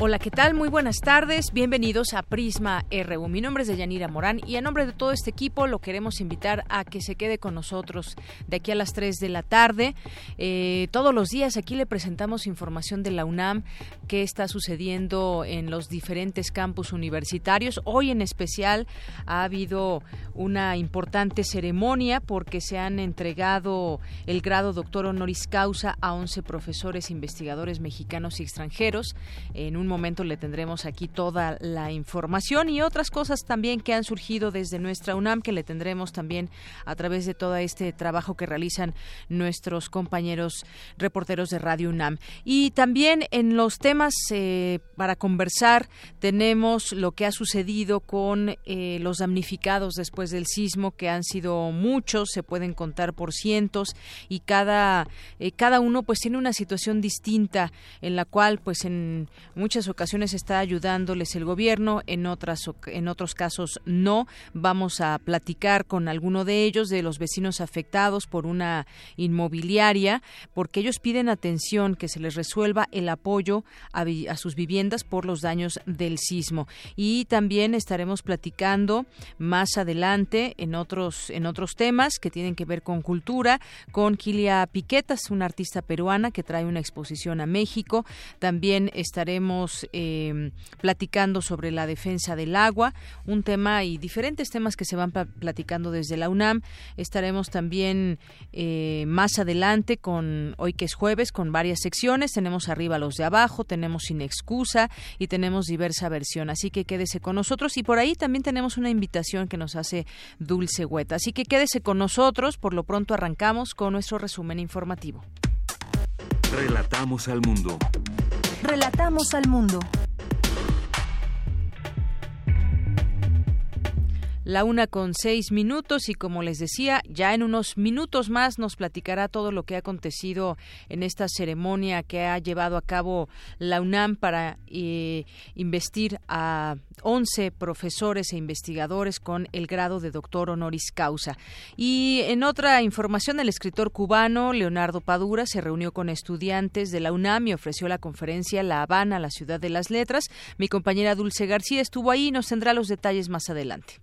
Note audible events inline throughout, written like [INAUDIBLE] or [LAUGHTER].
Hola, ¿qué tal? Muy buenas tardes. Bienvenidos a Prisma RU. Mi nombre es Deyanira Morán y a nombre de todo este equipo lo queremos invitar a que se quede con nosotros de aquí a las 3 de la tarde. Eh, todos los días aquí le presentamos información de la UNAM, qué está sucediendo en los diferentes campus universitarios. Hoy en especial ha habido una importante ceremonia porque se han entregado el grado doctor honoris causa a 11 profesores investigadores mexicanos y extranjeros en un momento le tendremos aquí toda la información y otras cosas también que han surgido desde nuestra UNAM que le tendremos también a través de todo este trabajo que realizan nuestros compañeros reporteros de Radio UNAM. Y también en los temas eh, para conversar tenemos lo que ha sucedido con eh, los damnificados después del sismo, que han sido muchos, se pueden contar por cientos y cada, eh, cada uno pues tiene una situación distinta en la cual pues en muchas ocasiones está ayudándoles el gobierno, en otras en otros casos no. Vamos a platicar con alguno de ellos de los vecinos afectados por una inmobiliaria porque ellos piden atención que se les resuelva el apoyo a, a sus viviendas por los daños del sismo. Y también estaremos platicando más adelante en otros en otros temas que tienen que ver con cultura con Kilia Piquetas, una artista peruana que trae una exposición a México. También estaremos eh, platicando sobre la defensa del agua, un tema y diferentes temas que se van platicando desde la UNAM. Estaremos también eh, más adelante con hoy que es jueves con varias secciones. Tenemos arriba los de abajo, tenemos sin excusa y tenemos diversa versión. Así que quédese con nosotros y por ahí también tenemos una invitación que nos hace Dulce Hueta. Así que quédese con nosotros. Por lo pronto arrancamos con nuestro resumen informativo. Relatamos al mundo. Relatamos al mundo. La una con seis minutos y como les decía, ya en unos minutos más nos platicará todo lo que ha acontecido en esta ceremonia que ha llevado a cabo la UNAM para eh, investir a 11 profesores e investigadores con el grado de doctor honoris causa. Y en otra información, el escritor cubano Leonardo Padura se reunió con estudiantes de la UNAM y ofreció la conferencia La Habana, la ciudad de las letras. Mi compañera Dulce García estuvo ahí y nos tendrá los detalles más adelante.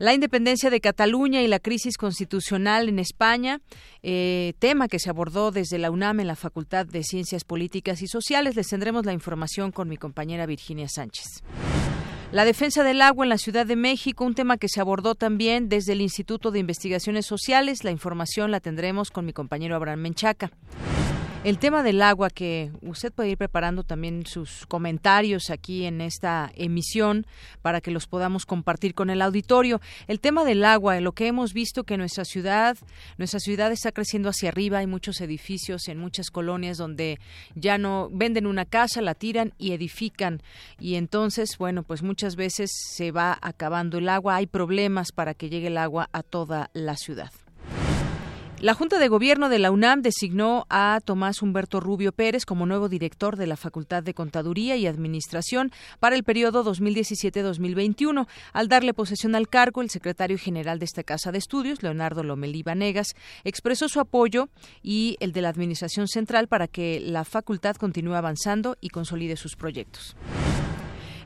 La independencia de Cataluña y la crisis constitucional en España, eh, tema que se abordó desde la UNAM en la Facultad de Ciencias Políticas y Sociales. Les tendremos la información con mi compañera Virginia Sánchez. La defensa del agua en la Ciudad de México, un tema que se abordó también desde el Instituto de Investigaciones Sociales. La información la tendremos con mi compañero Abraham Menchaca. El tema del agua, que usted puede ir preparando también sus comentarios aquí en esta emisión para que los podamos compartir con el auditorio. El tema del agua, lo que hemos visto que nuestra ciudad, nuestra ciudad está creciendo hacia arriba, hay muchos edificios en muchas colonias donde ya no venden una casa, la tiran y edifican y entonces, bueno, pues muchas veces se va acabando el agua, hay problemas para que llegue el agua a toda la ciudad. La Junta de Gobierno de la UNAM designó a Tomás Humberto Rubio Pérez como nuevo director de la Facultad de Contaduría y Administración para el periodo 2017-2021. Al darle posesión al cargo, el secretario general de esta casa de estudios, Leonardo Lomelí Vanegas, expresó su apoyo y el de la Administración Central para que la facultad continúe avanzando y consolide sus proyectos.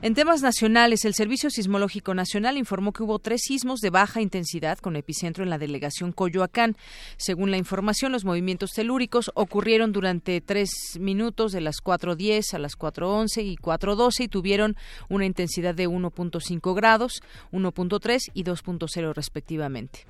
En temas nacionales, el Servicio Sismológico Nacional informó que hubo tres sismos de baja intensidad con epicentro en la delegación Coyoacán. Según la información, los movimientos telúricos ocurrieron durante tres minutos de las 4.10 a las 4.11 y 4.12 y tuvieron una intensidad de 1.5 grados, 1.3 y 2.0 respectivamente.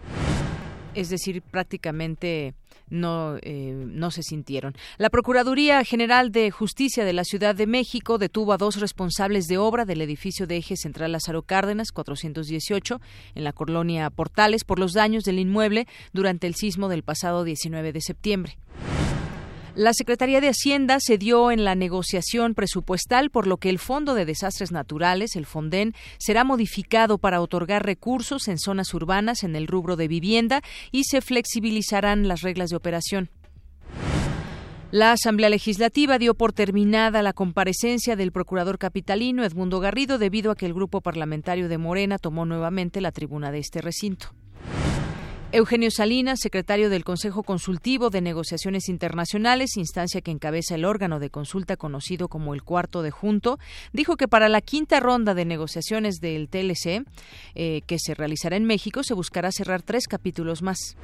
Es decir, prácticamente no, eh, no se sintieron. La Procuraduría General de Justicia de la Ciudad de México detuvo a dos responsables de obra del edificio de Eje Central Lázaro Cárdenas, 418, en la colonia Portales, por los daños del inmueble durante el sismo del pasado 19 de septiembre. La Secretaría de Hacienda se dio en la negociación presupuestal, por lo que el Fondo de Desastres Naturales, el FONDEN, será modificado para otorgar recursos en zonas urbanas en el rubro de vivienda y se flexibilizarán las reglas de operación. La Asamblea Legislativa dio por terminada la comparecencia del procurador capitalino Edmundo Garrido debido a que el grupo parlamentario de Morena tomó nuevamente la tribuna de este recinto. Eugenio Salinas, secretario del Consejo Consultivo de Negociaciones Internacionales, instancia que encabeza el órgano de consulta conocido como el Cuarto de Junto, dijo que para la quinta ronda de negociaciones del TLC, eh, que se realizará en México, se buscará cerrar tres capítulos más.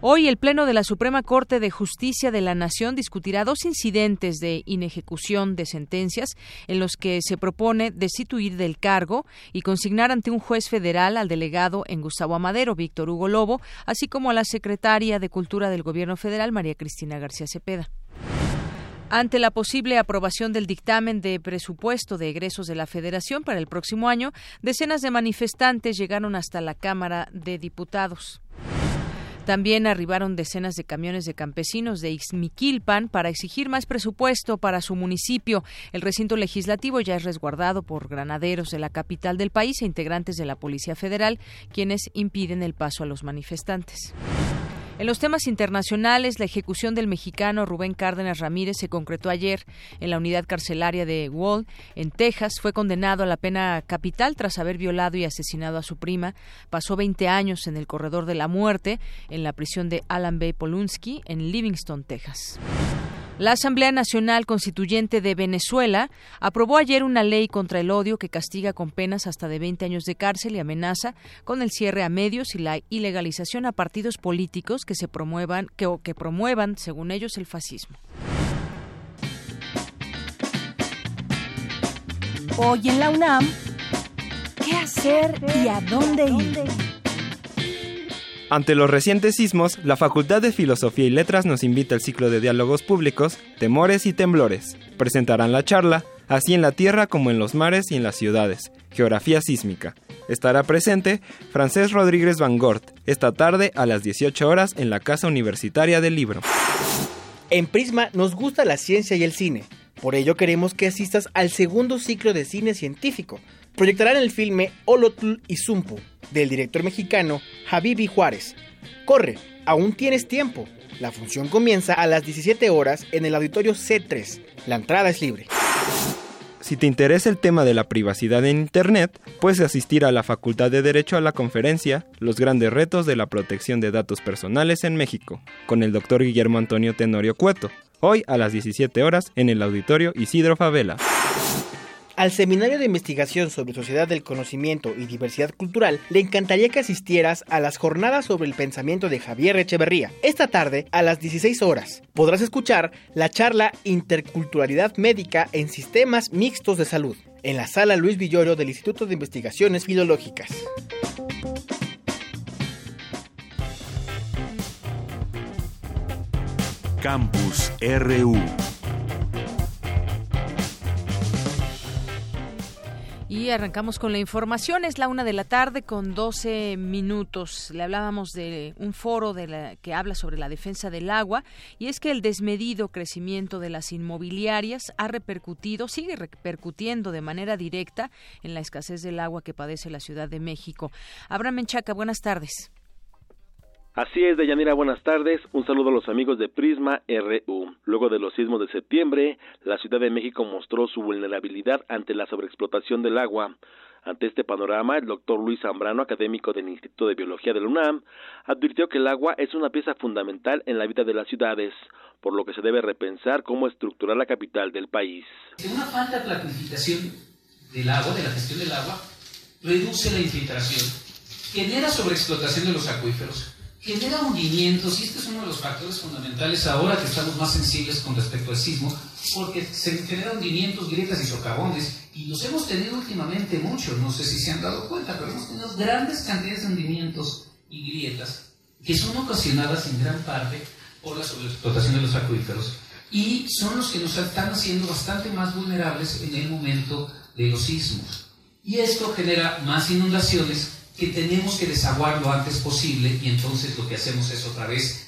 Hoy el Pleno de la Suprema Corte de Justicia de la Nación discutirá dos incidentes de inejecución de sentencias en los que se propone destituir del cargo y consignar ante un juez federal al delegado en Gustavo Amadero, Víctor Hugo Lobo, así como a la secretaria de Cultura del Gobierno federal, María Cristina García Cepeda. Ante la posible aprobación del dictamen de presupuesto de egresos de la Federación para el próximo año, decenas de manifestantes llegaron hasta la Cámara de Diputados. También arribaron decenas de camiones de campesinos de Ixmiquilpan para exigir más presupuesto para su municipio. El recinto legislativo ya es resguardado por granaderos de la capital del país e integrantes de la Policía Federal, quienes impiden el paso a los manifestantes. En los temas internacionales, la ejecución del mexicano Rubén Cárdenas Ramírez se concretó ayer en la unidad carcelaria de Wall, en Texas. Fue condenado a la pena capital tras haber violado y asesinado a su prima. Pasó 20 años en el corredor de la muerte en la prisión de Alan B. Polunsky en Livingston, Texas. La Asamblea Nacional Constituyente de Venezuela aprobó ayer una ley contra el odio que castiga con penas hasta de 20 años de cárcel y amenaza con el cierre a medios y la ilegalización a partidos políticos que se promuevan o que promuevan, según ellos, el fascismo. Hoy en la UNAM, ¿qué hacer y a dónde ir? Ante los recientes sismos, la Facultad de Filosofía y Letras nos invita al ciclo de diálogos públicos Temores y Temblores. Presentarán la charla Así en la tierra como en los mares y en las ciudades. Geografía sísmica. Estará presente Francés Rodríguez Van Gort esta tarde a las 18 horas en la Casa Universitaria del Libro. En Prisma nos gusta la ciencia y el cine. Por ello queremos que asistas al segundo ciclo de cine científico. Proyectarán el filme Olotl y Zumpu, del director mexicano Javibi Juárez. Corre, aún tienes tiempo. La función comienza a las 17 horas en el auditorio C3. La entrada es libre. Si te interesa el tema de la privacidad en Internet, puedes asistir a la Facultad de Derecho a la conferencia Los grandes retos de la protección de datos personales en México, con el doctor Guillermo Antonio Tenorio Cueto, hoy a las 17 horas en el auditorio Isidro Favela. Al Seminario de Investigación sobre Sociedad del Conocimiento y Diversidad Cultural, le encantaría que asistieras a las jornadas sobre el pensamiento de Javier Echeverría. Esta tarde, a las 16 horas, podrás escuchar la charla Interculturalidad Médica en Sistemas Mixtos de Salud, en la sala Luis Villoro del Instituto de Investigaciones Filológicas. Campus RU Y arrancamos con la información. Es la una de la tarde con 12 minutos. Le hablábamos de un foro de la, que habla sobre la defensa del agua y es que el desmedido crecimiento de las inmobiliarias ha repercutido, sigue repercutiendo de manera directa en la escasez del agua que padece la Ciudad de México. Abraham Menchaca, buenas tardes. Así es, Deyanira, buenas tardes. Un saludo a los amigos de Prisma RU. Luego de los sismos de septiembre, la Ciudad de México mostró su vulnerabilidad ante la sobreexplotación del agua. Ante este panorama, el doctor Luis Zambrano, académico del Instituto de Biología de la UNAM, advirtió que el agua es una pieza fundamental en la vida de las ciudades, por lo que se debe repensar cómo estructurar la capital del país. Una falta de planificación del agua, de la gestión del agua, reduce la infiltración, genera sobreexplotación de los acuíferos, genera hundimientos, y este es uno de los factores fundamentales ahora que estamos más sensibles con respecto al sismo, porque se generan hundimientos, grietas y socavones, y los hemos tenido últimamente mucho, no sé si se han dado cuenta, pero hemos tenido grandes cantidades de hundimientos y grietas que son ocasionadas en gran parte por la sobreexplotación de los acuíferos y son los que nos están haciendo bastante más vulnerables en el momento de los sismos. Y esto genera más inundaciones que tenemos que desaguar lo antes posible y entonces lo que hacemos es otra vez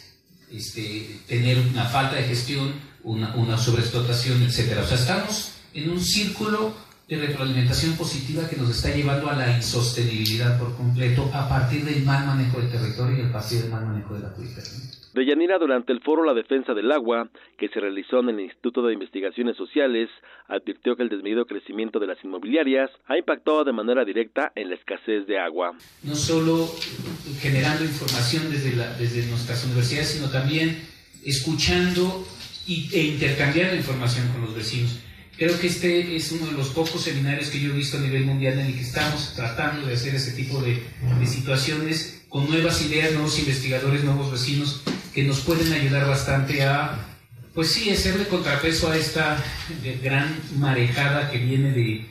este, tener una falta de gestión, una, una sobreexplotación, etc. O sea, estamos en un círculo de retroalimentación positiva que nos está llevando a la insostenibilidad por completo a partir del mal manejo del territorio y a partir del mal manejo de la acuífero. Deyanira, durante el foro La Defensa del Agua, que se realizó en el Instituto de Investigaciones Sociales, advirtió que el desmedido crecimiento de las inmobiliarias ha impactado de manera directa en la escasez de agua. No solo generando información desde, la, desde nuestras universidades, sino también escuchando y, e intercambiando información con los vecinos. Creo que este es uno de los pocos seminarios que yo he visto a nivel mundial en el que estamos tratando de hacer ese tipo de, de situaciones con nuevas ideas, nuevos investigadores, nuevos vecinos que nos pueden ayudar bastante a, pues sí, hacerle contrapeso a esta gran marejada que viene de,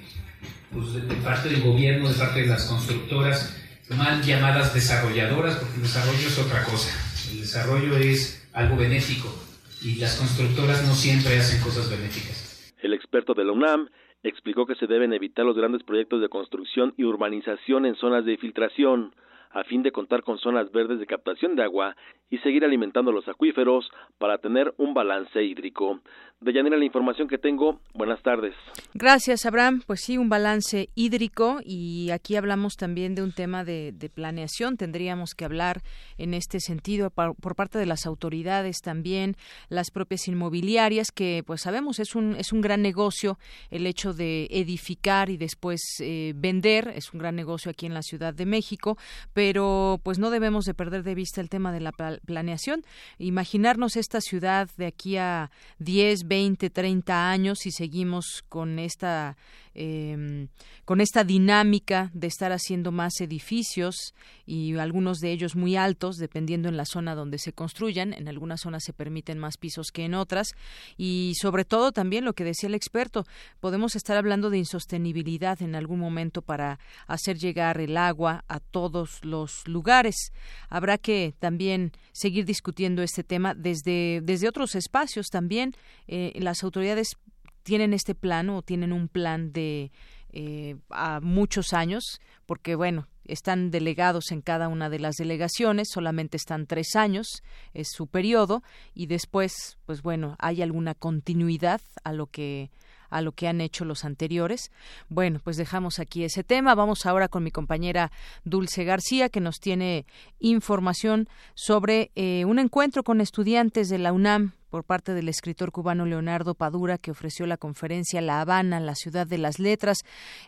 pues, de, parte del gobierno, de parte de las constructoras, mal llamadas desarrolladoras, porque el desarrollo es otra cosa. El desarrollo es algo benéfico y las constructoras no siempre hacen cosas benéficas. El experto de la UNAM explicó que se deben evitar los grandes proyectos de construcción y urbanización en zonas de filtración a fin de contar con zonas verdes de captación de agua y seguir alimentando los acuíferos para tener un balance hídrico. De Yanira, la información que tengo. Buenas tardes. Gracias, Abraham. Pues sí, un balance hídrico y aquí hablamos también de un tema de, planeación. Tendríamos que hablar en este sentido por, por, parte de las autoridades también, las propias inmobiliarias, que pues sabemos es un, es un gran negocio el hecho de edificar y después eh, vender. Es un gran negocio aquí en la Ciudad de México, pero pues no debemos de perder de vista el tema de la planeación. Imaginarnos esta ciudad de aquí a 10, 20, 30 años y seguimos con esta eh, con esta dinámica de estar haciendo más edificios y algunos de ellos muy altos, dependiendo en la zona donde se construyan. En algunas zonas se permiten más pisos que en otras. Y sobre todo también lo que decía el experto, podemos estar hablando de insostenibilidad en algún momento para hacer llegar el agua a todos los lugares. Habrá que también seguir discutiendo este tema desde, desde otros espacios también. Eh, las autoridades tienen este plan o tienen un plan de eh, a muchos años, porque bueno, están delegados en cada una de las delegaciones, solamente están tres años, es su periodo, y después, pues bueno, hay alguna continuidad a lo que a lo que han hecho los anteriores. Bueno, pues dejamos aquí ese tema. Vamos ahora con mi compañera Dulce García, que nos tiene información sobre eh, un encuentro con estudiantes de la UNAM por parte del escritor cubano Leonardo Padura, que ofreció la conferencia La Habana, la ciudad de las letras.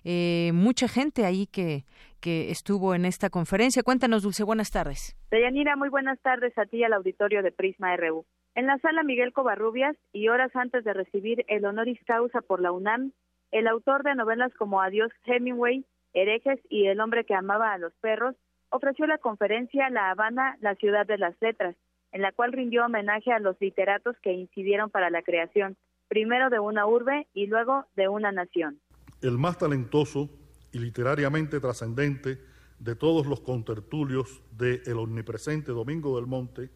Eh, mucha gente ahí que, que estuvo en esta conferencia. Cuéntanos, Dulce, buenas tardes. Deyanira, muy buenas tardes a ti y al auditorio de Prisma RU. En la sala Miguel Covarrubias, y horas antes de recibir el honoris causa por la UNAM, el autor de novelas como Adiós Hemingway, Herejes y El hombre que amaba a los perros, ofreció la conferencia La Habana, la ciudad de las letras, en la cual rindió homenaje a los literatos que incidieron para la creación, primero de una urbe y luego de una nación. El más talentoso y literariamente trascendente de todos los contertulios de El Omnipresente Domingo del Monte,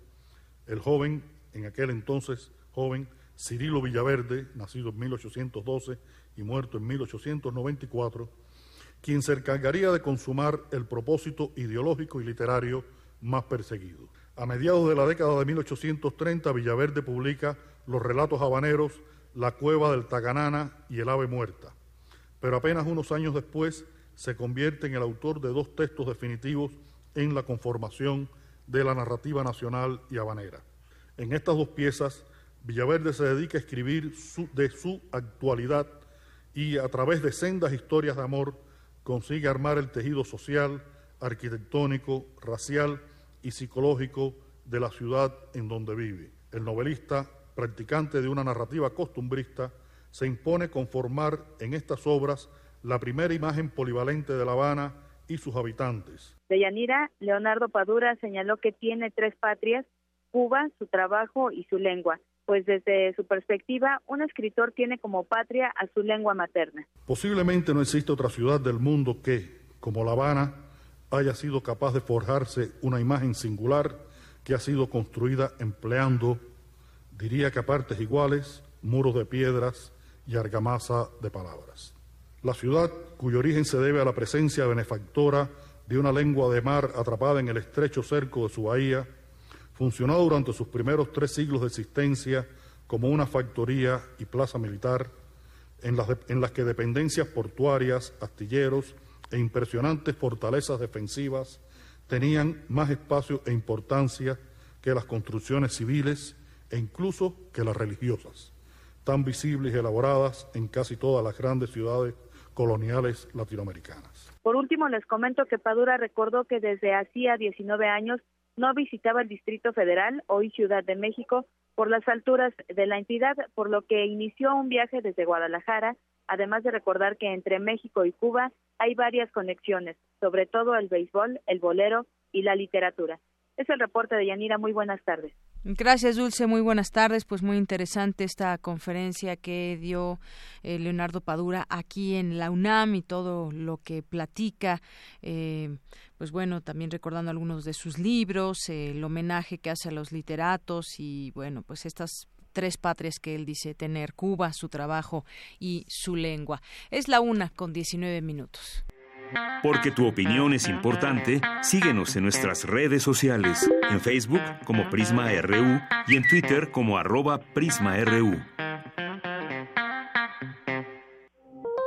el joven, en aquel entonces joven, Cirilo Villaverde, nacido en 1812 y muerto en 1894, quien se encargaría de consumar el propósito ideológico y literario más perseguido. A mediados de la década de 1830, Villaverde publica los relatos habaneros La cueva del Taganana y El ave muerta. Pero apenas unos años después se convierte en el autor de dos textos definitivos en la conformación de la narrativa nacional y habanera. En estas dos piezas, Villaverde se dedica a escribir de su actualidad y a través de sendas historias de amor consigue armar el tejido social, arquitectónico, racial y psicológico de la ciudad en donde vive. El novelista, practicante de una narrativa costumbrista, se impone conformar en estas obras la primera imagen polivalente de La Habana y sus habitantes. De Yanira, Leonardo Padura señaló que tiene tres patrias, Cuba, su trabajo y su lengua, pues desde su perspectiva, un escritor tiene como patria a su lengua materna. Posiblemente no existe otra ciudad del mundo que, como La Habana, haya sido capaz de forjarse una imagen singular que ha sido construida empleando, diría que a partes iguales, muros de piedras y argamasa de palabras. La ciudad, cuyo origen se debe a la presencia benefactora de una lengua de mar atrapada en el estrecho cerco de su bahía, funcionó durante sus primeros tres siglos de existencia como una factoría y plaza militar en las, en las que dependencias portuarias, astilleros e impresionantes fortalezas defensivas tenían más espacio e importancia que las construcciones civiles e incluso que las religiosas, tan visibles y elaboradas en casi todas las grandes ciudades coloniales latinoamericanas. Por último, les comento que Padura recordó que desde hacía 19 años no visitaba el Distrito Federal, hoy Ciudad de México, por las alturas de la entidad, por lo que inició un viaje desde Guadalajara, además de recordar que entre México y Cuba hay varias conexiones, sobre todo el béisbol, el bolero y la literatura. Es el reporte de Yanira. Muy buenas tardes. Gracias, Dulce. Muy buenas tardes. Pues muy interesante esta conferencia que dio eh, Leonardo Padura aquí en la UNAM y todo lo que platica. Eh, pues bueno, también recordando algunos de sus libros, el homenaje que hace a los literatos y bueno, pues estas tres patrias que él dice tener, Cuba, su trabajo y su lengua. Es la una con 19 minutos. Porque tu opinión es importante, síguenos en nuestras redes sociales, en Facebook como Prisma RU y en Twitter como arroba PrismaRU.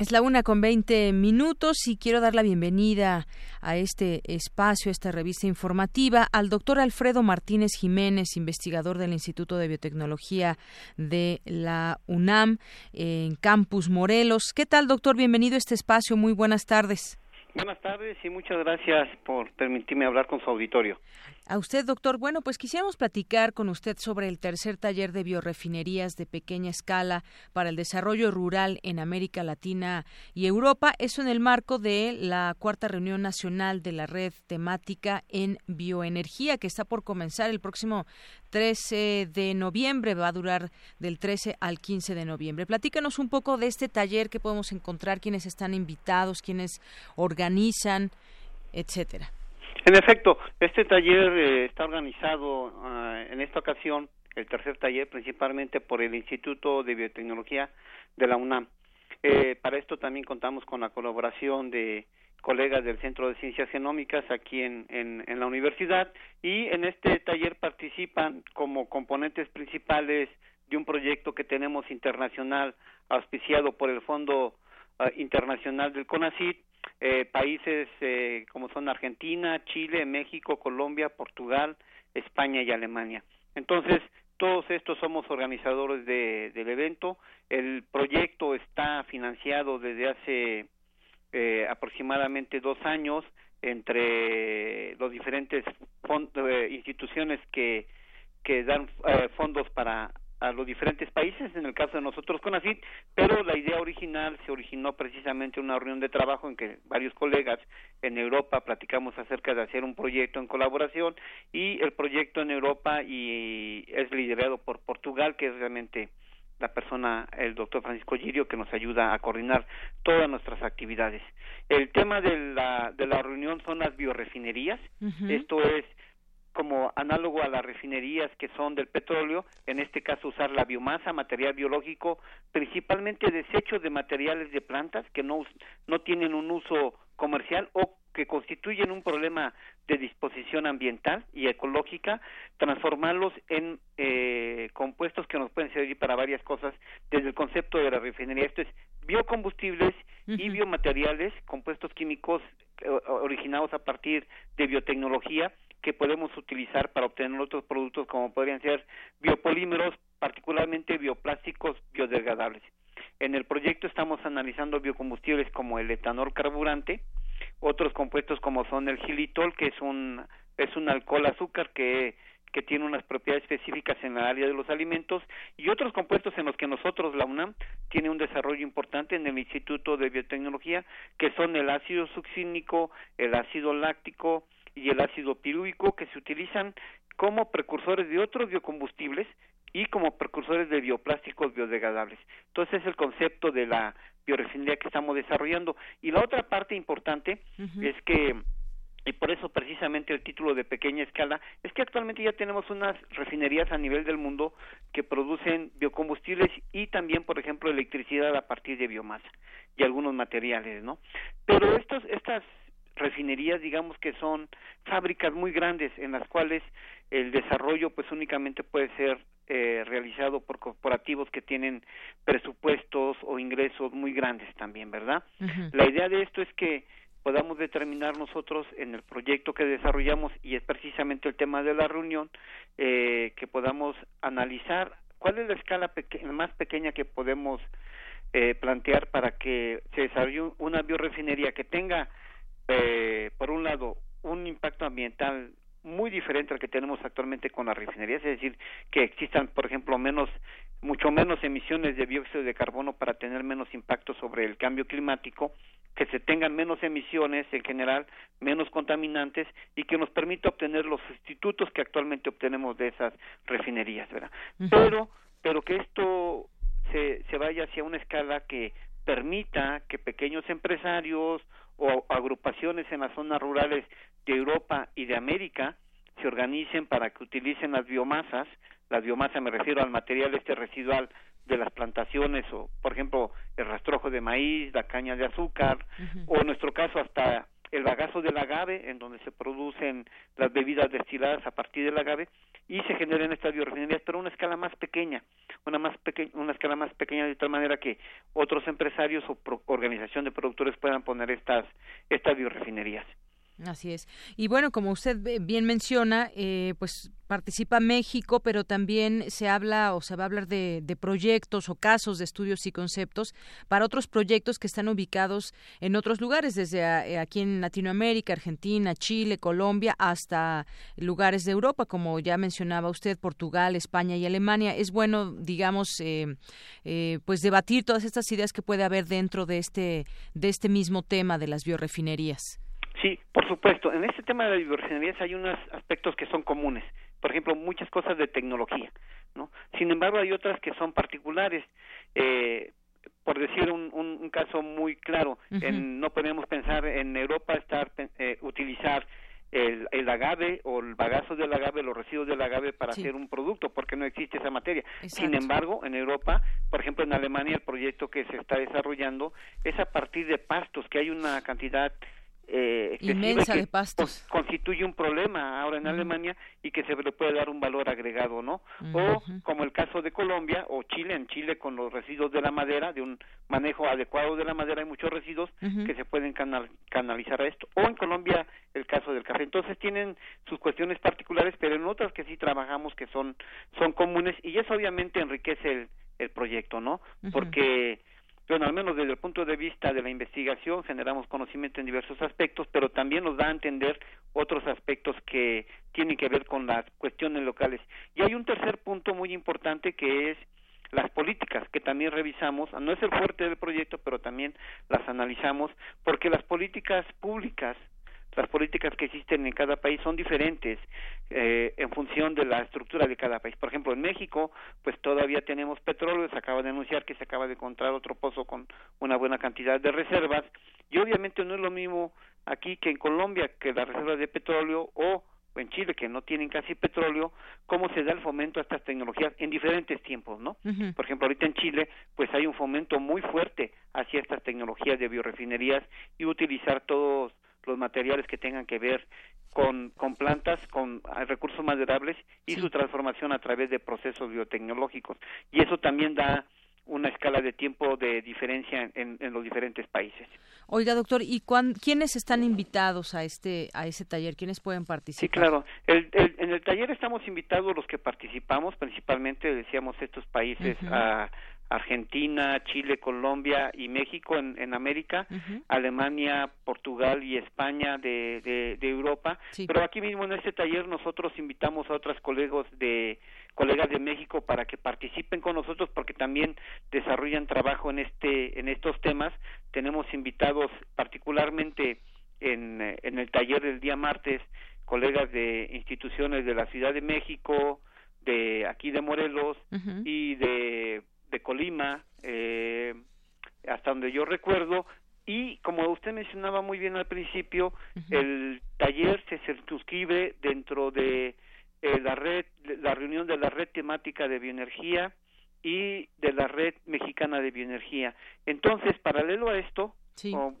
Es la una con veinte minutos y quiero dar la bienvenida a este espacio, a esta revista informativa, al doctor Alfredo Martínez Jiménez, investigador del Instituto de Biotecnología de la UNAM en Campus Morelos. ¿Qué tal, doctor? Bienvenido a este espacio. Muy buenas tardes. Buenas tardes y muchas gracias por permitirme hablar con su auditorio. A usted, doctor. Bueno, pues quisiéramos platicar con usted sobre el tercer taller de biorefinerías de pequeña escala para el desarrollo rural en América Latina y Europa. Eso en el marco de la cuarta reunión nacional de la red temática en bioenergía que está por comenzar el próximo 13 de noviembre. Va a durar del 13 al 15 de noviembre. Platícanos un poco de este taller que podemos encontrar, quiénes están invitados, quiénes organizan, etcétera. En efecto, este taller eh, está organizado ah, en esta ocasión, el tercer taller, principalmente por el Instituto de Biotecnología de la UNAM. Eh, para esto también contamos con la colaboración de colegas del Centro de Ciencias Genómicas aquí en, en, en la universidad y en este taller participan como componentes principales de un proyecto que tenemos internacional auspiciado por el Fondo Internacional del CONACYT eh, países eh, como son Argentina, Chile, México, Colombia, Portugal, España y Alemania. Entonces, todos estos somos organizadores de, del evento. El proyecto está financiado desde hace eh, aproximadamente dos años entre los diferentes eh, instituciones que, que dan eh, fondos para a los diferentes países, en el caso de nosotros con ACID, pero la idea original se originó precisamente en una reunión de trabajo en que varios colegas en Europa platicamos acerca de hacer un proyecto en colaboración y el proyecto en Europa y es liderado por Portugal, que es realmente la persona, el doctor Francisco Girio, que nos ayuda a coordinar todas nuestras actividades. El tema de la, de la reunión son las biorefinerías. Esto es como análogo a las refinerías que son del petróleo, en este caso usar la biomasa, material biológico, principalmente desechos de materiales de plantas que no, no tienen un uso comercial o que constituyen un problema de disposición ambiental y ecológica, transformarlos en eh, compuestos que nos pueden servir para varias cosas desde el concepto de la refinería. Esto es biocombustibles y biomateriales, compuestos químicos eh, originados a partir de biotecnología que podemos utilizar para obtener otros productos como podrían ser biopolímeros, particularmente bioplásticos biodegradables. En el proyecto estamos analizando biocombustibles como el etanol carburante, otros compuestos como son el gilitol, que es un es un alcohol azúcar que que tiene unas propiedades específicas en la área de los alimentos y otros compuestos en los que nosotros, la UNAM, tiene un desarrollo importante en el Instituto de Biotecnología, que son el ácido succínico, el ácido láctico, y el ácido pirúvico que se utilizan como precursores de otros biocombustibles y como precursores de bioplásticos biodegradables. Entonces es el concepto de la biorefinería que estamos desarrollando. Y la otra parte importante es que y por eso precisamente el título de pequeña escala es que actualmente ya tenemos unas refinerías a nivel del mundo que producen biocombustibles y también por ejemplo electricidad a partir de biomasa y algunos materiales no pero estos estas refinerías digamos que son fábricas muy grandes en las cuales el desarrollo pues únicamente puede ser eh, realizado por corporativos que tienen presupuestos o ingresos muy grandes también verdad la idea de esto es que podamos determinar nosotros en el proyecto que desarrollamos y es precisamente el tema de la reunión eh, que podamos analizar cuál es la escala más pequeña que podemos eh, plantear para que se desarrolle una biorefinería que tenga eh, por un lado un impacto ambiental muy diferente al que tenemos actualmente con las refinerías, es decir, que existan, por ejemplo, menos, mucho menos emisiones de dióxido de carbono para tener menos impacto sobre el cambio climático, que se tengan menos emisiones en general, menos contaminantes y que nos permita obtener los sustitutos que actualmente obtenemos de esas refinerías, ¿verdad? Pero, pero que esto se, se vaya hacia una escala que permita que pequeños empresarios o agrupaciones en las zonas rurales de Europa y de América se organicen para que utilicen las biomasas, la biomasa me refiero al material este residual de las plantaciones o por ejemplo el rastrojo de maíz, la caña de azúcar o en nuestro caso hasta el bagazo del agave en donde se producen las bebidas destiladas a partir del agave y se generan estas biorefinerías pero a una escala más pequeña, una más pequeña, una escala más pequeña de tal manera que otros empresarios o organización de productores puedan poner estas estas biorefinerías. Así es. Y bueno, como usted bien menciona, eh, pues participa México, pero también se habla o se va a hablar de, proyectos o casos de estudios y conceptos para otros proyectos que están ubicados en otros lugares, desde eh, aquí en Latinoamérica, Argentina, Chile, Colombia, hasta lugares de Europa, como ya mencionaba usted, Portugal, España y Alemania. Es bueno, digamos, eh, pues debatir todas estas ideas que puede haber dentro de este de este mismo tema de las biorefinerías. Sí, por supuesto. En este tema de la biorefinerías hay unos aspectos que son comunes. Por ejemplo, muchas cosas de tecnología, ¿no? Sin embargo, hay otras que son particulares. Eh, por decir un, un, caso muy claro, en, no podemos pensar en Europa estar eh, utilizar el, el, agave o el bagazo del agave, los residuos del agave para hacer un producto, porque no existe esa materia. Sin embargo, en Europa, por ejemplo en Alemania, el proyecto que se está desarrollando es a partir de pastos, que hay una cantidad eh, inmensa de pastos. constituye un problema ahora en Alemania y que se le puede dar un valor agregado no o como el caso de Colombia o Chile en Chile con los residuos de la madera de un manejo adecuado de la madera hay muchos residuos que se pueden canalizar a esto. O en Colombia el caso del café. Entonces tienen sus cuestiones particulares pero en otras que sí trabajamos que son son comunes y eso obviamente enriquece el, el proyecto no porque bueno, al menos desde el punto de vista de la investigación generamos conocimiento en diversos aspectos, pero también nos da a entender otros aspectos que tienen que ver con las cuestiones locales. Y hay un tercer punto muy importante que es las políticas que también revisamos, no es el fuerte del proyecto, pero también las analizamos, porque las políticas públicas las políticas que existen en cada país son diferentes eh, en función de la estructura de cada país. Por ejemplo, en México, pues todavía tenemos petróleo, se acaba de anunciar que se acaba de encontrar otro pozo con una buena cantidad de reservas, y obviamente no es lo mismo aquí que en Colombia, que las reservas de petróleo o en Chile que no tienen casi petróleo, cómo se da el fomento a estas tecnologías en diferentes tiempos, ¿no? Por ejemplo, ahorita en Chile, pues hay un fomento muy fuerte hacia estas tecnologías de biorefinerías y utilizar todos los materiales que tengan que ver con, con plantas, con ah, recursos maderables y su transformación a través de procesos biotecnológicos. Y eso también da una escala de tiempo de diferencia en, los diferentes países. Oiga, doctor, ¿y quiénes están invitados a este a ese taller? ¿Quiénes pueden participar? Sí, claro. en el taller estamos invitados los que participamos, principalmente decíamos estos países a Argentina, Chile, Colombia y México en, América, Alemania, Portugal y España de, de, Europa. Pero aquí mismo en este taller nosotros invitamos a otros colegas de colegas de México para que participen con nosotros porque también desarrollan trabajo en este en estos temas. Tenemos invitados particularmente en, en el taller del día martes colegas de instituciones de la Ciudad de México, de aquí de Morelos y de, de Colima, eh, hasta donde yo recuerdo, y como usted mencionaba muy bien al principio, el taller se circunscribe dentro de eh, la red, la reunión de la red temática de bioenergía y de la red mexicana de bioenergía. Entonces, paralelo a esto,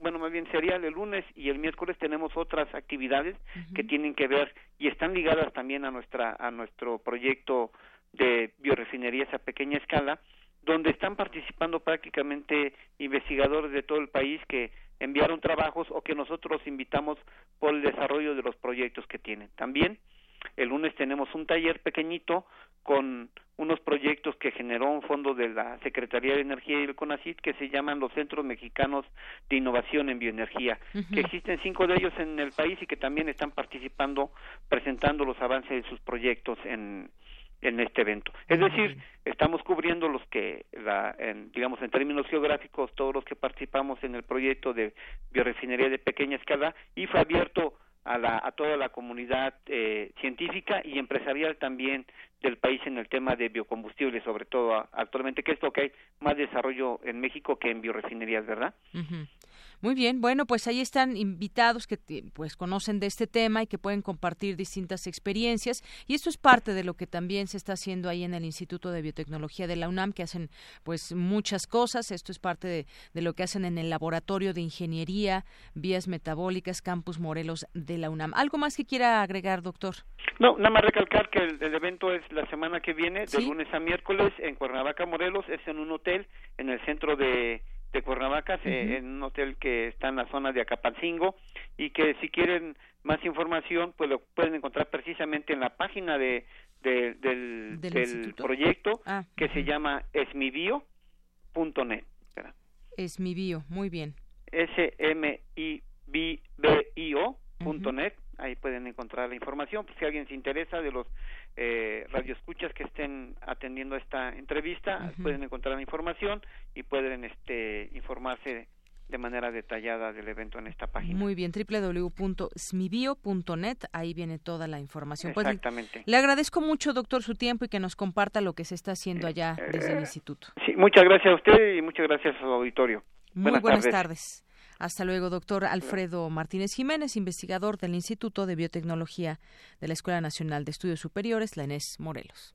bueno, más bien sería el lunes y el miércoles tenemos otras actividades que tienen que ver y están ligadas también a nuestra a nuestro proyecto de biorefinerías a pequeña escala, donde están participando prácticamente investigadores de todo el país que enviaron trabajos o que nosotros invitamos por el desarrollo de los proyectos que tienen. También el lunes tenemos un taller pequeñito con unos proyectos que generó un fondo de la Secretaría de Energía y el CONACYT que se llaman los Centros Mexicanos de Innovación en Bioenergía, que existen cinco de ellos en el país y que también están participando presentando los avances de sus proyectos en, en este evento. Es decir, estamos cubriendo los que, la, en, digamos, en términos geográficos, todos los que participamos en el proyecto de biorefinería de pequeña escala y fue abierto a, la, a toda la comunidad eh, científica y empresarial también del país en el tema de biocombustibles, sobre todo actualmente, que es lo que hay más desarrollo en México que en biorefinerías, ¿verdad? Muy bien, bueno, pues ahí están invitados que pues conocen de este tema y que pueden compartir distintas experiencias y esto es parte de lo que también se está haciendo ahí en el Instituto de Biotecnología de la UNAM que hacen pues muchas cosas, esto es parte de, de lo que hacen en el Laboratorio de Ingeniería, Vías Metabólicas, Campus Morelos de la UNAM. ¿Algo más que quiera agregar, doctor? No, nada más recalcar que el, evento es la semana que viene, de lunes a miércoles, en Cuernavaca, Morelos, es en un hotel en el centro de de Cuernavaca, en un hotel que está en la zona de Acapancingo y que si quieren más información pues lo pueden encontrar precisamente en la página de, del, del, proyecto ah, que se llama esmibio.net. Esmibio, muy bien. S M I B B I O net ahí pueden encontrar la información, pues si alguien se interesa de los eh, radioescuchas que estén atendiendo esta entrevista, pueden encontrar la información y pueden este informarse de manera detallada del evento en esta página. Muy bien, www.smibio.net, ahí viene toda la información. Pues, Exactamente. le agradezco mucho, doctor, su tiempo y que nos comparta lo que se está haciendo allá desde el instituto. Sí, muchas gracias a usted y muchas gracias a su auditorio. Muy buenas, tardes. Hasta luego, doctor Alfredo Martínez Jiménez, investigador del Instituto de Biotecnología de la Escuela Nacional de Estudios Superiores, la ENES Morelos.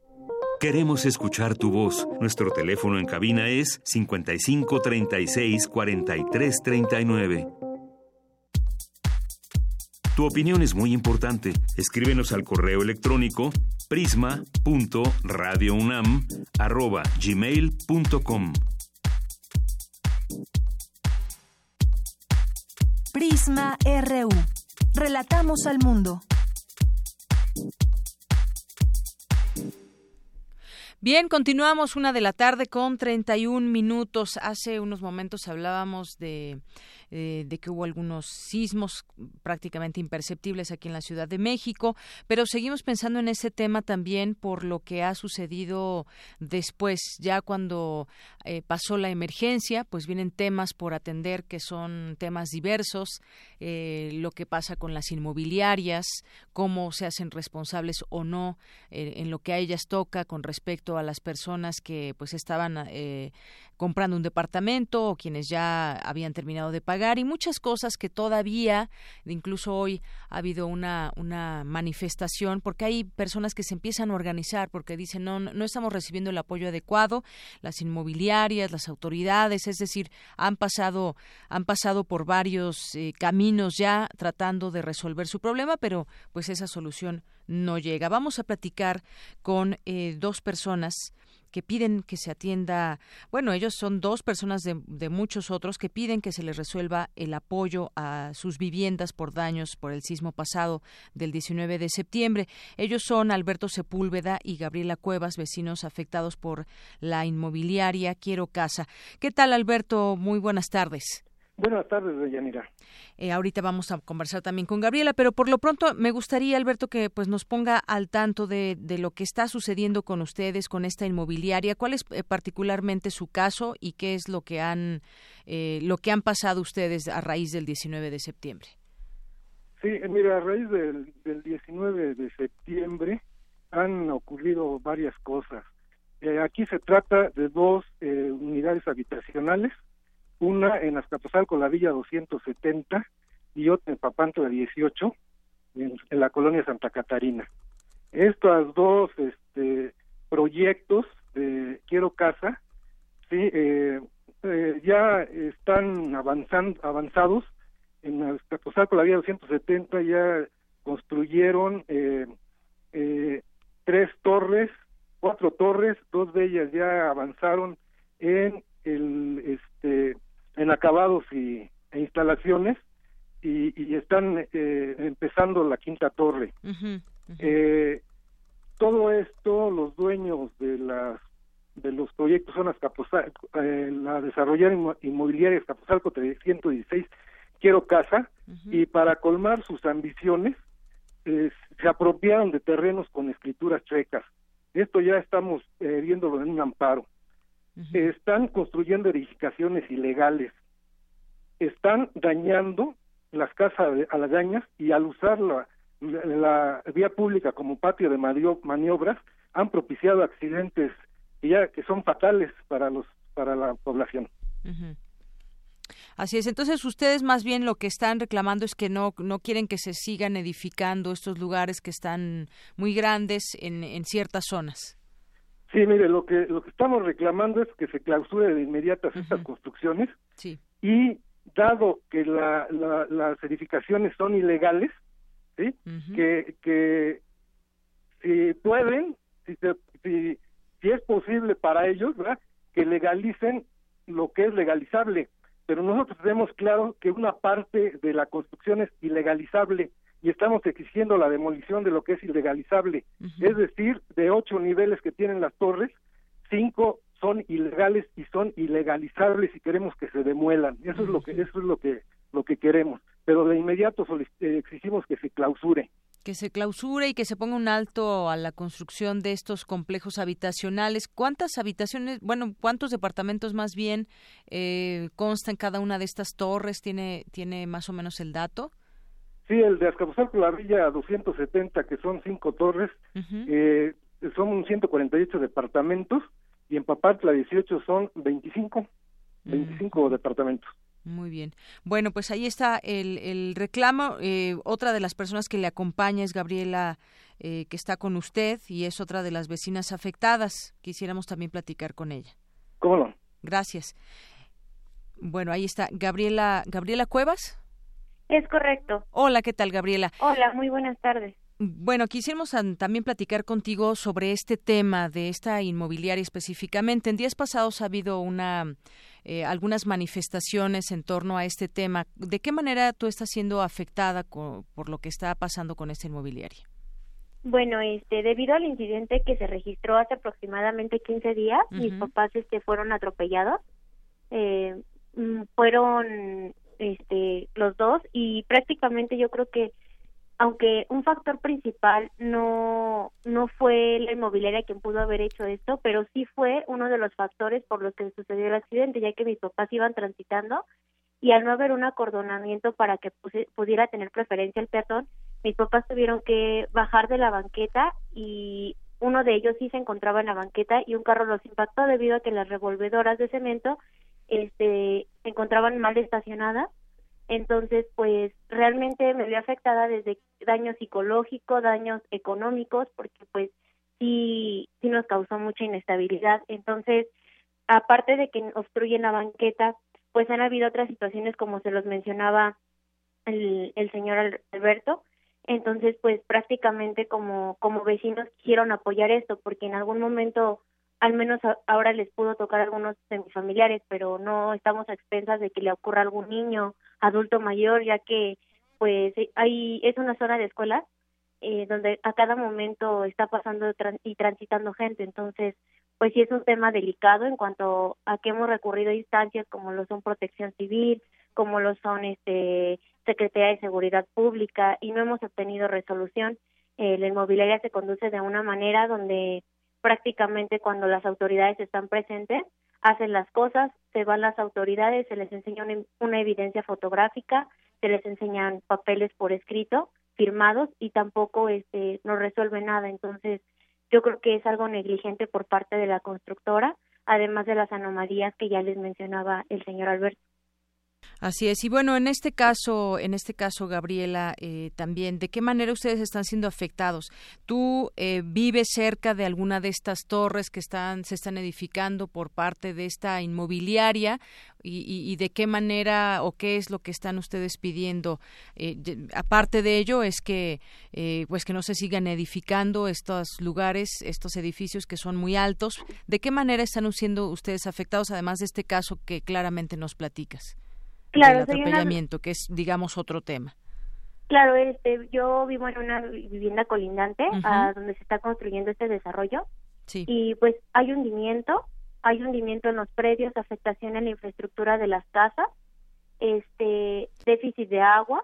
Queremos escuchar tu voz. Nuestro teléfono en cabina es 55 36 43 39. Tu opinión es muy importante. Escríbenos al correo electrónico prisma.radiounam@gmail.com. Prisma RU. Relatamos al mundo. Bien, continuamos una de la tarde con 31 minutos. Hace unos momentos hablábamos de eh, de que hubo algunos sismos prácticamente imperceptibles aquí en la Ciudad de México, pero seguimos pensando en ese tema también por lo que ha sucedido después, ya cuando eh, pasó la emergencia, pues vienen temas por atender que son temas diversos, eh, lo que pasa con las inmobiliarias, cómo se hacen responsables o no en lo que a ellas toca con respecto a las personas que pues estaban comprando un departamento o quienes ya habían terminado de pagar y muchas cosas que todavía, incluso hoy ha habido una, una manifestación porque hay personas que se empiezan a organizar porque dicen no, no estamos recibiendo el apoyo adecuado, las inmobiliarias, las autoridades, es decir, han pasado, han pasado por varios eh, caminos ya tratando de resolver su problema, pero pues esa solución no llega. Vamos a platicar con eh, dos personas que piden que se atienda, bueno, ellos son dos personas de, de, muchos otros que piden que se les resuelva el apoyo a sus viviendas por daños por el sismo pasado del 19 de septiembre. Ellos son Alberto Sepúlveda y Gabriela Cuevas, vecinos afectados por la inmobiliaria Quiero Casa. ¿Qué tal, Alberto? Muy buenas tardes. Buenas tardes, Deyanira. Eh, ahorita vamos a conversar también con Gabriela, pero por lo pronto me gustaría, Alberto, que pues nos ponga al tanto de, de lo que está sucediendo con ustedes, con esta inmobiliaria. ¿Cuál es eh, particularmente su caso y qué es lo que han eh, lo que han pasado ustedes a raíz del 19 de septiembre? Sí, mira, a raíz del, del 19 de septiembre han ocurrido varias cosas. Eh, aquí se trata de dos eh, unidades habitacionales, una en Azcapotzalco, la Villa 270, y otra en Papanto de 18, en, la colonia Santa Catarina. Estos dos este, proyectos de Quiero Casa, sí, eh, ya están avanzando, avanzados. En Azcapotzalco, la Villa 270, ya construyeron tres torres cuatro torres, dos de ellas ya avanzaron en el este en acabados y e instalaciones y, están eh, empezando la quinta torre. Eh, todo esto, los dueños de las de los proyectos son las eh, la desarrollar inmobiliaria Capozalco 316 Quiero Casa y para colmar sus ambiciones se apropiaron de terrenos con escrituras checas esto ya estamos eh, viéndolo en un amparo. Están construyendo edificaciones ilegales. Están dañando las casas de aladañas y al usar la, la, vía pública como patio de maniobras han propiciado accidentes que ya que son fatales para los para la población. Así es. Entonces, ustedes más bien lo que están reclamando es que no, no quieren que se sigan edificando estos lugares que están muy grandes en, en ciertas zonas. Sí, mire, lo que, lo que estamos reclamando es que se clausure de inmediato estas construcciones. Sí. Y dado que la, las edificaciones son ilegales, ¿sí? que, que si pueden, si, si, si es posible para ellos, ¿verdad? que legalicen lo que es legalizable pero nosotros tenemos claro que una parte de la construcción es ilegalizable y estamos exigiendo la demolición de lo que es ilegalizable. Es decir, de ocho niveles que tienen las torres, cinco son ilegales y son ilegalizables y queremos que se demuelan. Eso es lo que eso es lo que lo que queremos. Pero de inmediato eh, exigimos que se clausure que se clausure y que se ponga un alto a la construcción de estos complejos habitacionales. ¿Cuántas habitaciones, bueno, cuántos departamentos más bien eh, constan cada una de estas torres? ¿Tiene, ¿Tiene más o menos el dato? Sí, el de Azcapotzalco la Villa 270, que son cinco torres, eh, son 148 departamentos y en Papatla 18 son 25, 25 departamentos. Muy bien. Bueno, pues ahí está el, el reclamo. Eh, otra de las personas que le acompaña es Gabriela, eh, que está con usted y es otra de las vecinas afectadas. Quisiéramos también platicar con ella. ¿Cómo no? Gracias. Bueno, ahí está. Gabriela, Gabriela Cuevas. Es correcto. Hola, ¿qué tal, Gabriela? Hola, muy buenas tardes. Bueno, quisiéramos también platicar contigo sobre este tema de esta inmobiliaria específicamente. En días pasados ha habido una eh, algunas manifestaciones en torno a este tema. ¿De qué manera tú estás siendo afectada por lo que está pasando con esta inmobiliaria? Bueno, este, debido al incidente que se registró hace aproximadamente 15 días, mis papás este, fueron atropellados. Eh, mm, fueron este, los dos y prácticamente yo creo que aunque un factor principal no no fue la inmobiliaria quien pudo haber hecho esto, pero sí fue uno de los factores por los que sucedió el accidente, ya que mis papás iban transitando y al no haber un acordonamiento para que pudiera tener preferencia el peatón, mis papás tuvieron que bajar de la banqueta y uno de ellos sí se encontraba en la banqueta y un carro los impactó debido a que las revolvedoras de cemento este se encontraban mal estacionadas entonces, pues realmente me vio afectada desde daño psicológico, daños económicos, porque pues sí, sí nos causó mucha inestabilidad. Entonces, aparte de que obstruyen la banqueta, pues han habido otras situaciones como se los mencionaba el, el señor Alberto. Entonces, pues prácticamente como, como vecinos quisieron apoyar esto, porque en algún momento al menos ahora les pudo tocar a algunos de familiares, pero no estamos a expensas de que le ocurra a algún niño, adulto mayor, ya que pues ahí es una zona de escuela eh, donde a cada momento está pasando y transitando gente, entonces pues sí es un tema delicado en cuanto a que hemos recurrido a instancias como lo son Protección Civil, como lo son este Secretaría de Seguridad Pública y no hemos obtenido resolución. Eh, la inmobiliaria se conduce de una manera donde prácticamente cuando las autoridades están presentes, hacen las cosas, se van las autoridades, se les enseña una, evidencia fotográfica, se les enseñan papeles por escrito firmados y tampoco este no resuelve nada. Entonces yo creo que es algo negligente por parte de la constructora además de las anomalías que ya les mencionaba el señor Alberto Así es. Y bueno, en este caso, en este caso, Gabriela, eh, también, ¿de qué manera ustedes están siendo afectados? ¿Tú eh, vives cerca de alguna de estas torres que están, se están edificando por parte de esta inmobiliaria? ¿Y, de qué manera o qué es lo que están ustedes pidiendo? Eh, aparte de ello, es que, pues que no se sigan edificando estos lugares, estos edificios que son muy altos. ¿De qué manera están siendo ustedes afectados, además de este caso que claramente nos platicas? Claro, del atropellamiento, que es, digamos, otro tema. Claro, este, yo vivo en una vivienda colindante a donde se está construyendo este desarrollo. Sí. Y pues hay hundimiento, hay hundimiento en los predios, afectación en la infraestructura de las casas, este, déficit de agua,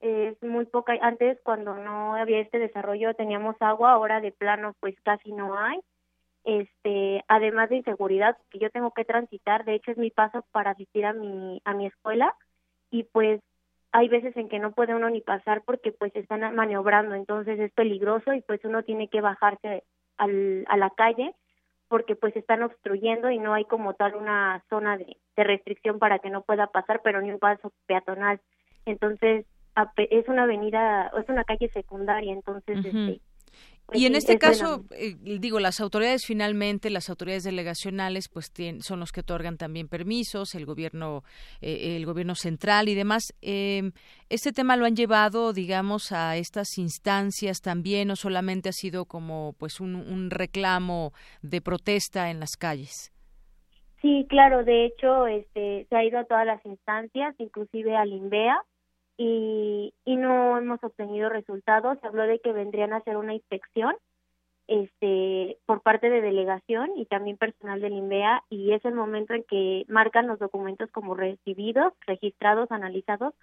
es muy poca. Antes, cuando no había este desarrollo, teníamos agua, ahora de plano, pues casi no hay este además de inseguridad que yo tengo que transitar de hecho es mi paso para asistir a mi a mi escuela y pues hay veces en que no puede uno ni pasar porque pues están maniobrando entonces es peligroso y pues uno tiene que bajarse al, a la calle porque pues están obstruyendo y no hay como tal una zona de, de restricción para que no pueda pasar pero ni un paso peatonal. Entonces es una avenida es una calle secundaria entonces este y en este caso, eh, digo, las autoridades finalmente, las autoridades delegacionales, pues son los que otorgan también permisos, el gobierno, eh, el gobierno central y demás. Em, este tema lo han llevado, digamos, a estas instancias también, o solamente ha sido como, pues, un, un reclamo de protesta en las calles. Sí, claro. De hecho, este, se ha ido a todas las instancias, inclusive al INVEA y, no hemos obtenido resultados. Se habló de que vendrían a hacer una inspección este por parte de delegación y también personal del INVEA y es el momento en que marcan los documentos como recibidos, registrados, analizados,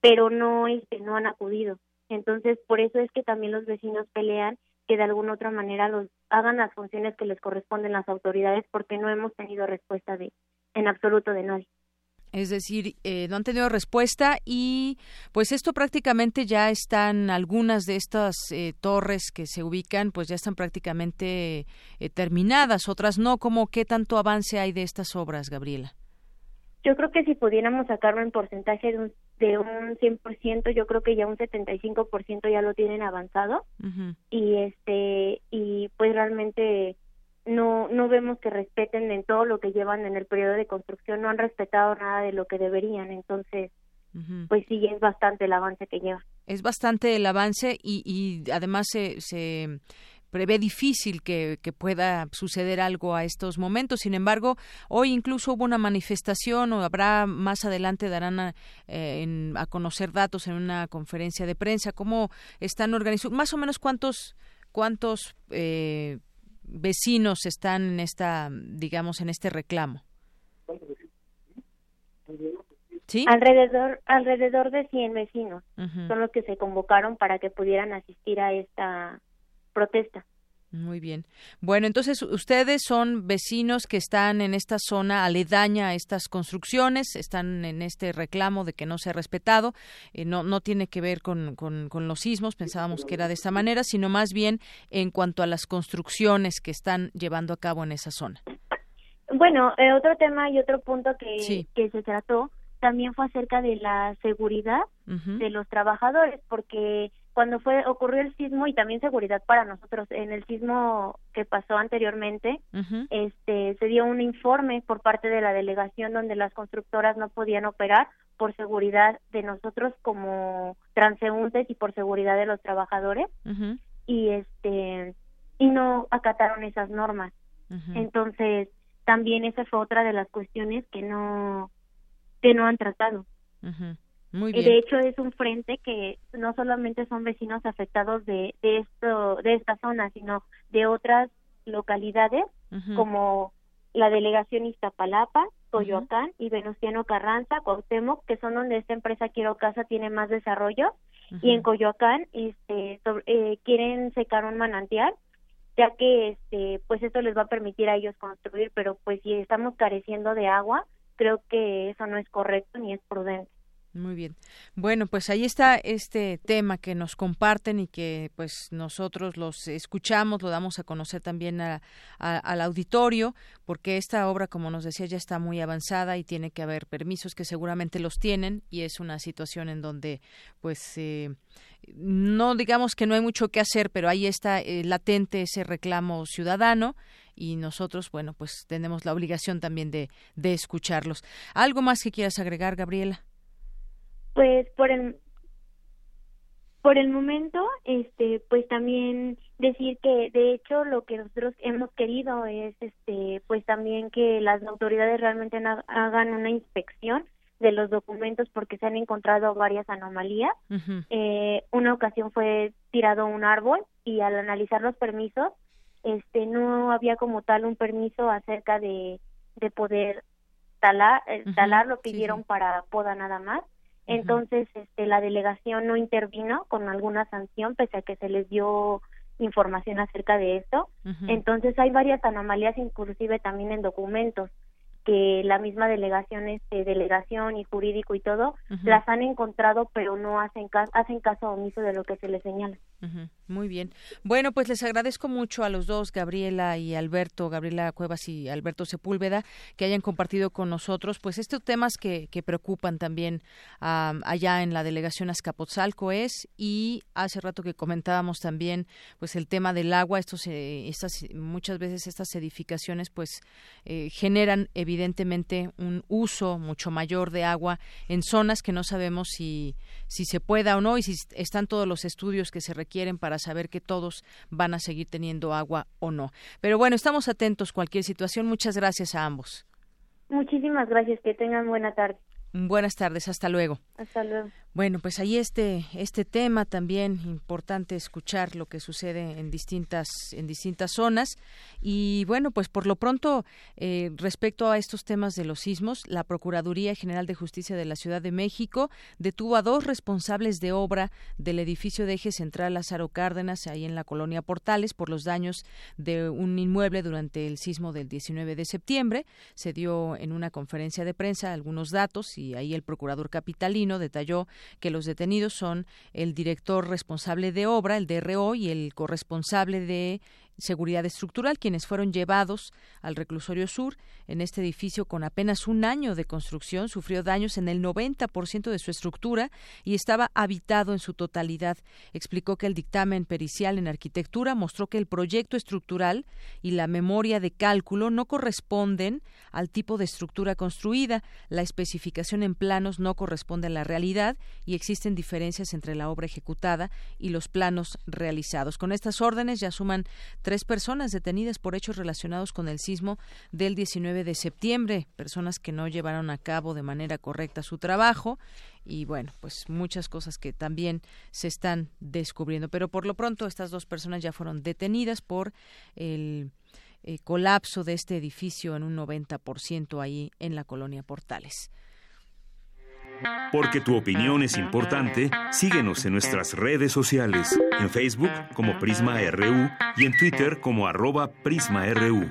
pero no este no han acudido. Entonces, por eso es que también los vecinos pelean que de alguna otra manera los hagan las funciones que les corresponden las autoridades porque no hemos tenido respuesta de en absoluto de nadie. Es decir, eh, no han tenido respuesta y pues esto prácticamente ya están, algunas de estas eh, torres que se ubican pues ya están prácticamente eh, terminadas, otras no. ¿Cómo qué tanto avance hay de estas obras, Gabriela? Yo creo que si pudiéramos sacarlo en porcentaje de un, de un 100%, yo creo que ya un 75% ya lo tienen avanzado. Y este y pues realmente no no vemos que respeten en todo lo que llevan en el periodo de construcción no han respetado nada de lo que deberían entonces pues sí es bastante el avance que lleva es bastante el avance y, y además se, se prevé difícil que, que, pueda suceder algo a estos momentos. Sin embargo, hoy incluso hubo una manifestación o habrá más adelante darán a, eh, en, a conocer datos en una conferencia de prensa. ¿Cómo están organizados? Más o menos cuántos cuántos eh, vecinos están en esta, digamos, en este reclamo? ¿Sí? Alrededor, alrededor de 100 vecinos son los que se convocaron para que pudieran asistir a esta protesta. Muy bien. Bueno, entonces ustedes son vecinos que están en esta zona aledaña a estas construcciones, están en este reclamo de que no se ha respetado. Eh, no, no tiene que ver con, con, los sismos, pensábamos que era de esta manera, sino más bien en cuanto a las construcciones que están llevando a cabo en esa zona. Bueno, eh, otro tema y otro punto que, que se trató también fue acerca de la seguridad de los trabajadores, porque cuando fue ocurrió el sismo y también seguridad para nosotros en el sismo que pasó anteriormente este se dio un informe por parte de la delegación donde las constructoras no podían operar por seguridad de nosotros como transeúntes y por seguridad de los trabajadores. Y este y no acataron esas normas. Entonces también esa fue otra de las cuestiones que no que no han tratado muy De hecho, es un frente que no solamente son vecinos afectados de, de, esto, de esta zona, sino de otras localidades como la delegación Iztapalapa, Coyoacán y Venustiano Carranza, Cuauhtémoc, que son donde esta empresa Quiero Casa tiene más desarrollo. Y en Coyoacán este, eh, quieren secar un manantial ya que este pues esto les va a permitir a ellos construir pero pues si estamos careciendo de agua creo que eso no es correcto ni es prudente Muy bien. Bueno, pues ahí está este tema que nos comparten y que pues nosotros los escuchamos, lo damos a conocer también al auditorio, porque esta obra, como nos decía, ya está muy avanzada y tiene que haber permisos que seguramente los tienen y es una situación en donde pues eh, no digamos que no hay mucho que hacer, pero ahí está eh, latente ese reclamo ciudadano y nosotros, bueno, pues tenemos la obligación también de, de escucharlos. ¿Algo más que quieras agregar, Gabriela? Pues por el por el momento, este, pues también decir que de hecho lo que nosotros hemos querido es, este, pues también que las autoridades realmente hagan una inspección de los documentos porque se han encontrado varias anomalías. eh, una ocasión fue tirado un árbol y al analizar los permisos, este, no había como tal un permiso acerca de, de poder talar, eh, talar lo pidieron para poda nada más entonces, este, la delegación no intervino con alguna sanción, pese a que se les dio información acerca de esto. Entonces, hay varias anomalías, inclusive también en documentos que la misma delegación, este, delegación y jurídico y todo, las han encontrado, pero no hacen, caso, hacen caso omiso de lo que se les señala. Muy bien. Bueno, pues les agradezco mucho a los dos, Gabriela y Alberto, Gabriela Cuevas y Alberto Sepúlveda, que hayan compartido con nosotros pues estos temas que, que preocupan también allá en la delegación Azcapotzalco es y hace rato que comentábamos también pues el tema del agua, estos, eh, estas, muchas veces estas edificaciones pues eh, generan evidentemente un uso mucho mayor de agua en zonas que no sabemos si, si se pueda o no y si están todos los estudios que se requieren quieren para saber que todos van a seguir teniendo agua o no. Pero bueno, estamos atentos a cualquier situación. Muchas gracias a ambos. Muchísimas gracias. Que tengan buena tarde. Buenas tardes. Hasta luego. Hasta luego. Bueno, pues ahí este este tema también importante escuchar lo que sucede en distintas en distintas zonas y bueno, pues por lo pronto eh, respecto a estos temas de los sismos, la Procuraduría General de Justicia de la Ciudad de México detuvo a dos responsables de obra del edificio de Eje Central Lázaro Cárdenas ahí en la colonia Portales por los daños de un inmueble durante el sismo del 19 de septiembre. Se dio en una conferencia de prensa algunos datos y ahí el procurador capitalino detalló que los detenidos son el director responsable de obra, el DRO, y el corresponsable de seguridad estructural, quienes fueron llevados al reclusorio sur. En este edificio, con apenas un año de construcción, sufrió daños en el 90% de su estructura y estaba habitado en su totalidad. Explicó que el dictamen pericial en arquitectura mostró que el proyecto estructural y la memoria de cálculo no corresponden al tipo de estructura construida. La especificación en planos no corresponde a la realidad y existen diferencias entre la obra ejecutada y los planos realizados. Con estas órdenes ya suman tres personas detenidas por hechos relacionados con el sismo del 19 de septiembre, personas que no llevaron a cabo de manera correcta su trabajo y bueno, pues muchas cosas que también se están descubriendo. Pero por lo pronto estas dos personas ya fueron detenidas por el eh, colapso de este edificio en un 90% ahí en la colonia Portales. Porque tu opinión es importante, síguenos en nuestras redes sociales, en Facebook como Prisma RU y en Twitter como arroba PrismaRU.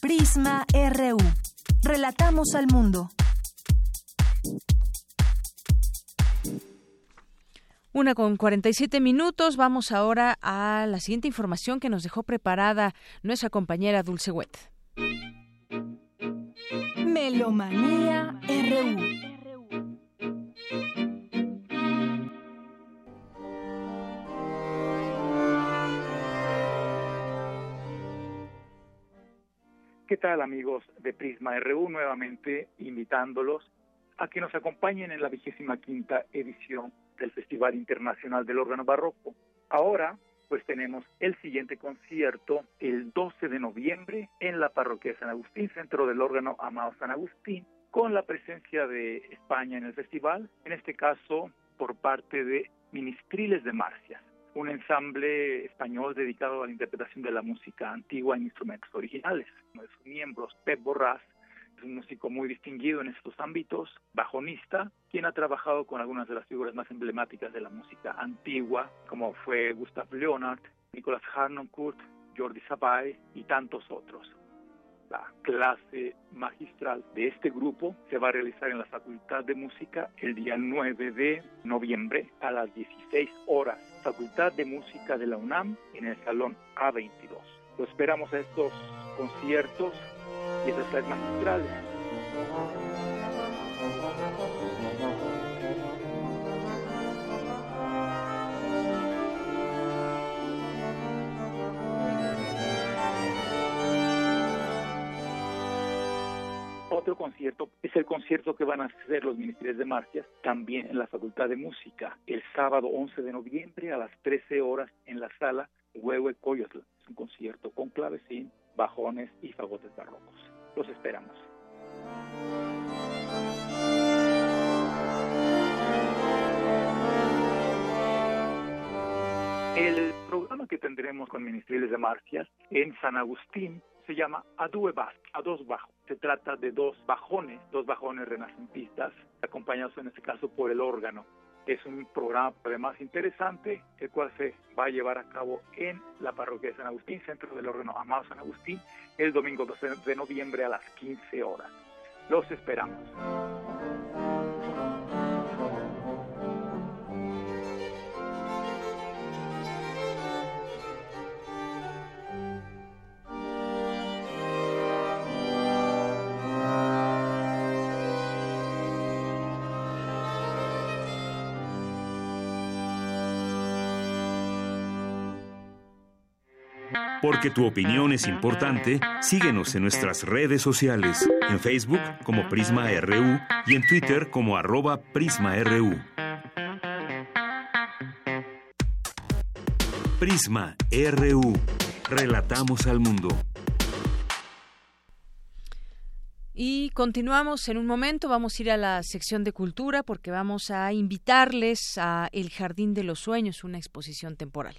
Prisma RU. Relatamos al mundo. Una con 47 minutos. Vamos ahora a la siguiente información que nos dejó preparada nuestra compañera Dulce Wet. Melomanía RU. ¿Qué tal amigos de Prisma RU? Nuevamente invitándolos a que nos acompañen en la vigésima quinta edición del Festival Internacional del Órgano Barroco. Ahora pues tenemos el siguiente concierto el 12 de noviembre en la parroquia de San Agustín, centro del órgano Amado San Agustín, con la presencia de España en el festival, en este caso por parte de Ministriles de Marcias, un ensamble español dedicado a la interpretación de la música antigua en instrumentos originales. Uno de sus miembros, Pep Borrás, un músico muy distinguido en estos ámbitos, bajonista, quien ha trabajado con algunas de las figuras más emblemáticas de la música antigua, como fue Gustav Leonard, Nicolas Harnoncourt, Jordi Sabay y tantos otros. La clase magistral de este grupo se va a realizar en la Facultad de Música el día 9 de noviembre a las 16 horas. Facultad de Música de la UNAM en el Salón A22. Lo esperamos a estos conciertos y esas clases magistrales. Otro concierto es el concierto que van a hacer los ministerios de marcias también en la Facultad de Música el sábado 11 de noviembre a las 13 horas en la sala Huehue Coyotl. Es un concierto con clavecín, bajones y fagotes barrocos. Los esperamos. El programa que tendremos con Ministerios de Marcias en San Agustín se llama A Due a dos bajos. Se trata de dos bajones, dos bajones renacentistas, acompañados en este caso por el órgano. Es un programa además interesante, el cual se va a llevar a cabo en la parroquia de San Agustín, centro del órgano Amado San Agustín, el domingo 12 de noviembre a las 15 horas. Los esperamos. Porque tu opinión es importante, síguenos en nuestras redes sociales, en Facebook como Prisma RU y en Twitter como arroba PrismaRU. Prisma RU. Relatamos al mundo. Y continuamos en un momento, vamos a ir a la sección de cultura porque vamos a invitarles a El Jardín de los Sueños, una exposición temporal.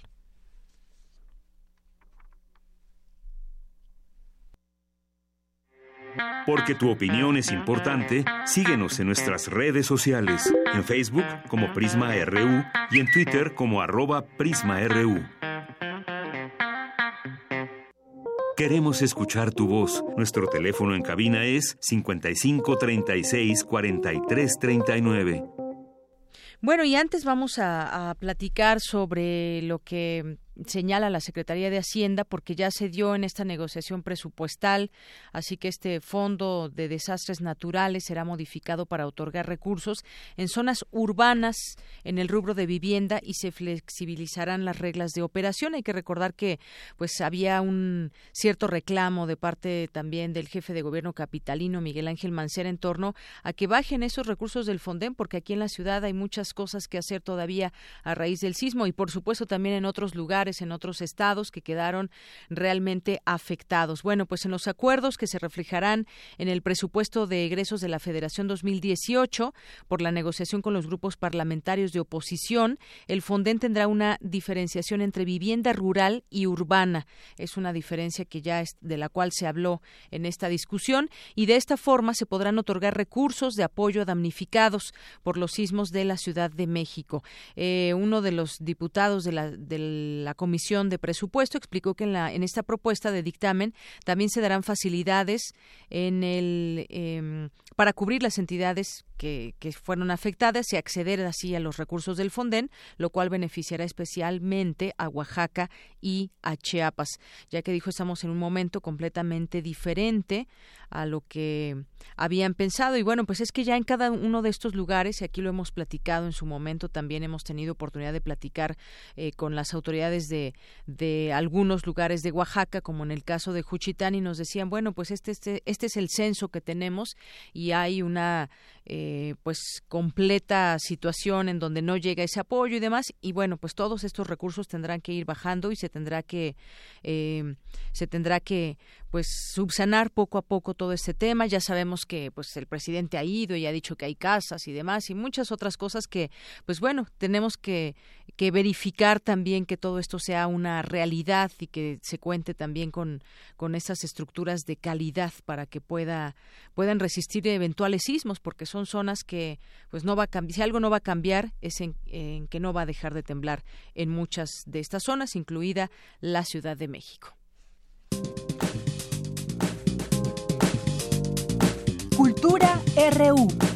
Porque tu opinión es importante, síguenos en nuestras redes sociales, en Facebook como Prisma RU y en Twitter como arroba PrismaRU. Queremos escuchar tu voz. Nuestro teléfono en cabina es 55 36 43 39. Bueno, y antes vamos a, a platicar sobre lo que señala la Secretaría de Hacienda porque ya se dio en esta negociación presupuestal, así que este fondo de desastres naturales será modificado para otorgar recursos en zonas urbanas en el rubro de vivienda y se flexibilizarán las reglas de operación. Hay que recordar que pues había un cierto reclamo de parte también del jefe de gobierno capitalino Miguel Ángel Mancera en torno a que bajen esos recursos del Fonden porque aquí en la ciudad hay muchas cosas que hacer todavía a raíz del sismo y por supuesto también en otros lugares en otros estados que quedaron realmente afectados. Bueno, pues en los acuerdos que se reflejarán en el presupuesto de egresos de la Federación 2018 por la negociación con los grupos parlamentarios de oposición, el Fonden tendrá una diferenciación entre vivienda rural y urbana. Es una diferencia que ya de la cual se habló en esta discusión y de esta forma se podrán otorgar recursos de apoyo a damnificados por los sismos de la Ciudad de México. Eh, uno de los diputados de la Comisión de Presupuesto explicó que en, la, en esta propuesta de dictamen también se darán facilidades en el, em, para cubrir las entidades que, que, fueron afectadas y acceder así a los recursos del Fonden, lo cual beneficiará especialmente a Oaxaca y a Chiapas, ya que dijo estamos en un momento completamente diferente a lo que habían pensado. Y bueno, pues es que ya en cada uno de estos lugares, y aquí lo hemos platicado en su momento, también hemos tenido oportunidad de platicar eh, con las autoridades de, de algunos lugares de Oaxaca, como en el caso de Juchitán, y nos decían, bueno, pues este, este, este es el censo que tenemos y hay una eh, pues completa situación en donde no llega ese apoyo y demás. Y bueno, pues todos estos recursos tendrán que ir bajando y se tendrá que eh, se tendrá que pues subsanar poco a poco todo este tema. Ya sabemos que pues el presidente ha ido y ha dicho que hay casas y demás y muchas otras cosas que pues bueno, tenemos que, que verificar también que todo esto sea una realidad y que se cuente también con, con estructuras de calidad para que pueda puedan resistir eventuales sismos porque son zonas que pues no va a cambiar, si algo no va a cambiar es en, en que no va a dejar de temblar en muchas de estas zonas, incluida la Ciudad de México. RU.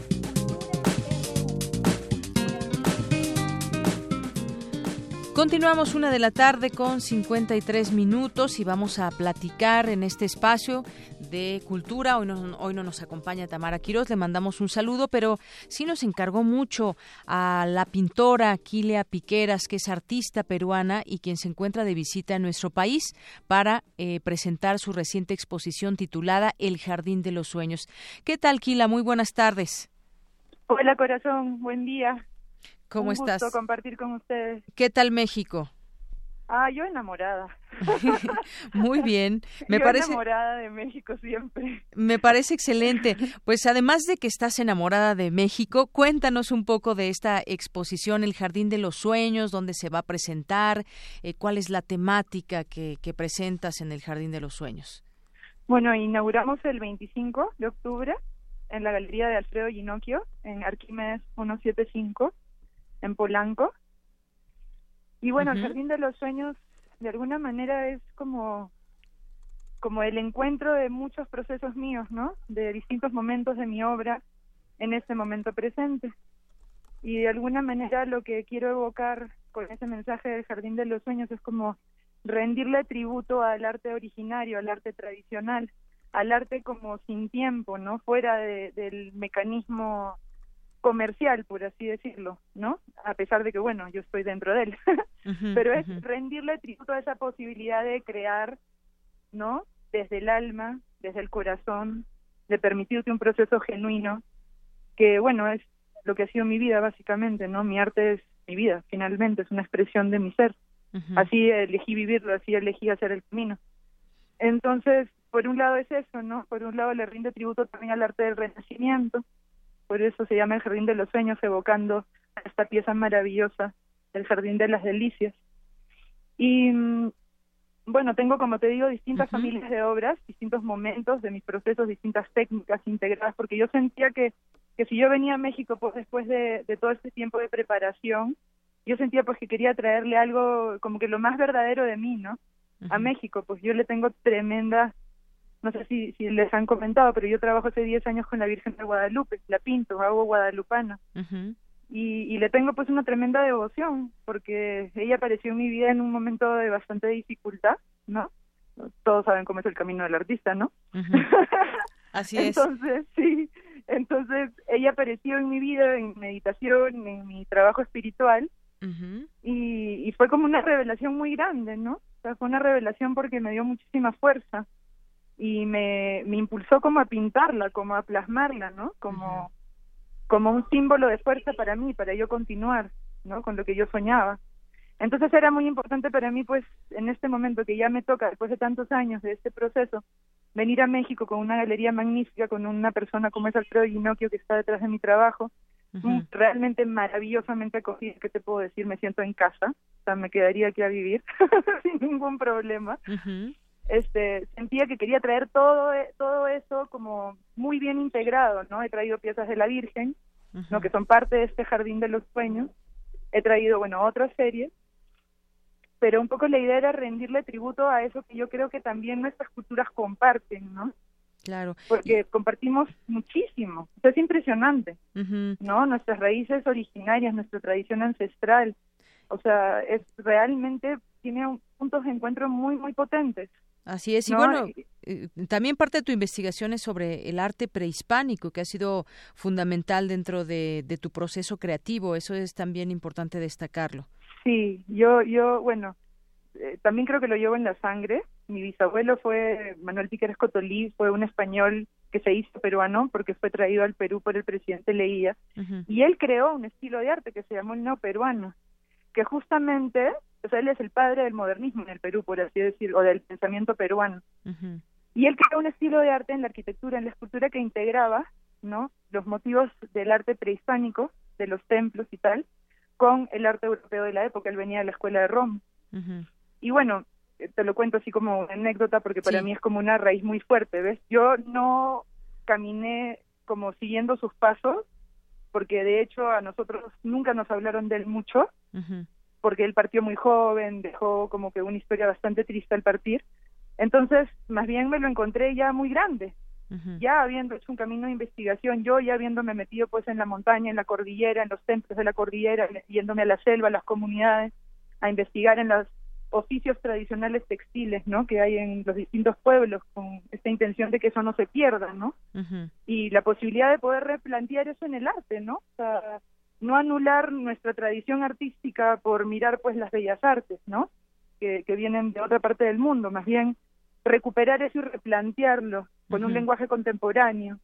Continuamos una de la tarde con 53 minutos y vamos a platicar en este espacio de cultura. Hoy no, hoy no nos acompaña Tamara Quiroz, le mandamos un saludo, pero sí nos encargó mucho a la pintora Quilia Piqueras, que es artista peruana y quien se encuentra de visita en nuestro país para eh, presentar su reciente exposición titulada El Jardín de los Sueños. ¿Qué tal, Quila? Muy buenas tardes. Hola, corazón. Buen día. ¿Cómo Un estás? Gusto compartir con ustedes. ¿Qué tal México? Ah, yo enamorada. [LAUGHS] Muy bien. Me yo parece enamorada de México siempre. me parece excelente. Pues además de que estás enamorada de México, cuéntanos un poco de esta exposición El Jardín de los Sueños, dónde se va a presentar, eh, cuál es la temática que, que presentas en el Jardín de los Sueños. Bueno, inauguramos el 25 de octubre en la Galería de Alfredo Ginocchio, en Arquímedes 175, en Polanco. Y bueno, el. Jardín de los Sueños de alguna manera es como como el encuentro de muchos procesos míos, ¿no? De distintos momentos de mi obra en este momento presente. Y de alguna manera lo que quiero evocar con ese mensaje del Jardín de los Sueños es como rendirle tributo al arte originario, al arte tradicional, al arte como sin tiempo, ¿no? Fuera de- del mecanismo comercial, por así decirlo, ¿no? A pesar de que, bueno, yo estoy dentro de él. [LAUGHS] Pero es rendirle tributo a esa posibilidad de crear, ¿no? Desde el alma, desde el corazón, de permitirte un proceso genuino, que, bueno, es lo que ha sido mi vida, básicamente, ¿no? Mi arte es mi vida, finalmente, es una expresión de mi ser. Así elegí vivirlo, así elegí hacer el camino. Entonces, por un lado es eso, ¿no? Por un lado le rinde tributo también al arte del renacimiento, por eso se llama el Jardín de los Sueños, evocando a esta pieza maravillosa, el Jardín de las Delicias. Y mm, bueno, tengo, como te digo, distintas familias de obras, distintos momentos de mis procesos, distintas técnicas integradas, porque yo sentía que, que si yo venía a México pues, después de, de todo este tiempo de preparación, yo sentía pues que quería traerle algo como que lo más verdadero de mí, ¿no? A México, pues yo le tengo tremenda, no sé si, si les han comentado, pero yo trabajo hace 10 años con la Virgen de Guadalupe, la pinto, hago guadalupana y, y le tengo pues una tremenda devoción porque ella apareció en mi vida en un momento de bastante dificultad, ¿no? Todos saben cómo es el camino del artista, ¿no? [LAUGHS] Así es. Entonces, sí, entonces ella apareció en mi vida, en meditación, en mi trabajo espiritual y, y fue como una revelación muy grande, ¿no? O sea, fue una revelación porque me dio muchísima fuerza y me, me impulsó como a pintarla, como a plasmarla, ¿no? Como, como un símbolo de fuerza para mí, para yo continuar, ¿no? Con lo que yo soñaba. Entonces era muy importante para mí, pues, en este momento que ya me toca, después de tantos años de este proceso, venir a México con una galería magnífica, con una persona como es Alfredo Ginocchio, que está detrás de mi trabajo, realmente maravillosamente acogida, que te puedo decir? Me siento en casa, o sea, me quedaría aquí a vivir [LAUGHS] sin ningún problema. Este, sentía que quería traer todo e- todo eso como muy bien integrado, ¿no? He traído piezas de la Virgen, ¿no? Que son parte de este jardín de los sueños. He traído, bueno, otras series, pero un poco la idea era rendirle tributo a eso que yo creo que también nuestras culturas comparten, ¿no? Claro. Porque compartimos muchísimo. O sea, es impresionante. ¿no? Nuestras raíces originarias, nuestra tradición ancestral. O sea, es realmente tiene un- puntos de encuentro muy, muy potentes. Así es, y ¿no? bueno, eh, también parte de tu investigación es sobre el arte prehispánico, que ha sido fundamental dentro de, de tu proceso creativo. Eso es también importante destacarlo. Sí, yo, yo, bueno, eh, también creo que lo llevo en la sangre. Mi bisabuelo fue Manuel Piqueras Cotolí, fue un español que se hizo peruano porque fue traído al Perú por el presidente Leía. Y él creó un estilo de arte que se llamó el neoperuano, que justamente, o sea, él es el padre del modernismo en el Perú, por así decir, o del pensamiento peruano. Y él creó un estilo de arte en la arquitectura, en la escultura que integraba, ¿no? Los motivos del arte prehispánico, de los templos y tal, con el arte europeo de la época. Él venía de la escuela de Roma. Y bueno, eh, te lo cuento así como una anécdota porque para Sí. mí es como una raíz muy fuerte, ¿ves? Yo no caminé como siguiendo sus pasos porque de hecho a nosotros nunca nos hablaron de él mucho porque él partió muy joven, dejó como que una historia bastante triste al partir. Entonces, más bien me lo encontré ya muy grande, ya habiendo hecho un camino de investigación, yo ya habiéndome metido pues en la montaña, en la cordillera, en los templos de la cordillera, yéndome a la selva, a las comunidades, a investigar en los oficios tradicionales textiles, ¿no? Que hay en los distintos pueblos con esta intención de que eso no se pierda, ¿no? Y la posibilidad de poder replantear eso en el arte, ¿no? O sea, no anular nuestra tradición artística por mirar pues las bellas artes, ¿no? Que, que vienen de otra parte del mundo, más bien recuperar eso y replantearlo con un lenguaje contemporáneo,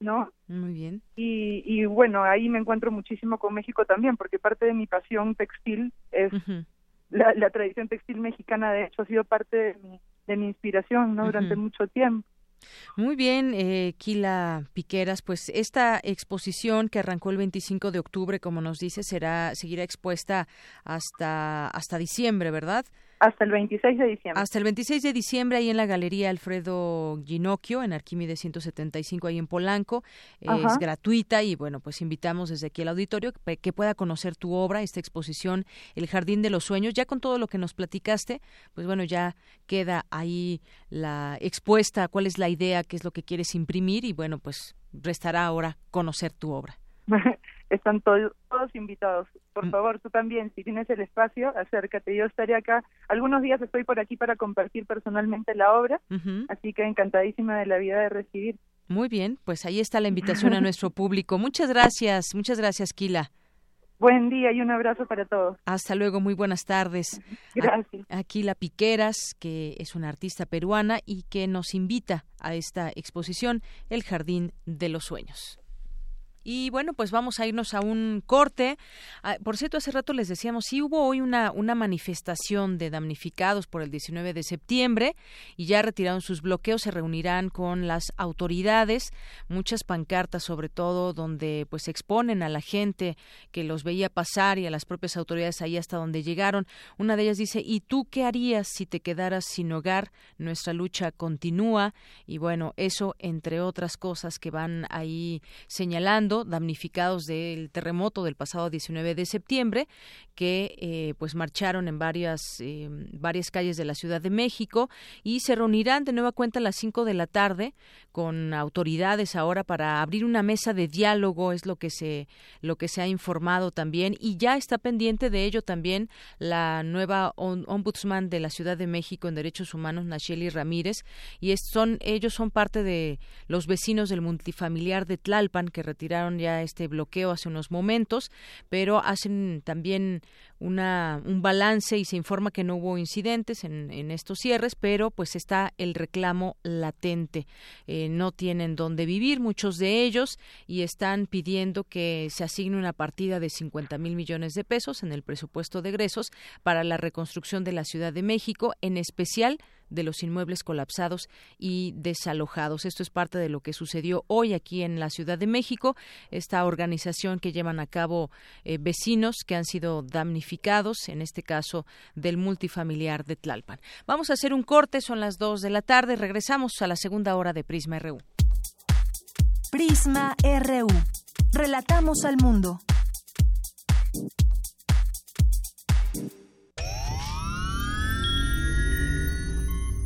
¿no? Muy bien. Y, y bueno, ahí me encuentro muchísimo con México también, porque parte de mi pasión textil es la, la, tradición textil mexicana, de hecho, ha sido parte de mi, de mi inspiración, ¿no? Durante mucho tiempo. Muy bien, eh, Kila Piqueras, pues esta exposición que arrancó el 25 de octubre, como nos dice, será seguirá expuesta hasta hasta diciembre, ¿verdad? Hasta el 26 de diciembre. Hasta el 26 de diciembre ahí en la Galería Alfredo Ginocchio, en Arquímedes 175, ahí en Polanco. Es gratuita y bueno, pues invitamos desde aquí al auditorio que pueda conocer tu obra, esta exposición El Jardín de los Sueños. Ya con todo lo que nos platicaste, pues bueno, ya queda ahí la expuesta, cuál es la idea, qué es lo que quieres imprimir y bueno, pues restará ahora conocer tu obra. [LAUGHS] están todos invitados. Por mm. favor, tú también, si tienes el espacio, acércate. Yo estaré acá. Algunos días estoy por aquí para compartir personalmente la obra, así que encantadísima de la vida de recibir. Muy bien, pues ahí está la invitación a nuestro [LAUGHS] público. Muchas gracias, muchas gracias, Kila. Buen día y un abrazo para todos. Hasta luego, muy buenas tardes. [LAUGHS] Gracias. Aquí la Piqueras, que es una artista peruana y que nos invita a esta exposición, El Jardín de los Sueños. Y bueno, pues vamos a irnos a un corte. Ah, por cierto, hace rato les decíamos, sí hubo hoy una, una manifestación de damnificados por el 19 de septiembre y ya retiraron sus bloqueos, se reunirán con las autoridades, muchas pancartas sobre todo donde pues exponen a la gente que los veía pasar y a las propias autoridades ahí hasta donde llegaron. Una de ellas dice, ¿y tú qué harías si te quedaras sin hogar? Nuestra lucha continúa y bueno, eso entre otras cosas que van ahí señalando damnificados del terremoto del pasado 19 de septiembre, que eh, pues marcharon en varias, eh, varias calles de la Ciudad de México y se reunirán de nueva cuenta a las 5 de la tarde con autoridades ahora para abrir una mesa de diálogo, es lo que se, lo que se ha informado también, y ya está pendiente de ello también la nueva ombudsman de la Ciudad de México en Derechos Humanos, Nacheli Ramírez, y son, ellos son parte de los vecinos del multifamiliar de Tlalpan que retiraron ya este bloqueo hace unos momentos, pero hacen también una, un balance y se informa que no hubo incidentes en, estos cierres, pero pues está el reclamo latente. Eh, no tienen dónde vivir muchos de ellos y están pidiendo que se asigne una partida de 50 mil millones de pesos en el presupuesto de egresos para la reconstrucción de la Ciudad de México, en especial de los inmuebles colapsados y desalojados. Esto es parte de lo que sucedió hoy aquí en la Ciudad de México, esta organización que llevan a cabo eh, vecinos que han sido damnificados, en este caso del multifamiliar de Tlalpan. Vamos a hacer un corte, son las 2 de la tarde, regresamos a la segunda hora de Prisma RU. Prisma RU. Relatamos al mundo.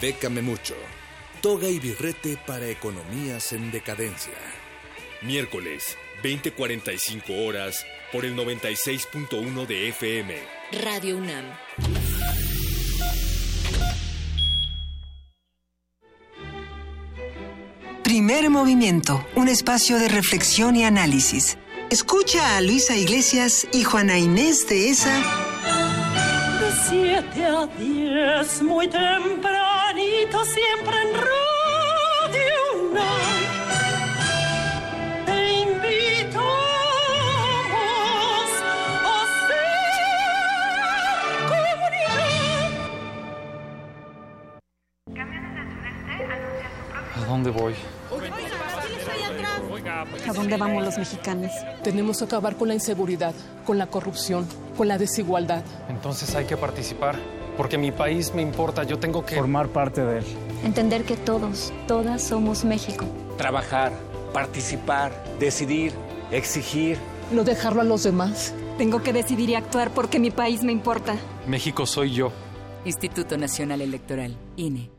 Bécame mucho. Toga y birrete para economías en decadencia. Miércoles, 20:45 horas, por el 96.1 de FM. Radio UNAM. Primer movimiento, un espacio de reflexión y análisis. Escucha a Luisa Iglesias y Juana Inés de esa. De 7 a 10, muy temprano siempre en Radio Te invito a ser comunidad. Camiones del Sureste anuncia su ¿A dónde vamos los mexicanos? Tenemos que acabar con la inseguridad, con la corrupción, con la desigualdad. Entonces hay que participar, porque mi país me importa, yo tengo que... Formar parte de él. Entender que todos, todas somos México. Trabajar, participar, decidir, exigir. No dejarlo a los demás. Tengo que decidir y actuar porque mi país me importa. México soy yo. Instituto Nacional Electoral, INE.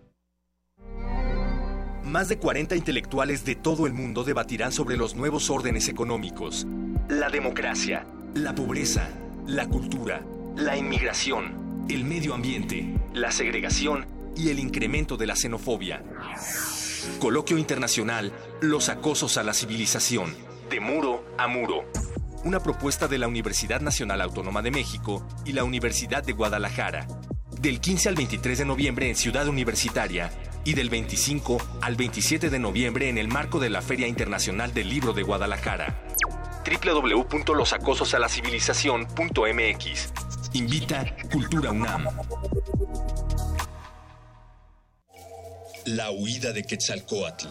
Más de 40 intelectuales de todo el mundo debatirán sobre los nuevos órdenes económicos, la democracia, la pobreza, la cultura, la inmigración, el medio ambiente, la segregación y el incremento de la xenofobia. Coloquio Internacional, los acosos a la civilización, de muro a muro. Una propuesta de la Universidad Nacional Autónoma de México y la Universidad de Guadalajara. Del 15 al 23 de noviembre en Ciudad Universitaria y del 25 al 27 de noviembre en el marco de la Feria Internacional del Libro de Guadalajara. www.losacososalascivilizacion.mx Invita Cultura UNAM. La huida de Quetzalcoatl.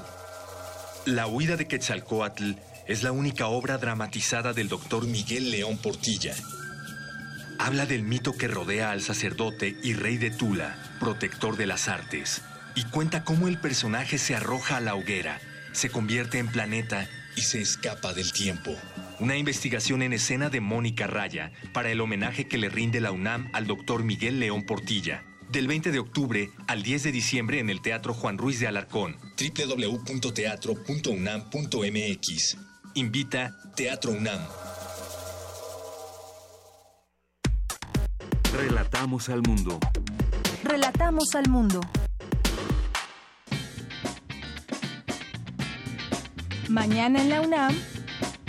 La huida de Quetzalcoatl es la única obra dramatizada del doctor Miguel León Portilla. Habla del mito que rodea al sacerdote y rey de Tula, protector de las artes, y cuenta cómo el personaje se arroja a la hoguera, se convierte en planeta y se escapa del tiempo. Una investigación en escena de Mónica Raya para el homenaje que le rinde la UNAM al doctor Miguel León Portilla. Del 20 de octubre al 10 de diciembre en el Teatro Juan Ruiz de Alarcón. www.teatro.unam.mx Invita Teatro UNAM. Relatamos al mundo. Relatamos al mundo. Mañana en la UNAM,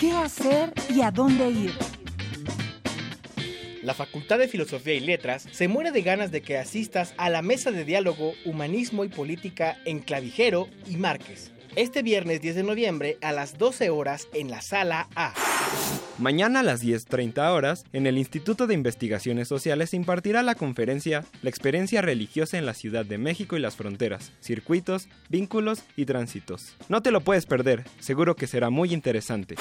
¿qué hacer y a dónde ir? La Facultad de Filosofía y Letras se muere de ganas de que asistas a la mesa de diálogo Humanismo y Política en Clavijero y Márquez. Este viernes 10 de noviembre a las 12 horas en la sala A. Mañana a las 10.30 horas, en el Instituto de Investigaciones Sociales se impartirá la conferencia La experiencia religiosa en la Ciudad de México y las fronteras, circuitos, vínculos y tránsitos. No te lo puedes perder, seguro que será muy interesante.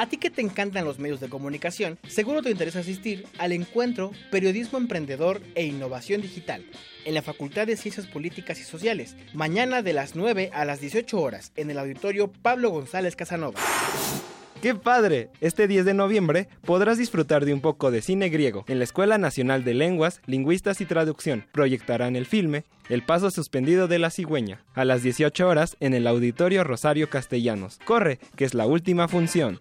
A ti que te encantan los medios de comunicación, seguro te interesa asistir al encuentro Periodismo Emprendedor e Innovación Digital en la Facultad de Ciencias Políticas y Sociales, mañana de las 9 a las 18 horas en el auditorio Pablo González Casanova. ¡Qué padre! Este 10 de noviembre podrás disfrutar de un poco de cine griego en la Escuela Nacional de Lenguas, Lingüistas y Traducción. Proyectarán el filme El Paso Suspendido de la Cigüeña a las 18 horas en el Auditorio Rosario Castellanos. Corre, que es la última función.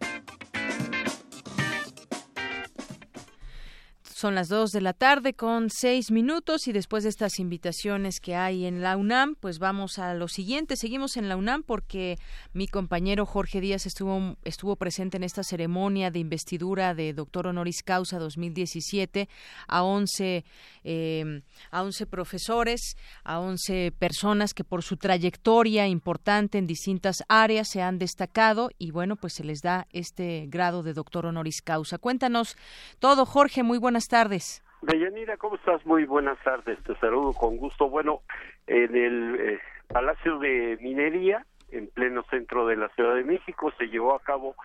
Son las 2 de la tarde con 6 minutos y después de estas invitaciones que hay en la UNAM, pues vamos a lo siguiente. Seguimos en la UNAM porque mi compañero Jorge Díaz estuvo, estuvo presente en esta ceremonia de investidura de doctor honoris causa 2017 a 11, eh, a 11 profesores, a 11 personas que por su trayectoria importante en distintas áreas se han destacado y bueno, pues se les da este grado de doctor honoris causa. Cuéntanos todo, Jorge. Muy buenas tardes. Deyanira, ¿cómo estás? Muy buenas tardes, te saludo con gusto. Bueno, en el eh, Palacio de Minería, en pleno centro de la Ciudad de México, se llevó a cabo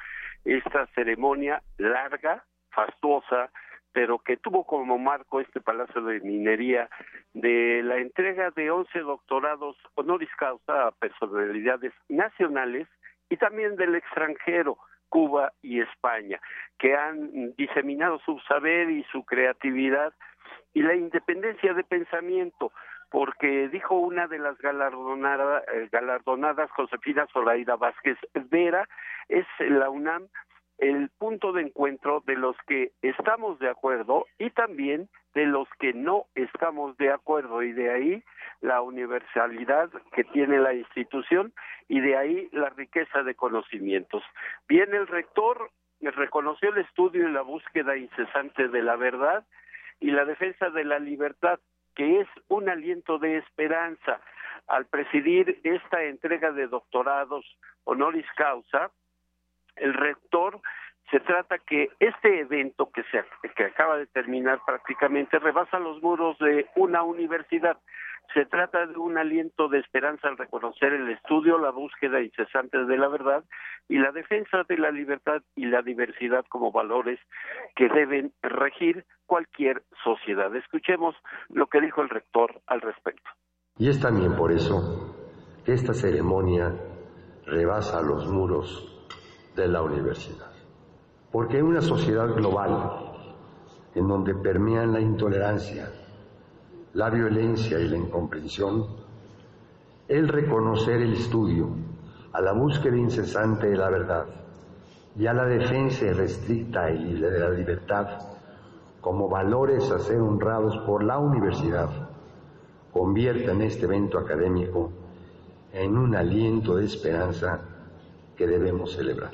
esta ceremonia larga, fastuosa, pero que tuvo como marco este Palacio de Minería de la entrega de 11 doctorados honoris causa a personalidades nacionales y también del extranjero. Cuba y España, que han diseminado su saber y su creatividad y la independencia de pensamiento, porque dijo una de las eh, galardonadas, Josefina Zoraida Vázquez Vera, es la UNAM el punto de encuentro de los que estamos de acuerdo y también de los que no estamos de acuerdo y de ahí la universalidad que tiene la institución y de ahí la riqueza de conocimientos. Bien, el rector reconoció el estudio y la búsqueda incesante de la verdad y la defensa de la libertad, que es un aliento de esperanza. Al presidir esta entrega de doctorados honoris causa, el rector se trata que este evento que se que acaba de terminar prácticamente rebasa los muros de una universidad Se trata de un aliento de esperanza al reconocer el estudio, la búsqueda incesante de la verdad y la defensa de la libertad y la diversidad como valores que deben regir cualquier sociedad. Escuchemos lo que dijo el rector al respecto. Y es también por eso que esta ceremonia rebasa los muros de la universidad. Porque en una sociedad global, en donde permean la intolerancia, la violencia y la incomprensión, el reconocer el estudio, a la búsqueda incesante de la verdad y a la defensa irrestricta y libre de la libertad como valores a ser honrados por la universidad, convierte en este evento académico en un aliento de esperanza que debemos celebrar.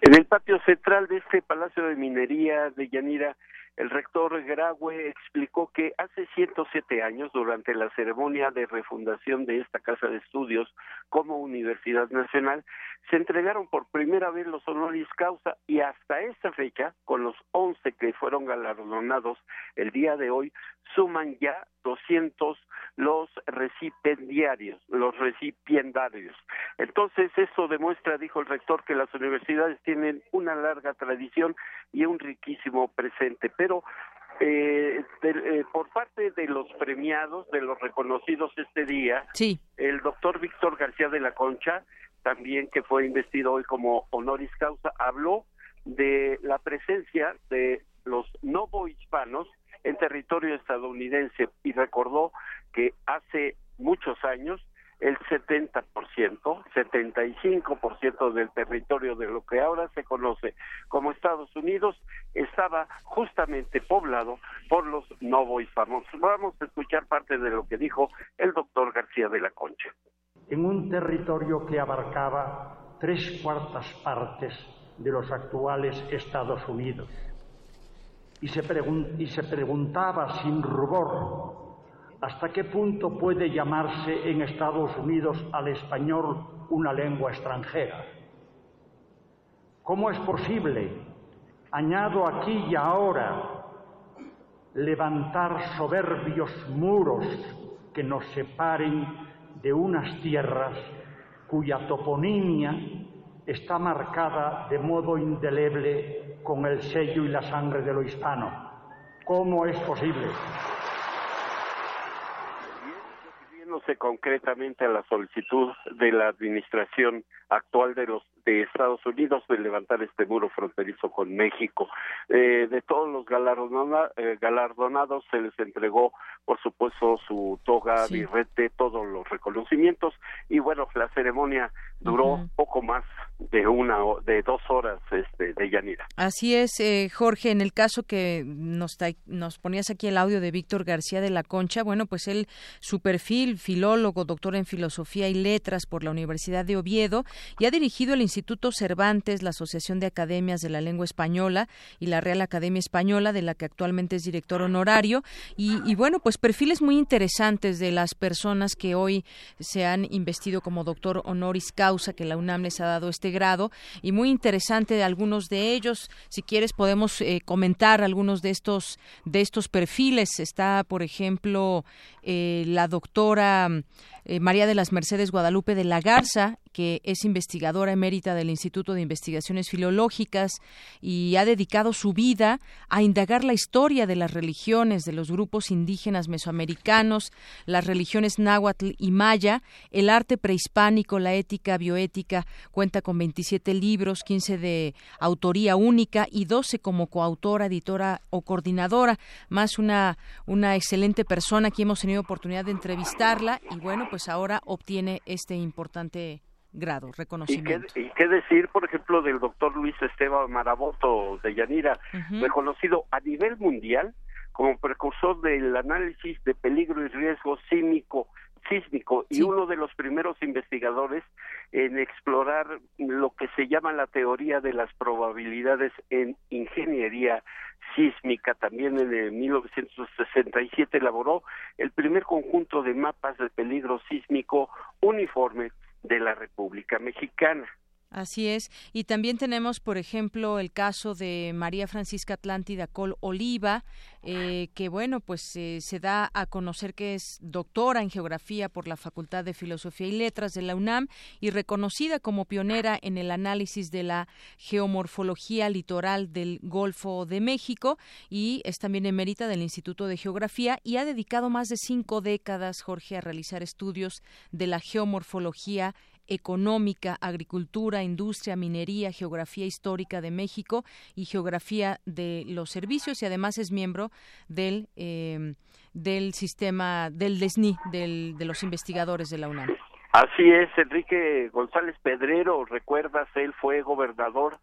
En el patio central de este Palacio de Minería de Yanira, el rector Graue explicó que hace 107 años, durante la ceremonia de refundación de esta casa de estudios como Universidad Nacional, se entregaron por primera vez los honoris causa y hasta esta fecha, con los 11 que fueron galardonados el día de hoy, suman ya 200 los recipiendarios, los recipiendarios. Entonces, eso demuestra, dijo el rector, que las universidades tienen una larga tradición y un riquísimo presente, pero eh, eh, por parte de los premiados, de los reconocidos este día, sí. el doctor Víctor García de la Concha, también que fue investido hoy como honoris causa, habló de la presencia de los novohispanos en territorio estadounidense y recordó que hace muchos años el 70%, 75% del territorio de lo que ahora se conoce como Estados Unidos estaba justamente poblado por los novohispanos. Vamos a escuchar parte de lo que dijo el doctor García de la Concha. En un territorio que abarcaba tres cuartas partes de los actuales Estados Unidos y se, preguntaba sin rubor hasta qué punto puede llamarse en Estados Unidos al español una lengua extranjera. ¿Cómo es posible, añado aquí y ahora, levantar soberbios muros que nos separen de unas tierras cuya toponimia está marcada de modo indeleble con el sello y la sangre de lo hispano. ¿Cómo es posible? Refiriéndose concretamente a la solicitud de la administración actual de los de Estados Unidos de levantar este muro fronterizo con México. Eh, de todos los galardona, eh, galardonados se les entregó, por supuesto, su toga, Sí. birrete, todos los reconocimientos y bueno, la ceremonia duró poco más de una o- de dos horas este, de Yanira. Así es, eh, Jorge, en el caso que nos, nos ponías aquí el audio de Víctor García de la Concha, bueno, pues él, su perfil, filólogo, doctor en filosofía y letras por la Universidad de Oviedo, y ha dirigido el Instituto Cervantes, la Asociación de Academias de la Lengua Española y la Real Academia Española, de la que actualmente es director honorario, y, y bueno, pues perfiles muy interesantes de las personas que hoy se han investido como doctor honoris causa, que la UNAM les ha dado este grado, y muy interesante de algunos de ellos. Si quieres podemos eh, comentar algunos de estos de estos perfiles. Está, por ejemplo, eh, la doctora eh, María de las Mercedes Guadalupe de la Garza, que es investigadora emérita del Instituto de Investigaciones Filológicas y ha dedicado su vida a indagar la historia de las religiones de los grupos indígenas mesoamericanos, las religiones náhuatl y maya, el arte prehispánico, la ética bioética, cuenta con 27 libros, 15 de autoría única y 12 como coautora, editora o coordinadora, más una, una excelente persona que hemos tenido oportunidad de entrevistarla y bueno, pues ahora obtiene este importante grado, ¿Y qué, reconocimiento. y qué decir, por ejemplo, del doctor Luis Esteban Maraboto de Yanira, reconocido a nivel mundial como precursor del análisis de peligro y riesgo sísmico, y uno de los primeros investigadores en explorar lo que se llama la teoría de las probabilidades en ingeniería sísmica. También en el 1967 elaboró el primer conjunto de mapas de peligro sísmico uniforme de la República Mexicana. Así es. Y también tenemos, por ejemplo, el caso de María Francisca Atlántida Col Oliva, eh, que, bueno, pues eh, se da a conocer que es doctora en geografía por la Facultad de Filosofía y Letras de la UNAM y reconocida como pionera en el análisis de la geomorfología litoral del Golfo de México y es también emérita del Instituto de Geografía y ha dedicado más de cinco décadas, Jorge, a realizar estudios de la geomorfología económica, agricultura, industria, minería, geografía histórica de México y geografía de los servicios y además es miembro del eh, del sistema del DESNI, del, de los investigadores de la UNAM. Así es, Enrique González Pedrero, recuerdas, él fue gobernador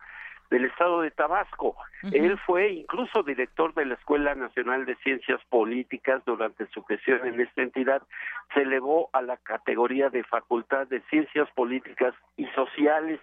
del estado de Tabasco. Él fue incluso director de la Escuela Nacional de Ciencias Políticas durante su gestión en esta entidad. Se elevó a la categoría de Facultad de Ciencias Políticas y Sociales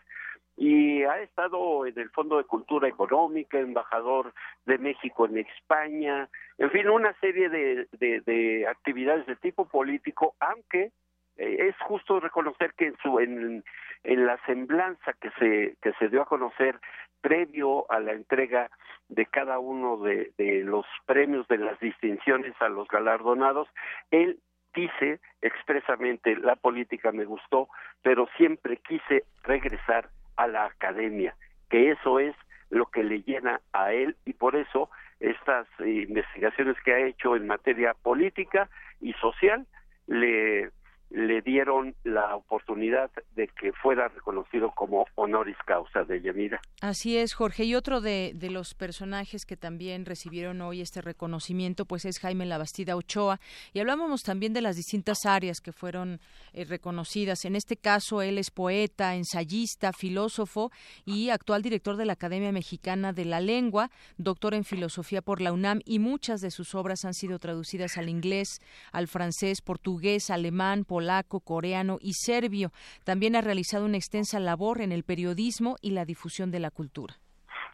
y ha estado en el Fondo de Cultura Económica, embajador de México en España, en fin, una serie de, de, actividades de tipo político, aunque eh, es justo reconocer que en su en, en la semblanza que se que se dio a conocer previo a la entrega de cada uno de, los premios de las distinciones a los galardonados, él dice expresamente la política me gustó, pero siempre quise regresar a la academia, que eso es lo que le llena a él y por eso estas investigaciones que ha hecho en materia política y social le le dieron la oportunidad de que fuera reconocido como honoris causa de Yamira. Así es, Jorge. Y otro de, los personajes que también recibieron hoy este reconocimiento, pues es Jaime Labastida Ochoa. Y hablábamos también de las distintas áreas que fueron eh, reconocidas. En este caso, él es poeta, ensayista, filósofo y actual director de la Academia Mexicana de la Lengua, doctor en filosofía por la UNAM y muchas de sus obras han sido traducidas al inglés, al francés, portugués, alemán, polaco, coreano y serbio. También ha realizado una extensa labor en el periodismo y la difusión de la cultura.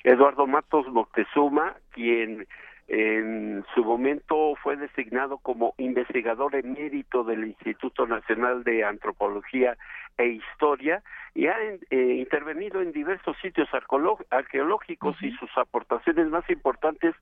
Eduardo Matos Moctezuma, quien en su momento fue designado como investigador emérito del Instituto Nacional de Antropología e Historia y ha eh, intervenido en diversos sitios arqueológicos y sus aportaciones más importantes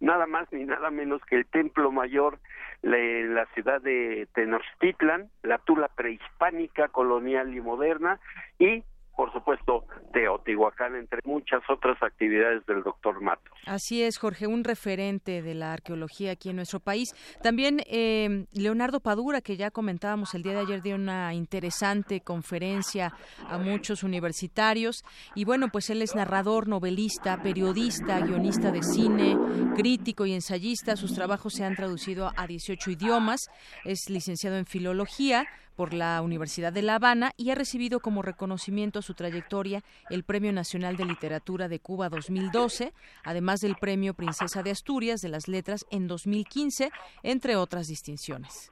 nada más ni nada menos que el templo mayor en la ciudad de Tenochtitlan, la tula prehispánica, colonial y moderna y por supuesto, Teotihuacán, entre muchas otras actividades del doctor Matos. Así es, Jorge, un referente de la arqueología aquí en nuestro país. También eh, Leonardo Padura, que ya comentábamos el día de ayer, dio una interesante conferencia a muchos universitarios. Y bueno, pues él es narrador, novelista, periodista, guionista de cine, crítico y ensayista. Sus trabajos se han traducido a 18 idiomas. Es licenciado en filología por la Universidad de La Habana y ha recibido como reconocimiento a su trayectoria el Premio Nacional de Literatura de Cuba 2012, además del Premio Princesa de Asturias de las Letras en 2015, entre otras distinciones.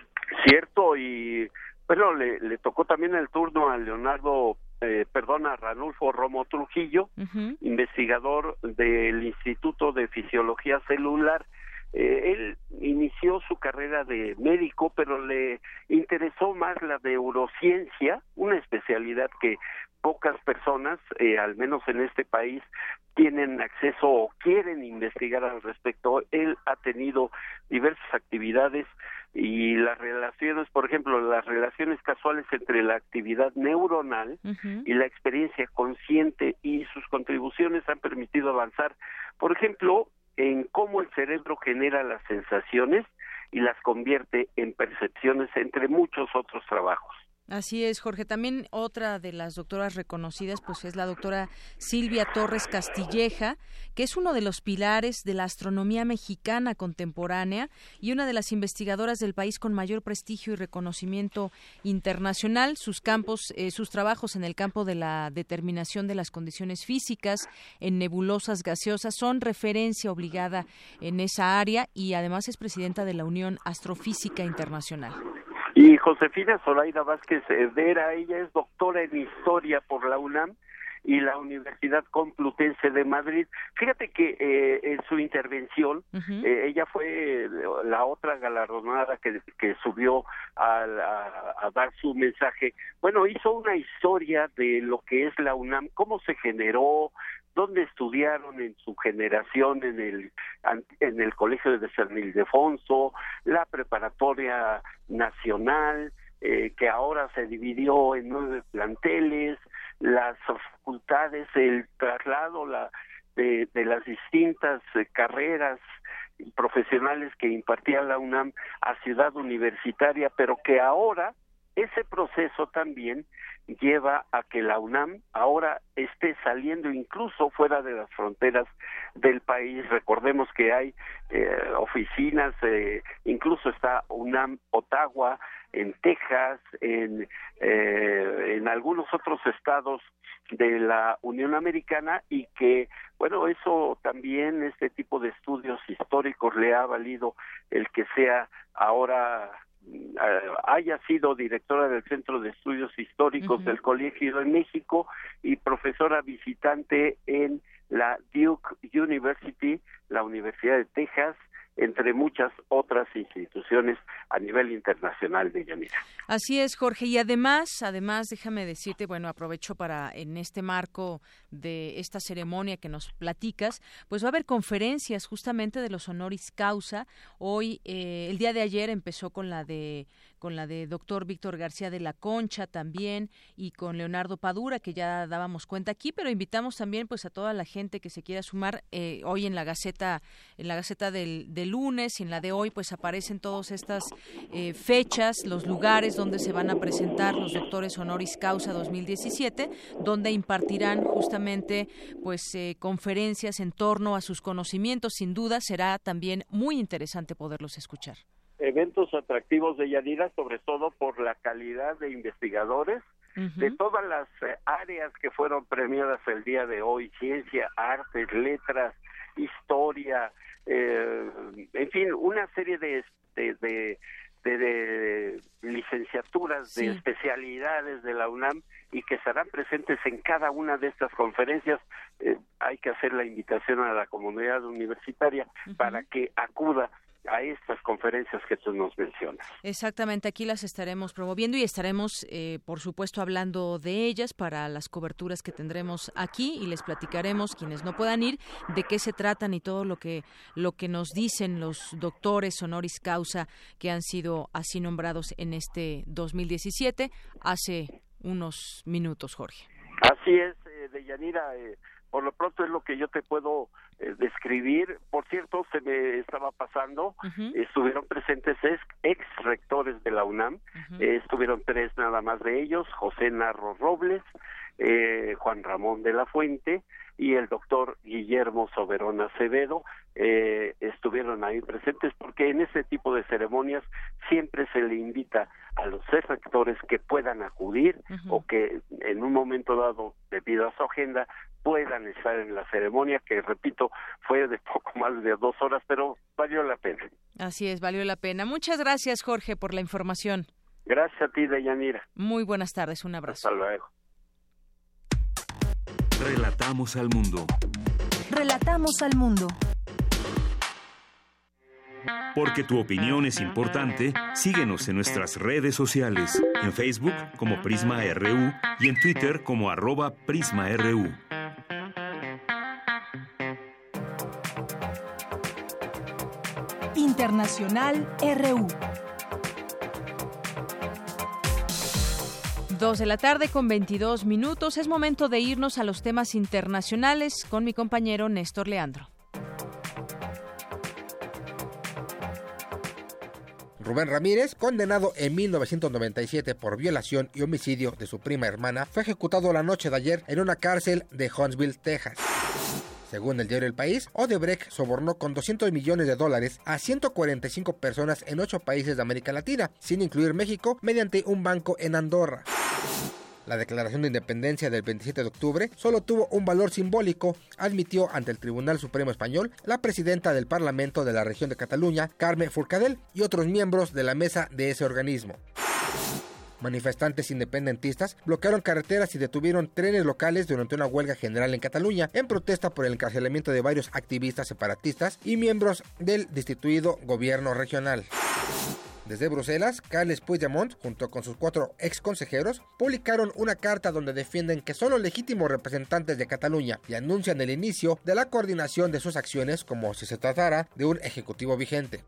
Cierto, y bueno, le, tocó también el turno a Leonardo, eh, perdón, a Ranulfo Romo Trujillo, investigador del Instituto de Fisiología Celular eh, él inició su carrera de médico, pero le interesó más la neurociencia, una especialidad que pocas personas, eh, al menos en este país, tienen acceso o quieren investigar al respecto. Él ha tenido diversas actividades y las relaciones, por ejemplo, las relaciones casuales entre la actividad neuronal y la experiencia consciente y sus contribuciones han permitido avanzar. Por ejemplo, el cerebro genera las sensaciones y las convierte en percepciones entre muchos otros trabajos. Así es, Jorge. También otra de las doctoras reconocidas, pues es la doctora Silvia Torres Castilleja, que es uno de los pilares de la astronomía mexicana contemporánea y una de las investigadoras del país con mayor prestigio y reconocimiento internacional. Sus campos, eh, sus trabajos en el campo de la determinación de las condiciones físicas en nebulosas gaseosas son referencia obligada en esa área y además es presidenta de la Unión Astrofísica Internacional. Y Josefina Zoraida Vázquez Herrera, ella es doctora en historia por la UNAM y la Universidad Complutense de Madrid. Fíjate que eh, en su intervención, eh, ella fue la otra galardonada que, que subió a, a, dar su mensaje. Bueno, hizo una historia de lo que es la UNAM, cómo se generó, dónde estudiaron en su generación en el en el colegio de San Ildefonso, la preparatoria nacional, eh, que ahora se dividió en nueve planteles, las facultades, el traslado la, de, de las distintas eh, carreras profesionales que impartía la UNAM a Ciudad Universitaria, pero que ahora ese proceso también lleva a que la UNAM ahora esté saliendo incluso fuera de las fronteras del país. Recordemos que hay eh, oficinas, eh, incluso está UNAM Ottawa en Texas, en, eh, en algunos otros estados de la Unión Americana y que, bueno, eso también, este tipo de estudios históricos le ha valido el que sea ahora haya sido directora del Centro de Estudios Históricos del Colegio de México y profesora visitante en la Duke University, la Universidad de Texas, entre muchas otras instituciones a nivel internacional de Yanira. Así es, Jorge. Y además, además, déjame decirte, bueno, aprovecho para en este marco de esta ceremonia que nos platicas, pues va a haber conferencias justamente de los honoris causa. Hoy, eh, el día de ayer empezó con la de con la de doctor Víctor García de la Concha también y con Leonardo Padura, que ya dábamos cuenta aquí, pero invitamos también pues a toda la gente que se quiera sumar eh, hoy en la Gaceta, en la Gaceta del, lunes y en la de hoy pues aparecen todas estas eh, fechas, los lugares donde se van a presentar los doctores honoris causa 2017, donde impartirán justamente pues eh, conferencias en torno a sus conocimientos. Sin duda será también muy interesante poderlos escuchar eventos atractivos de Yanira, sobre todo por la calidad de investigadores de todas las eh, áreas que fueron premiadas el día de hoy, ciencia, artes, letras, historia, eh, en fin, una serie de, de, de, licenciaturas, de especialidades de la UNAM y que estarán presentes en cada una de estas conferencias. Eh, hay que hacer la invitación a la comunidad universitaria para que acuda a estas conferencias que tú nos mencionas. Exactamente, aquí las estaremos promoviendo y estaremos, eh, por supuesto, hablando de ellas para las coberturas que tendremos aquí y les platicaremos, quienes no puedan ir, de qué se tratan y todo lo que, lo que nos dicen los doctores honoris causa que han sido así nombrados en este 2017, hace unos minutos, Jorge. Así es, eh, Deyanira. Eh, por lo pronto es lo que yo te puedo eh, describir. Por cierto, se me estaba pasando, estuvieron presentes ex, rectores de la UNAM, eh, estuvieron tres nada más de ellos, José Narro Robles, eh, Juan Ramón de la Fuente y el doctor Guillermo Soberón Acevedo eh, estuvieron ahí presentes porque en ese tipo de ceremonias siempre se le invita a los rectores que puedan acudir o que en un momento dado debido a su agenda puedan estar en la ceremonia que repito fue de poco más de dos horas pero valió la pena. Así es valió la pena. Muchas gracias Jorge por la información. Gracias a ti Deyanira. Muy buenas tardes un abrazo. Hasta luego. Relatamos al mundo. Relatamos al mundo. Porque tu opinión es importante, síguenos en nuestras redes sociales, en Facebook como Prisma RU y en Twitter como arroba PrismaRU. Internacional RU. Dos de la tarde con 22 minutos. Es momento de irnos a los temas internacionales con mi compañero Néstor Leandro. Rubén Ramírez, condenado en 1997 por violación y homicidio de su prima hermana, fue ejecutado la noche de ayer en una cárcel de Huntsville, Texas. Según el diario El País, Odebrecht sobornó con 200 millones de dólares a 145 personas en 8 países de América Latina, sin incluir México, mediante un banco en Andorra. La declaración de independencia del 27 de octubre solo tuvo un valor simbólico, admitió ante el Tribunal Supremo Español la presidenta del Parlamento de la región de Cataluña, Carme Furcadell, y otros miembros de la mesa de ese organismo. Manifestantes independentistas bloquearon carreteras y detuvieron trenes locales durante una huelga general en Cataluña en protesta por el encarcelamiento de varios activistas separatistas y miembros del destituido gobierno regional. Desde Bruselas, Carles Puigdemont, junto con sus cuatro ex consejeros, publicaron una carta donde defienden que son los legítimos representantes de Cataluña y anuncian el inicio de la coordinación de sus acciones como si se tratara de un ejecutivo vigente.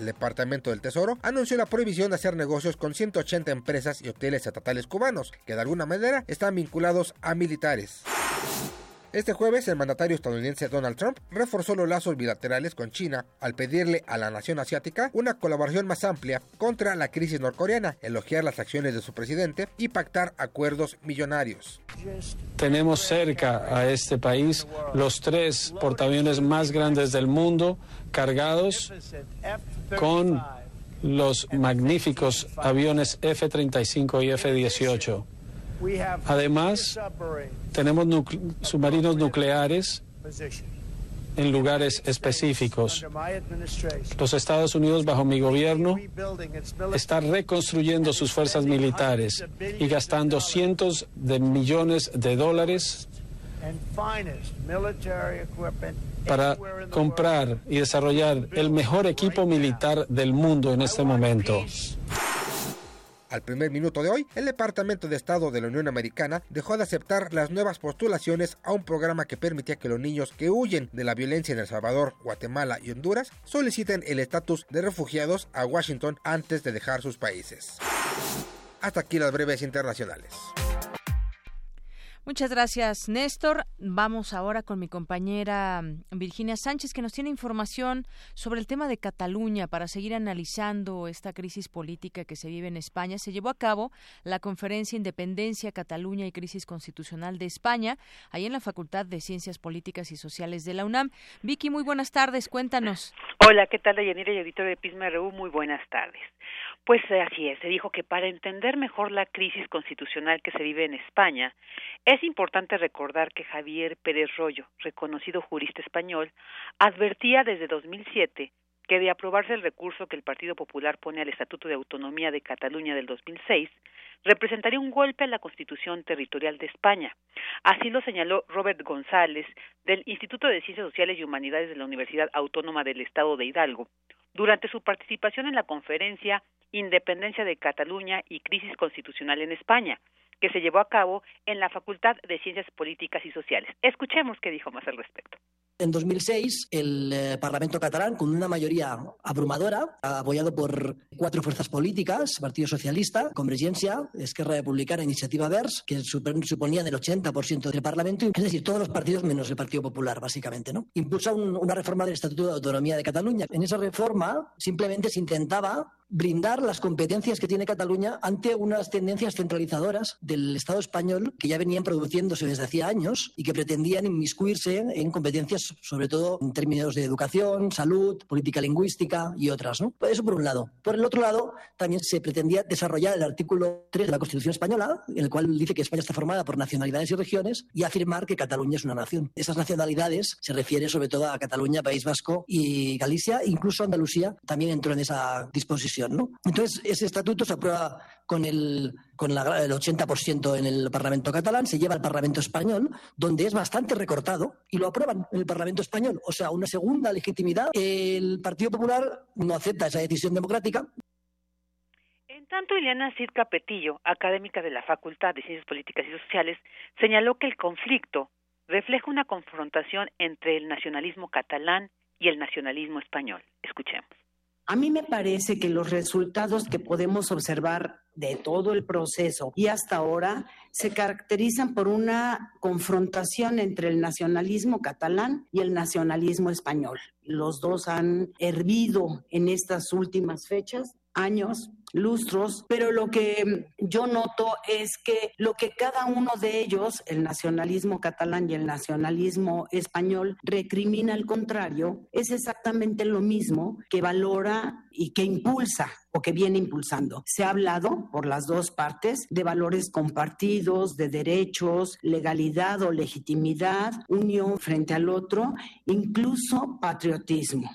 El Departamento del Tesoro anunció la prohibición de hacer negocios con 180 empresas y hoteles estatales cubanos, que de alguna manera están vinculados a militares. Este jueves, el mandatario estadounidense Donald Trump reforzó los lazos bilaterales con China al pedirle a la nación asiática una colaboración más amplia contra la crisis norcoreana, elogiar las acciones de su presidente y pactar acuerdos millonarios. Tenemos cerca a este país los tres portaaviones más grandes del mundo cargados con los magníficos aviones F-35 y F-18. Además, tenemos submarinos nucleares en lugares específicos. Los Estados Unidos, bajo mi gobierno, están reconstruyendo sus fuerzas militares y gastando cientos de millones de dólares para comprar y desarrollar el mejor equipo militar del mundo en este momento. Al primer minuto de hoy, el Departamento de Estado de la Unión Americana dejó de aceptar las nuevas postulaciones a un programa que permitía que los niños que huyen de la violencia en El Salvador, Guatemala y Honduras soliciten el estatus de refugiados a Washington antes de dejar sus países. Hasta aquí las breves internacionales. Muchas gracias, Néstor. Vamos ahora con mi compañera mm, Virginia Sánchez, que nos tiene información sobre el tema de Cataluña para seguir analizando esta crisis política que se vive en España. Se llevó a cabo la conferencia Independencia, Cataluña y Crisis Constitucional de España, ahí en la Facultad de Ciencias Políticas y Sociales de la UNAM. Vicky, muy buenas tardes, cuéntanos. Hola, ¿qué tal, Yanira y auditorio de Pisma RU? Muy buenas tardes. Pues eh, así es, se dijo que para entender mejor la crisis constitucional que se vive en España, es importante recordar que Javier Pérez Rollo, reconocido jurista español, advertía desde 2007 que de aprobarse el recurso que el Partido Popular pone al Estatuto de Autonomía de Cataluña del 2006, representaría un golpe a la Constitución Territorial de España. Así lo señaló Robert González del Instituto de Ciencias Sociales y Humanidades de la Universidad Autónoma del Estado de Hidalgo, durante su participación en la conferencia Independencia de Cataluña y Crisis Constitucional en España, que se llevó a cabo en la Facultad de Ciencias Políticas y Sociales. Escuchemos qué dijo más al respecto. En 2006, el eh, Parlamento catalán, con una mayoría abrumadora, apoyado por cuatro fuerzas políticas, Partido Socialista, Convergencia, Esquerra Republicana, Iniciativa Vers, que suponían el 80% del Parlamento, es decir, todos los partidos menos el Partido Popular, básicamente, ¿no? Impulsa una reforma del Estatuto de Autonomía de Cataluña. En esa reforma simplemente se intentaba brindar las competencias que tiene Cataluña ante unas tendencias centralizadoras del Estado español que ya venían produciéndose desde hacía años y que pretendían inmiscuirse en competencias, sobre todo en términos de educación, salud, política lingüística y otras. ¿no? Eso por un lado. Por el otro lado, también se pretendía desarrollar el artículo 3 de la Constitución española, en el cual dice que España está formada por nacionalidades y regiones, y afirmar que Cataluña es una nación. Esas nacionalidades se refieren sobre todo a Cataluña, País Vasco y Galicia, incluso Andalucía también entró en esa disposición. Entonces, ese estatuto se aprueba con el, con el 80% en el Parlamento catalán, se lleva al Parlamento español, donde es bastante recortado, y lo aprueban en el Parlamento español. O sea, una segunda legitimidad. El Partido Popular no acepta esa decisión democrática. En tanto, Ileana Cid Capetillo, académica de la Facultad de Ciencias Políticas y Sociales, señaló que el conflicto refleja una confrontación entre el nacionalismo catalán y el nacionalismo español. Escuchemos. A mí me parece que los resultados que podemos observar de todo el proceso y hasta ahora se caracterizan por una confrontación entre el nacionalismo catalán y el nacionalismo español. Los dos han hervido en estas últimas fechas años, lustros, pero lo que yo noto es que lo que cada uno de ellos, el nacionalismo catalán y el nacionalismo español, recrimina al contrario, es exactamente lo mismo que valora y que impulsa o que viene impulsando. Se ha hablado por las dos partes de valores compartidos, de derechos, legalidad o legitimidad, unión frente al otro, incluso patriotismo.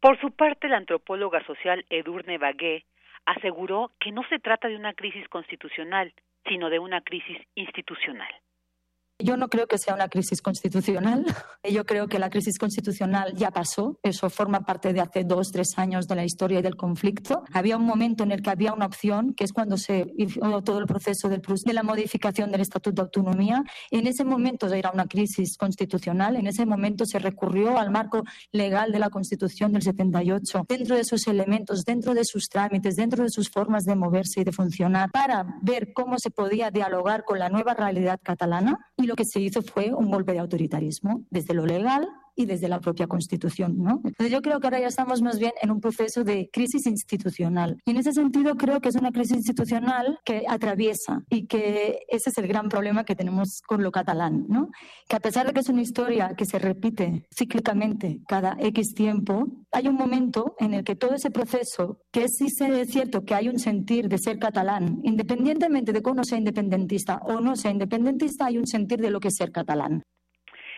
Por su parte, la antropóloga social Edurne Bagué aseguró que no se trata de una crisis constitucional, sino de una crisis institucional. Yo no creo que sea una crisis constitucional. [LAUGHS] Yo creo que la crisis constitucional ya pasó. Eso forma parte de hace dos, tres años de la historia y del conflicto. Había un momento en el que había una opción, que es cuando se hizo todo el proceso de la modificación del Estatuto de Autonomía. En ese momento era una crisis constitucional. En ese momento se recurrió al marco legal de la Constitución del 78, dentro de sus elementos, dentro de sus trámites, dentro de sus formas de moverse y de funcionar, para ver cómo se podía dialogar con la nueva realidad catalana lo que se hizo fue un golpe de autoritarismo, desde lo legal y desde la propia Constitución. ¿no? Entonces yo creo que ahora ya estamos más bien en un proceso de crisis institucional. Y en ese sentido creo que es una crisis institucional que atraviesa y que ese es el gran problema que tenemos con lo catalán. ¿no? Que a pesar de que es una historia que se repite cíclicamente cada X tiempo, hay un momento en el que todo ese proceso, que sí es cierto que hay un sentir de ser catalán, independientemente de que uno sea independentista o no sea independentista, hay un sentir de lo que es ser catalán.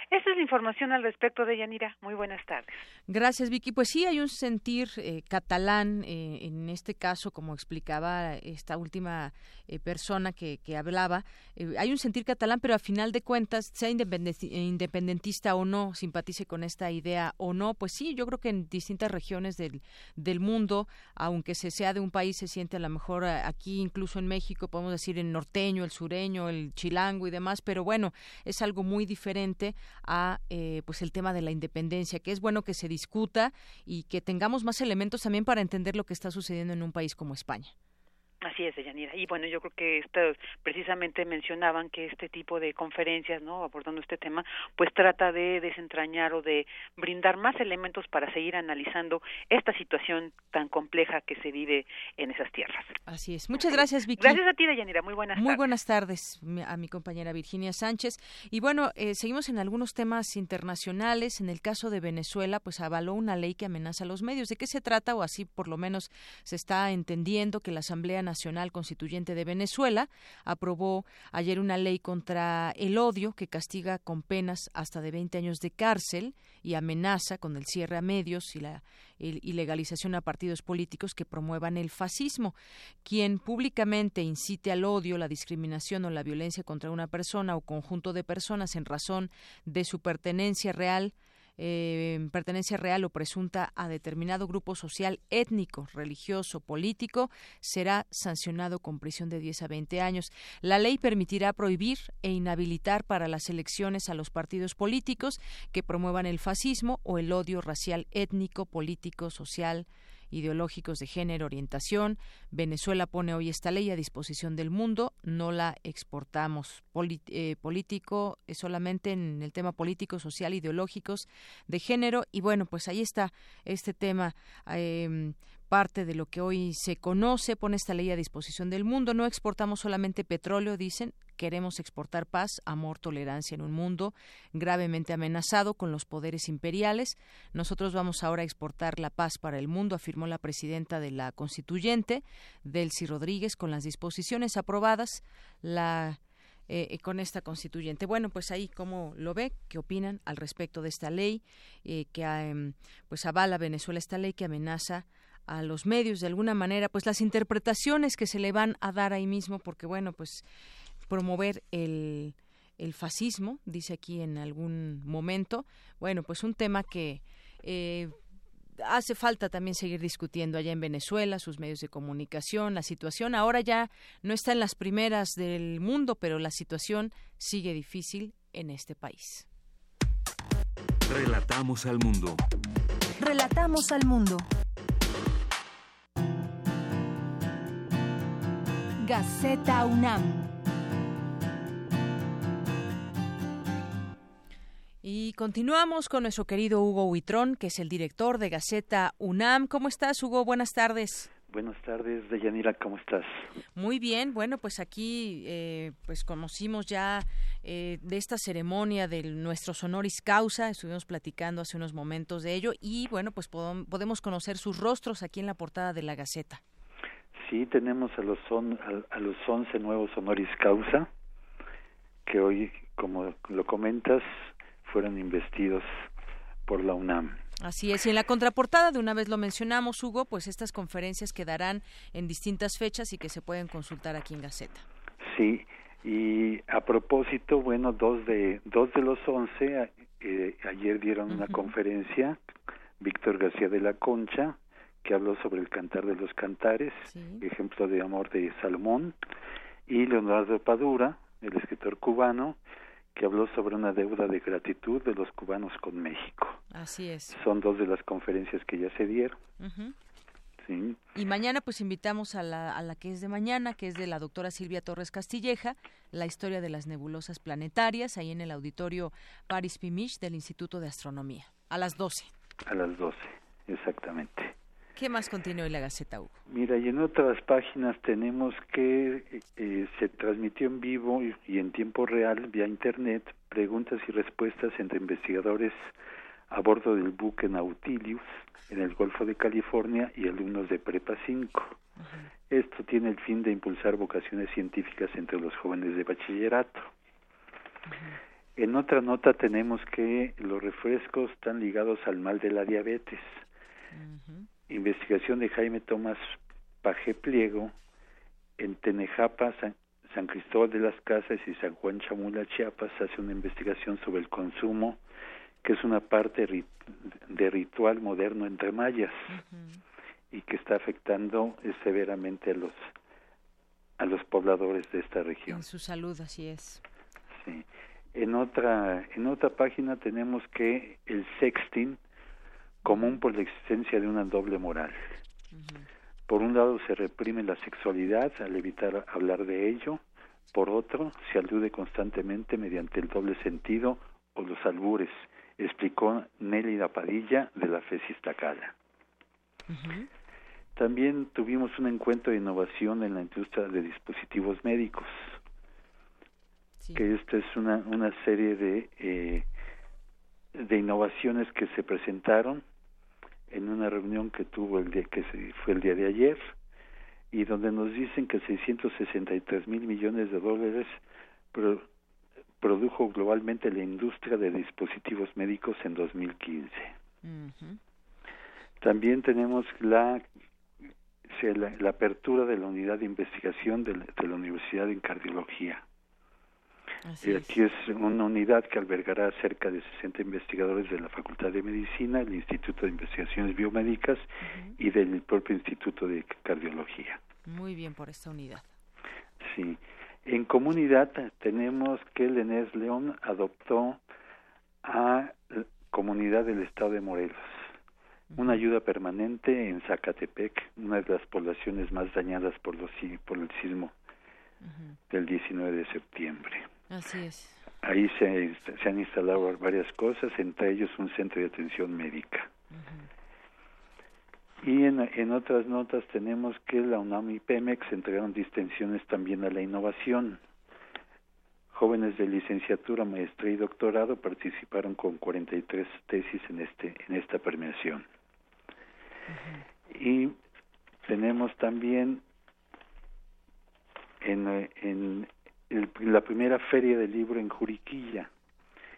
Esa es la información al respecto de Yanira. Muy buenas tardes. Gracias, Vicky. Pues sí, hay un sentir eh, catalán, eh, en este caso, como explicaba esta última eh, persona que, que hablaba, hay un sentir catalán, pero a final de cuentas, sea independentista o no, simpatice con esta idea o no, pues sí, yo creo que en distintas regiones del, del mundo, aunque se sea de un país, se siente a lo mejor aquí, incluso en México, podemos decir el norteño, el sureño, el chilango y demás, pero bueno, es algo muy diferente a eh, pues el tema de la independencia, que es bueno que se discuta y que tengamos más elementos también para entender lo que está sucediendo en un país como España. Así es, Yanira. Y bueno, yo creo que esto, precisamente mencionaban que este tipo de conferencias, ¿no? Abordando este tema, pues trata de desentrañar o de brindar más elementos para seguir analizando esta situación tan compleja que se vive en esas tierras. Así es. Muchas gracias, Vicky. Gracias a ti, Yanira. Muy buenas Muy buenas tardes a mi compañera Virginia Sánchez. Y bueno, eh, seguimos en algunos temas internacionales. En el caso de Venezuela, pues avaló una ley que amenaza a los medios. ¿De qué se trata? O así por lo menos se está entendiendo que la Asamblea Nacional Nacional Constituyente de Venezuela aprobó ayer una ley contra el odio que castiga con penas hasta de 20 años de cárcel y amenaza con el cierre a medios y la ilegalización a partidos políticos que promuevan el fascismo. Quien públicamente incite al odio, la discriminación o la violencia contra una persona o conjunto de personas en razón de su pertenencia real eh, pertenencia real o presunta a determinado grupo social étnico, religioso, político, será sancionado con prisión de 10 a 20 años. La ley permitirá prohibir e inhabilitar para las elecciones a los partidos políticos que promuevan el fascismo o el odio racial, étnico, político, social, ideológicos de género, orientación. Venezuela pone hoy esta ley a disposición del mundo, no la exportamos. Eh, político, eh, solamente en el tema político, social, ideológicos de género. Y bueno, pues ahí está este tema. Eh, parte de lo que hoy se conoce, pone esta ley a disposición del mundo. No exportamos solamente petróleo, dicen, queremos exportar paz, amor, tolerancia en un mundo gravemente amenazado con los poderes imperiales. Nosotros vamos ahora a exportar la paz para el mundo, afirmó la presidenta de la constituyente, Delcy Rodríguez, con las disposiciones aprobadas. La eh, con esta constituyente. Bueno, pues ahí cómo lo ve, qué opinan al respecto de esta ley eh, que eh, pues avala Venezuela esta ley que amenaza a los medios de alguna manera, pues las interpretaciones que se le van a dar ahí mismo, porque bueno, pues promover el, el fascismo, dice aquí en algún momento, bueno, pues un tema que eh, hace falta también seguir discutiendo allá en Venezuela, sus medios de comunicación, la situación ahora ya no está en las primeras del mundo, pero la situación sigue difícil en este país. Relatamos al mundo. Relatamos al mundo. Gaceta UNAM. Y continuamos con nuestro querido Hugo Huitrón, que es el director de Gaceta UNAM. ¿Cómo estás, Hugo? Buenas tardes. Buenas tardes, Deyanira, ¿cómo estás? Muy bien, bueno, pues aquí eh, pues conocimos ya eh, de esta ceremonia de nuestro honoris causa, estuvimos platicando hace unos momentos de ello y bueno, pues podemos conocer sus rostros aquí en la portada de la Gaceta. Sí, tenemos a los, on, a, los 11 nuevos honoris causa que hoy, como lo comentas, fueron investidos por la UNAM. Así es, y en la contraportada, de una vez lo mencionamos, Hugo, pues estas conferencias quedarán en distintas fechas y que se pueden consultar aquí en Gaceta. Sí, y a propósito, bueno, dos de, dos de los once eh, ayer dieron una conferencia, Víctor García de la Concha, que habló sobre el cantar de los cantares, ejemplo de amor de Salomón, y Leonardo Padura, el escritor cubano, que habló sobre una deuda de gratitud de los cubanos con México. Así es. Son dos de las conferencias que ya se dieron. sí. Y mañana pues invitamos a la, a la que es de mañana, que es de la doctora Silvia Torres Castilleja, la historia de las nebulosas planetarias, ahí en el auditorio Paris Pimich del Instituto de Astronomía, a las 12. A las 12, exactamente. ¿Qué más continúa en la Gaceta, Hugo? Mira, y en otras páginas tenemos que eh, se transmitió en vivo y, en tiempo real vía Internet preguntas y respuestas entre investigadores a bordo del buque Nautilus en el Golfo de California y alumnos de Prepa 5. Esto tiene el fin de impulsar vocaciones científicas entre los jóvenes de bachillerato. En otra nota tenemos que los refrescos están ligados al mal de la diabetes investigación de Jaime Tomás Paje Pliego en Tenejapa, San, Cristóbal de las Casas y San Juan Chamula, Chiapas, hace una investigación sobre el consumo, que es una parte de ritual moderno entre mayas y que está afectando severamente a los a los pobladores de esta región. En su salud, así es. Sí. En otra en otra página tenemos que el sexting común por la existencia de una doble moral. Por un lado se reprime la sexualidad al evitar hablar de ello, por otro se alude constantemente mediante el doble sentido o los albures, explicó Nelly Padilla de la FESIS Tacala. También tuvimos un encuentro de innovación en la industria de dispositivos médicos, que esta es una, una serie de, eh, de innovaciones que se presentaron en una reunión que tuvo el día que fue el día de ayer y donde nos dicen que 663 mil millones de dólares produjo globalmente la industria de dispositivos médicos en 2015. También tenemos la, la, apertura de la unidad de investigación de la Universidad en Cardiología y aquí es. una unidad que albergará cerca de 60 investigadores de la Facultad de Medicina, el Instituto de Investigaciones Biomédicas y del propio Instituto de Cardiología. Muy bien por esta unidad. Sí. En comunidad tenemos que el ENES León adoptó a Comunidad del Estado de Morelos, una ayuda permanente en Zacatepec, una de las poblaciones más dañadas por, los, por el sismo del 19 de septiembre. Así es. Ahí se, se han instalado varias cosas, entre ellos un centro de atención médica. Y en, en otras notas tenemos que la UNAM y Pemex entregaron distinciones también a la innovación. Jóvenes de licenciatura, maestría y doctorado participaron con 43 tesis en este en esta premiación. Y tenemos también en, en, la primera feria del libro en Juriquilla.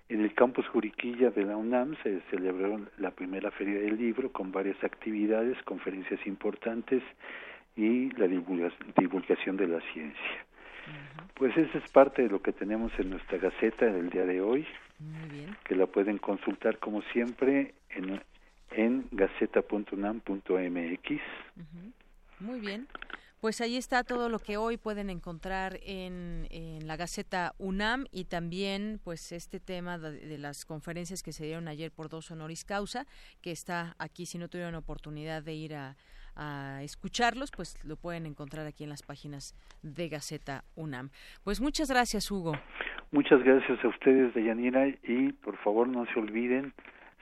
En el campus Juriquilla de la UNAM se celebró la primera feria del libro con varias actividades, conferencias importantes y la divulgación de la ciencia. Pues esa es parte de lo que tenemos en nuestra gaceta del día de hoy, que la pueden consultar como siempre en, en gaceta.unam.mx. Muy bien. Pues ahí está todo lo que hoy pueden encontrar en, la Gaceta UNAM y también pues este tema de, las conferencias que se dieron ayer por dos honoris causa, que está aquí, si no tuvieron oportunidad de ir a, escucharlos, pues lo pueden encontrar aquí en las páginas de Gaceta UNAM. Pues muchas gracias, Hugo. Muchas gracias a ustedes, Deyanira, y por favor no se olviden,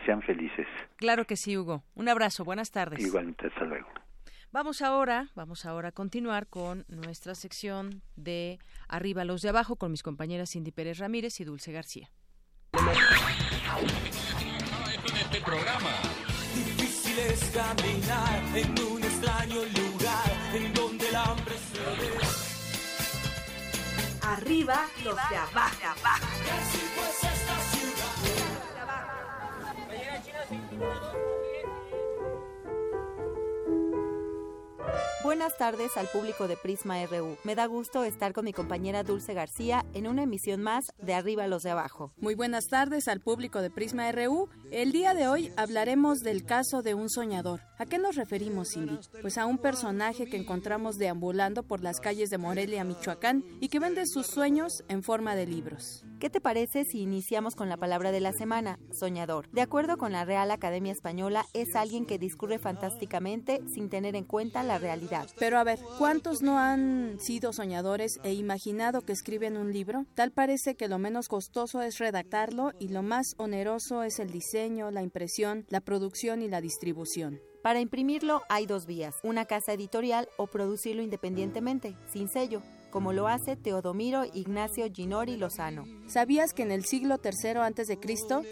sean felices. Claro que sí, Hugo. Un abrazo, buenas tardes. Igualmente, hasta luego. Vamos ahora, vamos ahora a continuar con nuestra sección de Arriba los de abajo con mis compañeras Cindy Pérez Ramírez y Dulce García. este programa. Difícil es caminar en un extraño lugar en donde el hambre se ve. Arriba los de abajo. Así pues esta ciudad. Buenas tardes al público de Prisma RU. Me da gusto estar con mi compañera Dulce García en una emisión más de Arriba a los de Abajo. Muy buenas tardes al público de Prisma RU. El día de hoy hablaremos del caso de un soñador. ¿A qué nos referimos, Cindy? Pues a un personaje que encontramos deambulando por las calles de Morelia, Michoacán, y que vende sus sueños en forma de libros. ¿Qué te parece si iniciamos con la palabra de la semana, soñador? De acuerdo con la Real Academia Española, es alguien que discurre fantásticamente sin tener en cuenta la realidad. Pero a ver, ¿cuántos no han sido soñadores e imaginado que escriben un libro? Tal parece que lo menos costoso es redactarlo y lo más oneroso es el diseño, la impresión, la producción y la distribución. Para imprimirlo hay dos vías, una casa editorial o producirlo independientemente, sin sello como lo hace Teodomiro Ignacio Ginori Lozano. ¿Sabías que en el siglo III a.C.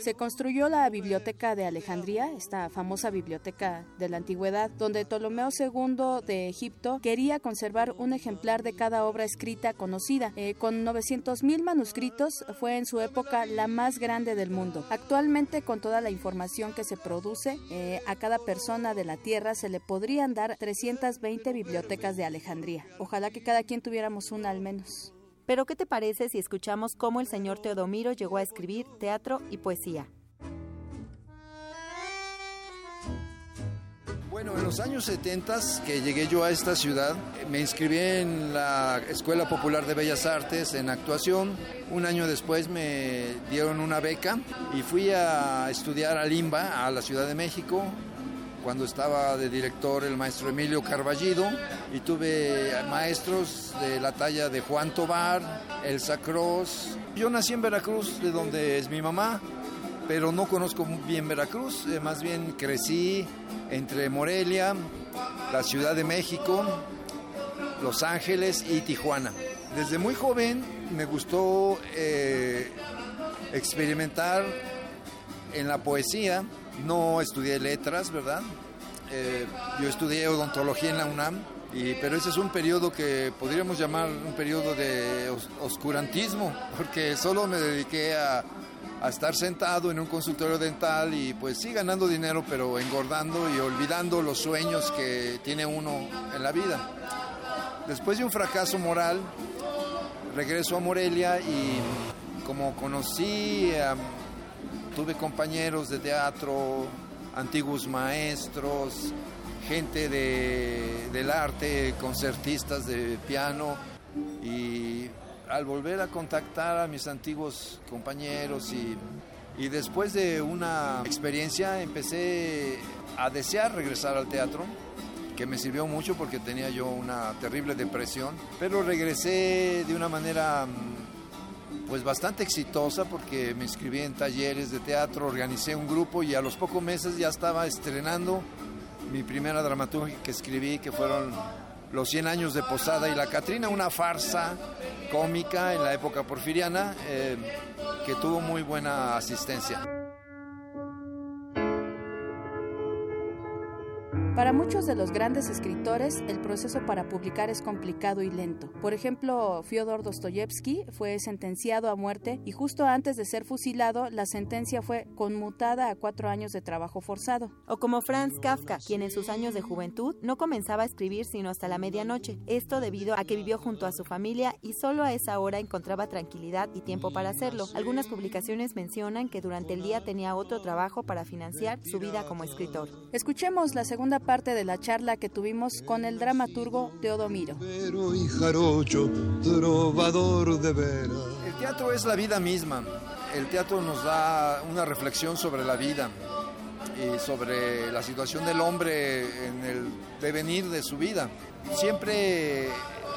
se construyó la Biblioteca de Alejandría, esta famosa biblioteca de la antigüedad, donde Ptolomeo II de Egipto quería conservar un ejemplar de cada obra escrita conocida? Eh, con 900.000 manuscritos fue en su época la más grande del mundo. Actualmente, con toda la información que se produce, eh, a cada persona de la Tierra se le podrían dar 320 bibliotecas de Alejandría. Ojalá que cada quien tuviéramos una al menos. Pero ¿qué te parece si escuchamos cómo el señor Teodomiro llegó a escribir teatro y poesía? Bueno, en los años 70 que llegué yo a esta ciudad, me inscribí en la Escuela Popular de Bellas Artes en actuación. Un año después me dieron una beca y fui a estudiar a Limba, a la Ciudad de México, cuando estaba de director el maestro Emilio Carballido y tuve maestros de la talla de Juan Tobar, Elsa Cross. Yo nací en Veracruz, de donde es mi mamá, pero no conozco bien Veracruz, eh, más bien crecí entre Morelia, la Ciudad de México, Los Ángeles y Tijuana. Desde muy joven me gustó eh, experimentar en la poesía, no estudié letras, ¿verdad? Eh, yo estudié odontología en la UNAM, pero ese es un periodo que podríamos llamar un periodo de oscurantismo, [LAUGHS] porque solo me dediqué a, a estar sentado en un consultorio dental y pues sí ganando dinero, pero engordando y olvidando los sueños que tiene uno en la vida. Después de un fracaso moral, regreso a Morelia y como conocí a tuve compañeros de teatro, antiguos maestros, gente de, del arte, concertistas de piano y al volver a contactar a mis antiguos compañeros y, y después de una experiencia empecé a desear regresar al teatro que me sirvió mucho porque tenía yo una terrible depresión, pero regresé de una manera pues bastante exitosa porque me inscribí en talleres de teatro, organicé un grupo y a los pocos meses ya estaba estrenando mi primera dramaturgia que escribí, que fueron Los 100 años de Posada y la Catrina, una farsa cómica en la época porfiriana eh, que tuvo muy buena asistencia. Para muchos de los grandes escritores, el proceso para publicar es complicado y lento. Por ejemplo, Fyodor Dostoyevsky fue sentenciado a muerte y justo antes de ser fusilado, la sentencia fue conmutada a cuatro años de trabajo forzado. O como Franz Kafka, quien en sus años de juventud no comenzaba a escribir sino hasta la medianoche. Esto debido a que vivió junto a su familia y solo a esa hora encontraba tranquilidad y tiempo para hacerlo. Algunas publicaciones mencionan que durante el día tenía otro trabajo para financiar su vida como escritor. Escuchemos la segunda parte de la charla que tuvimos con el dramaturgo Teodomiro. El teatro es la vida misma. El teatro nos da una reflexión sobre la vida y sobre la situación del hombre en el devenir de su vida. Siempre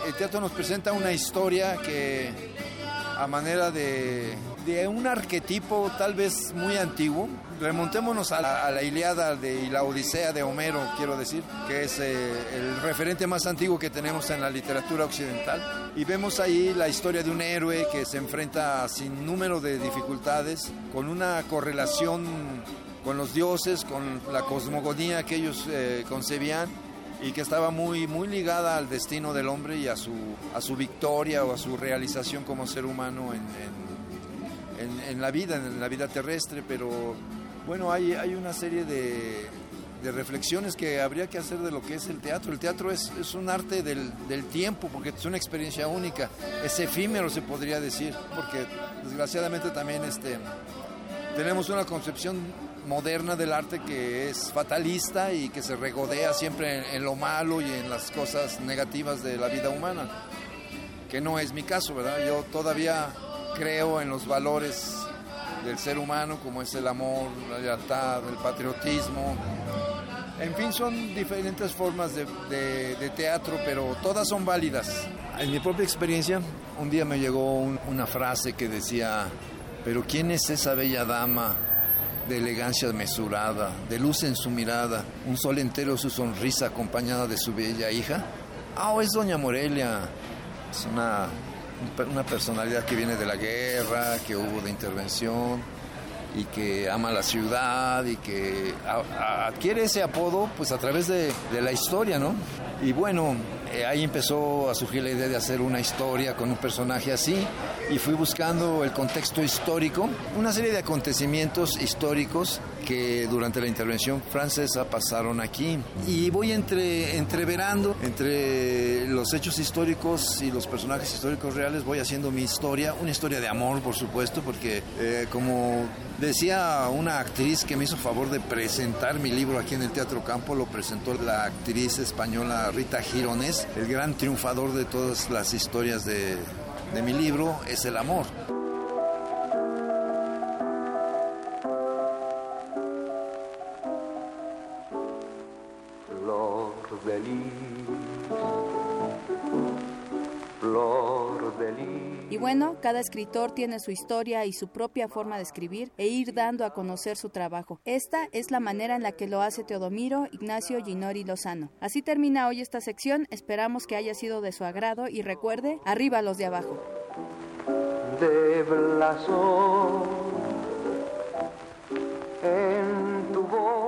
el teatro nos presenta una historia que a manera de, de un arquetipo tal vez muy antiguo. Remontémonos a la, a la Iliada de, y la Odisea de Homero, quiero decir, que es eh, el referente más antiguo que tenemos en la literatura occidental. Y vemos ahí la historia de un héroe que se enfrenta a sin número de dificultades, con una correlación con los dioses, con la cosmogonía que ellos eh, concebían y que estaba muy, muy ligada al destino del hombre y a su, a su victoria o a su realización como ser humano en, en, en, en la vida, en la vida terrestre, pero Bueno, hay, una serie de, reflexiones que habría que hacer de lo que es el teatro. El teatro es, un arte del, del, tiempo, porque es una experiencia única, es efímero se podría decir, porque desgraciadamente también este, tenemos una concepción moderna del arte que es fatalista y que se regodea siempre en, en, lo malo y en las cosas negativas de la vida humana, que no es mi caso, ¿verdad? Yo todavía creo en los valores del ser humano como es el amor, la lealtad, el patriotismo. En fin, son diferentes formas de, teatro, pero todas son válidas. En mi propia experiencia, un día me llegó un, una frase que decía, pero ¿quién es esa bella dama de elegancia mesurada, de luz en su mirada, un sol entero su sonrisa acompañada de su bella hija? Ah, oh, es doña Morelia. Es una, una personalidad que viene de la guerra, que hubo de intervención y que ama la ciudad y que adquiere ese apodo pues a través de, de la historia, ¿no? Y bueno, eh, ahí empezó a surgir la idea de hacer una historia con un personaje así y fui buscando el contexto histórico, una serie de acontecimientos históricos que durante la intervención francesa pasaron aquí. Y voy entre, entreverando entre los hechos históricos y los personajes históricos reales, voy haciendo mi historia, una historia de amor, por supuesto, porque eh, como decía una actriz que me hizo favor de presentar mi libro aquí en el Teatro Campo, lo presentó la actriz española Rita Girones, el gran triunfador de todas las historias de, de mi libro es el amor. Y bueno, cada escritor tiene su historia y su propia forma de escribir e ir dando a conocer su trabajo. Esta es la manera en la que lo hace Teodomiro Ignacio Ginori Lozano. Así termina hoy esta sección, esperamos que haya sido de su agrado y recuerde, arriba los de abajo. En tu voz.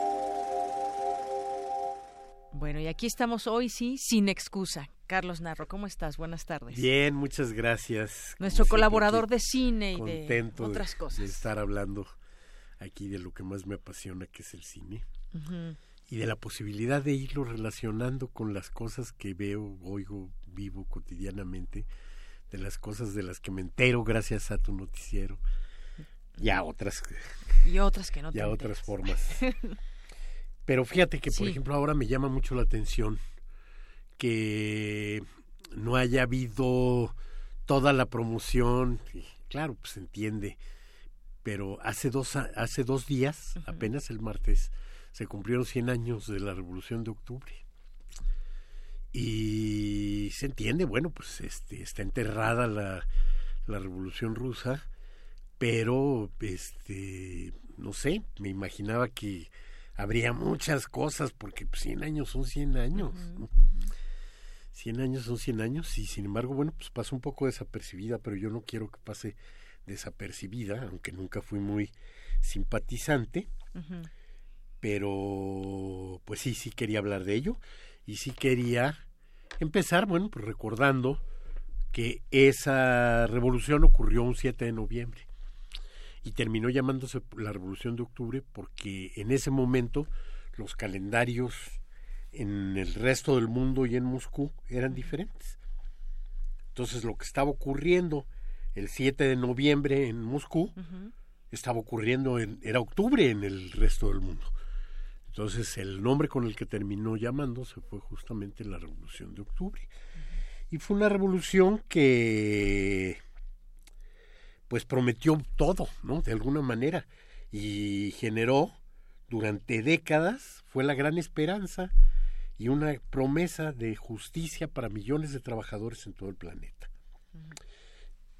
Bueno, y aquí estamos hoy, sí, sin excusa. Carlos Narro, ¿cómo estás? Buenas tardes. Bien, muchas gracias. Nuestro colaborador de cine y de otras cosas. De estar hablando aquí de lo que más me apasiona, que es el cine. Uh -huh. Y de la posibilidad de irlo relacionando con las cosas que veo, oigo, vivo cotidianamente, de las cosas de las que me entero gracias a tu noticiero. Y a otras. Y otras que no [LAUGHS] te Y a otras formas. [LAUGHS] Pero fíjate que, por sí. ejemplo, ahora me llama mucho la atención que no haya habido toda la promoción, claro, pues se entiende, pero hace dos, hace dos días, uh -huh. apenas el martes, se cumplieron 100 años de la Revolución de Octubre. Y se entiende, bueno, pues este, está enterrada la, la Revolución Rusa, pero, este, no sé, me imaginaba que habría muchas cosas, porque 100 años son 100 años. -huh. 100 años son 100 años y sin embargo, bueno, pues pasó un poco desapercibida, pero yo no quiero que pase desapercibida, aunque nunca fui muy simpatizante. Uh -huh. Pero, pues sí, sí quería hablar de ello y sí quería empezar, bueno, pues recordando que esa revolución ocurrió un 7 de noviembre y terminó llamándose la Revolución de Octubre porque en ese momento los calendarios en el resto del mundo y en Moscú eran diferentes. Entonces lo que estaba ocurriendo el 7 de noviembre en Moscú uh -huh. estaba ocurriendo en era octubre en el resto del mundo. Entonces el nombre con el que terminó llamándose fue justamente la Revolución de Octubre. Uh -huh. Y fue una revolución que pues prometió todo, ¿no? De alguna manera y generó durante décadas fue la gran esperanza y una promesa de justicia para millones de trabajadores en todo el planeta.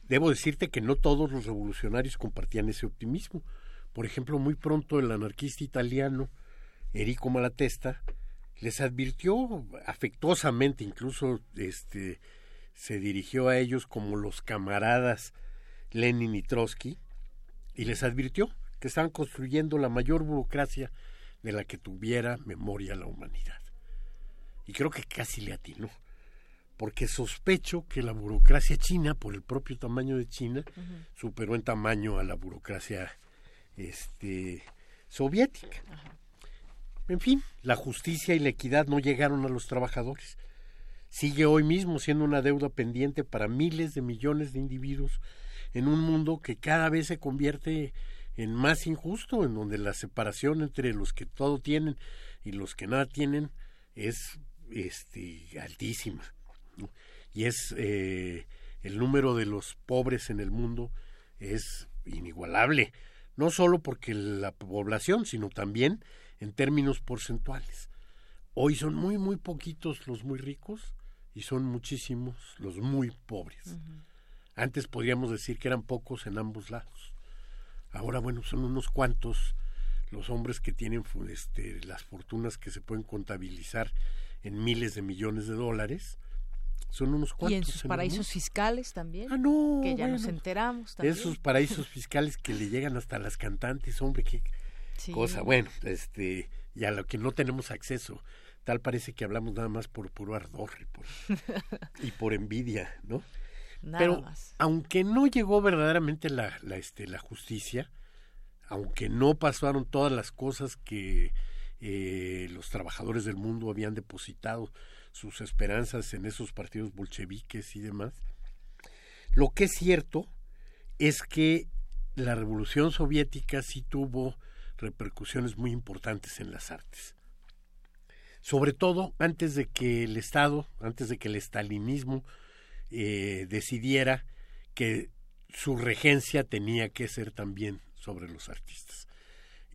Debo decirte que no todos los revolucionarios compartían ese optimismo. Por ejemplo, muy pronto el anarquista italiano Enrico Malatesta les advirtió afectuosamente, incluso este, se dirigió a ellos como los camaradas Lenin y Trotsky, y les advirtió que estaban construyendo la mayor burocracia de la que tuviera memoria la humanidad. Y creo que casi le atinó, porque sospecho que la burocracia china, por el propio tamaño de China, superó en tamaño a la burocracia este, soviética. En fin, la justicia y la equidad no llegaron a los trabajadores. Sigue hoy mismo siendo una deuda pendiente para miles de millones de individuos en un mundo que cada vez se convierte en más injusto, en donde la separación entre los que todo tienen y los que nada tienen es este, altísima. Y es eh, el número de los pobres en el mundo es inigualable, no solo porque la población, sino también en términos porcentuales. Hoy son muy, muy poquitos los muy ricos y son muchísimos los muy pobres. Antes podríamos decir que eran pocos en ambos lados. Ahora, bueno, son unos cuantos los hombres que tienen este, las fortunas que se pueden contabilizar en miles de millones de dólares. Son unos cuantos. Y en sus paraísos fiscales también. Ah, no. Que ya nos enteramos también. Esos paraísos fiscales que le llegan hasta las cantantes, hombre, qué cosa. Bueno, este, y a lo que no tenemos acceso. Tal parece que hablamos nada más por puro ardor y por, [LAUGHS] y por envidia, ¿no? Pero aunque no llegó verdaderamente la, la, este, la justicia, aunque no pasaron todas las cosas que eh, los trabajadores del mundo habían depositado sus esperanzas en esos partidos bolcheviques y demás, lo que es cierto es que la revolución soviética sí tuvo repercusiones muy importantes en las artes. Sobre todo antes de que el Estado, antes de que el estalinismo eh, decidiera que su regencia tenía que ser también sobre los artistas.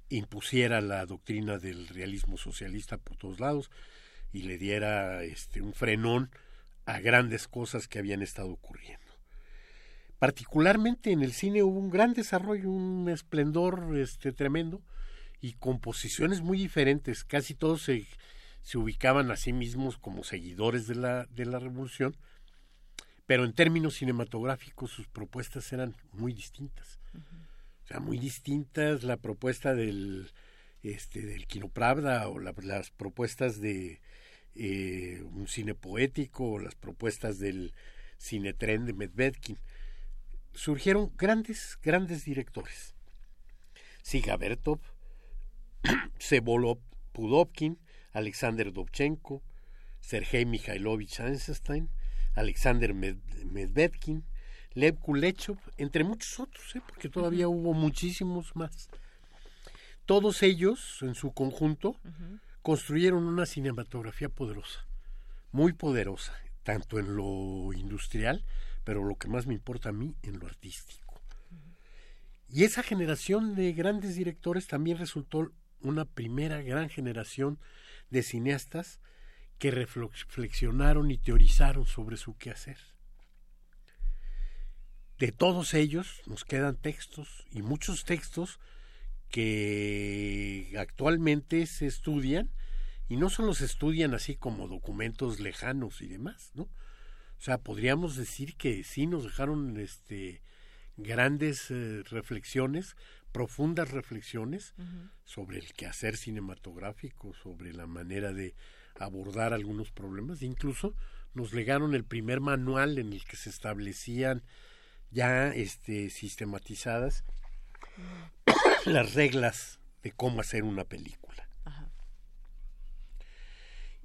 Impusiera la doctrina del realismo socialista por todos lados y le diera este, un frenón a grandes cosas que habían estado ocurriendo. Particularmente en el cine hubo un gran desarrollo, un esplendor este, tremendo y composiciones muy diferentes. Casi todos se, ubicaban a sí mismos como seguidores de la revolución, pero en términos cinematográficos sus propuestas eran muy distintas. O sea, muy distintas la propuesta del, este, del o las propuestas de eh, un cine poético o las propuestas del cine tren de Medvedkin. Surgieron grandes, grandes directores. Siga Bertov, [CLEARS THROAT] Sevolov Pudovkin, Alexander Dovchenko, Sergei Mikhailovich Einstein, Alexander Medvedkin, Lev Kulechov, entre muchos otros, ¿eh? porque todavía hubo muchísimos más. Todos ellos, en su conjunto, construyeron una cinematografía poderosa, muy poderosa, tanto en lo industrial, pero lo que más me importa a mí, en lo artístico. Y esa generación de grandes directores también resultó una primera gran generación de cineastas que reflexionaron y teorizaron sobre su quehacer. De todos ellos nos quedan textos y muchos textos que actualmente se estudian y no solo se estudian así como documentos lejanos y demás, ¿no? O sea, podríamos decir que sí nos dejaron este grandes eh, reflexiones, profundas reflexiones sobre el quehacer cinematográfico, sobre la manera de abordar algunos problemas. Incluso nos legaron el primer manual en el que se establecían ya este, sistematizadas [COUGHS] las reglas de cómo hacer una película.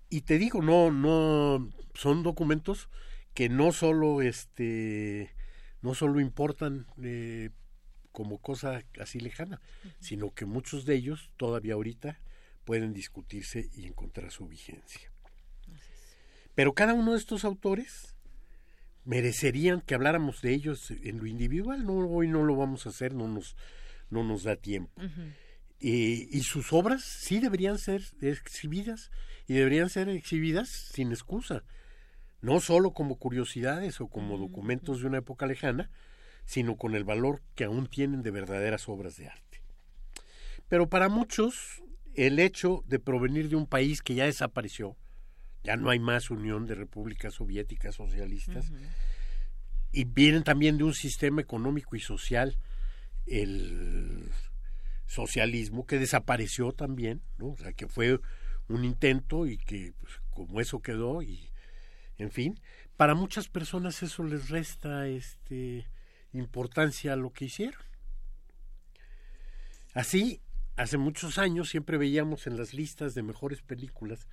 Y te digo, no, no, son documentos que no solo este no solo importan eh, como cosa así lejana, sino que muchos de ellos todavía ahorita pueden discutirse y encontrar su vigencia. Pero cada uno de estos autores merecerían que habláramos de ellos en lo individual. No, hoy no lo vamos a hacer, no nos, no nos da tiempo. y sus obras sí deberían ser exhibidas y deberían ser exhibidas sin excusa. No solo como curiosidades o como documentos de una época lejana, sino con el valor que aún tienen de verdaderas obras de arte. Pero para muchos el hecho de provenir de un país que ya desapareció, ya no hay más unión de repúblicas soviéticas socialistas, y vienen también de un sistema económico y social, el socialismo, que desapareció también, ¿no? O sea, que fue un intento y que pues, como eso quedó y en fin, para muchas personas eso les resta este importancia a lo que hicieron. Así, hace muchos años siempre veíamos en las listas de mejores películas,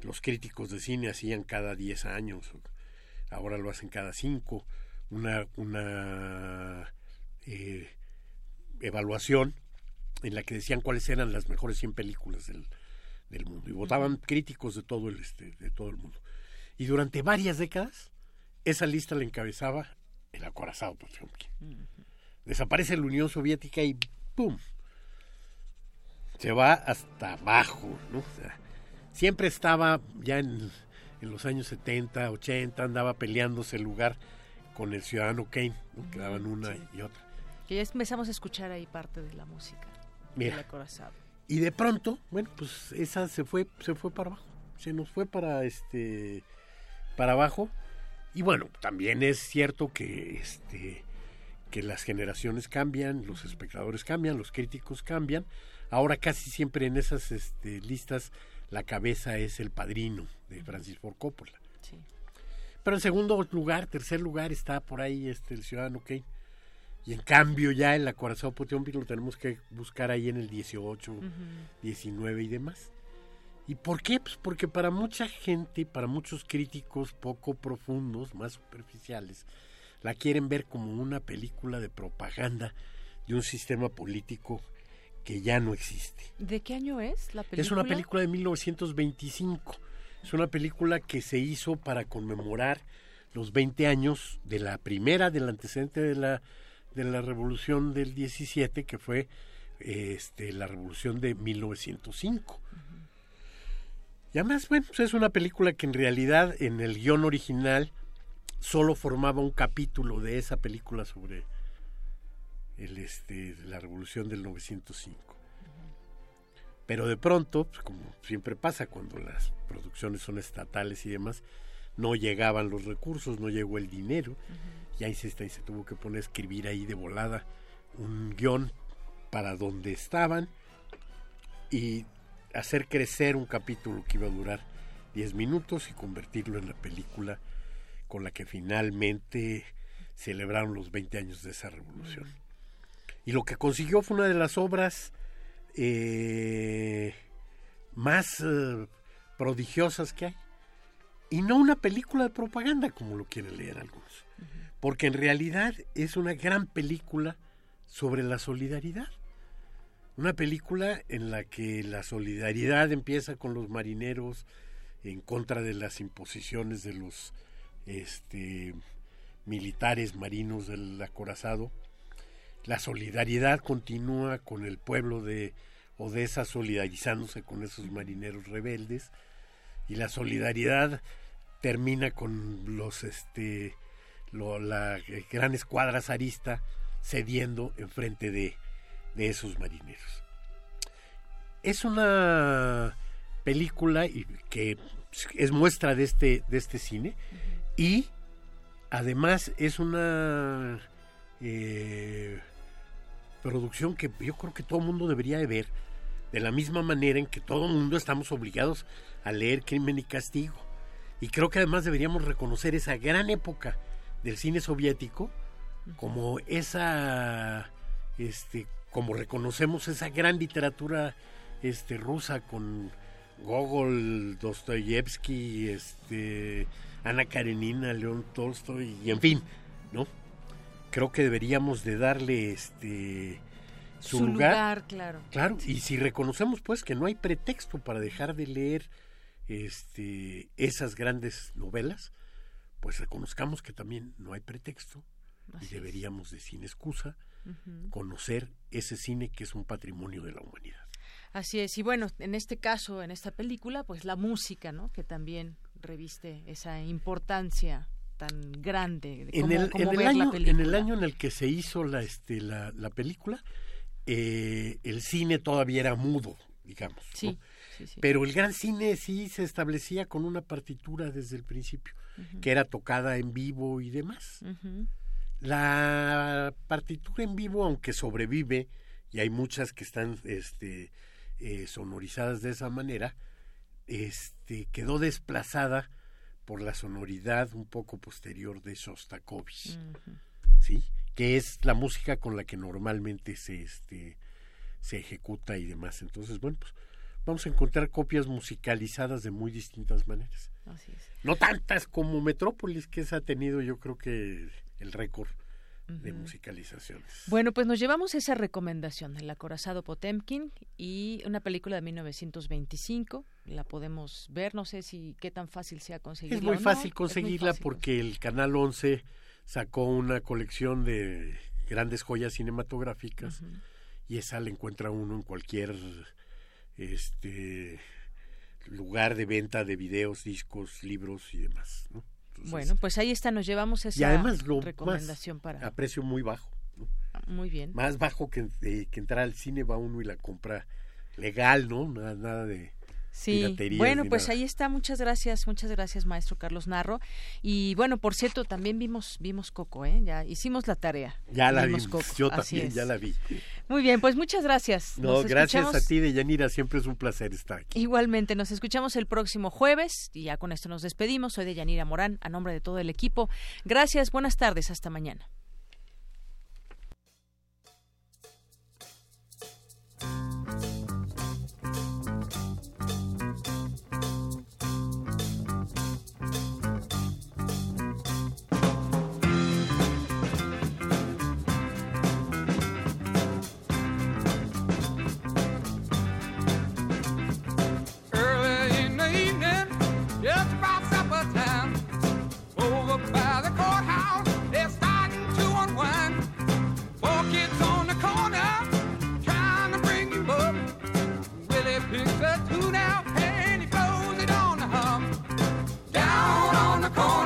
los críticos de cine hacían cada 10 años, ahora lo hacen cada 5, una, una eh, evaluación en la que decían cuáles eran las mejores 100 películas del, del mundo y votaban críticos de todo el este, de todo el mundo. Y durante varias décadas esa lista la encabezaba el acorazado Potemkin. Desaparece la Unión Soviética y ¡pum! Se va hasta abajo, ¿no? siempre estaba ya en, en, los años 70, 80, andaba peleándose el lugar con el ciudadano Kane, ¿no? que daban una y otra. Que ya empezamos a escuchar ahí parte de la música. Mira, y de pronto, bueno, pues esa se fue, se fue para abajo, se nos fue para este, para abajo. Y bueno, también es cierto que este, que las generaciones cambian, los espectadores cambian, los críticos cambian. Ahora casi siempre en esas este, listas la cabeza es el padrino de Francis Ford Coppola. Sí. Pero en segundo lugar, tercer lugar está por ahí este el ciudadano Kane. Y en cambio ya el acorazado Potemkin lo tenemos que buscar ahí en el 18, 19 y demás. ¿Y por qué? Pues porque para mucha gente, para muchos críticos poco profundos, más superficiales, la quieren ver como una película de propaganda de un sistema político que ya no existe. ¿De qué año es la película? Es una película de 1925. Es una película que se hizo para conmemorar los 20 años de la primera, del antecedente de la de la revolución del 17, que fue este, la revolución de 1905. Y además, bueno, pues es una película que en realidad en el guion original solo formaba un capítulo de esa película sobre el, este, la revolución del 905. Pero de pronto, pues como siempre pasa cuando las producciones son estatales y demás, no llegaban los recursos, no llegó el dinero y ahí se, se tuvo que poner a escribir ahí de volada un guion para donde estaban y hacer crecer un capítulo que iba a durar 10 minutos y convertirlo en la película con la que finalmente celebraron los 20 años de esa revolución. Y lo que consiguió fue una de las obras eh, más eh, prodigiosas que hay. Y no una película de propaganda como lo quieren leer algunos porque en realidad es una gran película sobre la solidaridad. Una película en la que la solidaridad empieza con los marineros en contra de las imposiciones de los este, militares marinos del acorazado. La solidaridad continúa con el pueblo de Odessa solidarizándose con esos marineros rebeldes y la solidaridad termina con los este la gran escuadra zarista cediendo enfrente de, de esos marineros. Es una película que es muestra de este, de este cine y además es una eh, producción que yo creo que todo el mundo debería de ver de la misma manera en que todo el mundo estamos obligados a leer Crimen y Castigo. Y creo que además deberíamos reconocer esa gran época del cine soviético como esa este como reconocemos esa gran literatura este rusa con Gogol, Dostoyevsky, este Ana Karenina, León Tolstoy y en fin, ¿no? Creo que deberíamos de darle este su, lugar, claro. Claro, y si reconocemos pues que no hay pretexto para dejar de leer este esas grandes novelas, pues reconozcamos que también no hay pretexto y deberíamos de sin excusa conocer ese cine que es un patrimonio de la humanidad. Así es, y bueno, en este caso, en esta película, pues la música, ¿no? Que también reviste esa importancia tan grande de en, el, año, en el año en el que se hizo la, este, la, película, eh, el cine todavía era mudo, digamos. Sí, ¿no? sí, sí. Pero el gran cine sí se establecía con una partitura desde el principio, que era tocada en vivo y demás. La partitura en vivo, aunque sobrevive, y hay muchas que están este, eh, sonorizadas de esa manera, este, quedó desplazada por la sonoridad un poco posterior de Shostakovich, Ujú. ¿sí? que es la música con la que normalmente se, este, se ejecuta y demás. Entonces, bueno, pues vamos a encontrar copias musicalizadas de muy distintas maneras. Así es. No tantas como Metrópolis, que esa ha tenido yo creo que el récord de musicalizaciones. Bueno, pues nos llevamos esa recomendación, El acorazado Potemkin y una película de 1925. La podemos ver, no sé si qué tan fácil sea conseguirla. Es muy no. fácil muy conseguirla fácil porque el Canal 11 sacó una colección de grandes joyas cinematográficas y esa la encuentra uno en cualquier este lugar de venta de videos, discos, libros y demás. ¿no? Entonces, Bueno, pues ahí está, nos llevamos esa y además lo recomendación más para... a precio muy bajo. ¿no? Muy bien. Más bajo que, eh, que entrar al cine va uno y la compra legal, ¿no? Nada, nada de Sí, bueno, pues nada. ahí está. Muchas gracias, muchas gracias, maestro Carlos Narro. Y bueno, por cierto, también vimos vimos Coco, ¿eh? Ya hicimos la tarea. Ya la vimos Coco, yo así también es. ya la vi. Muy bien, pues muchas gracias. No, Nos gracias a ti, Deyanira, siempre es un placer estar aquí. Igualmente, nos escuchamos el próximo jueves y ya con esto nos despedimos. Soy de Yanira Morán, a nombre de todo el equipo. Gracias, buenas tardes, hasta mañana. On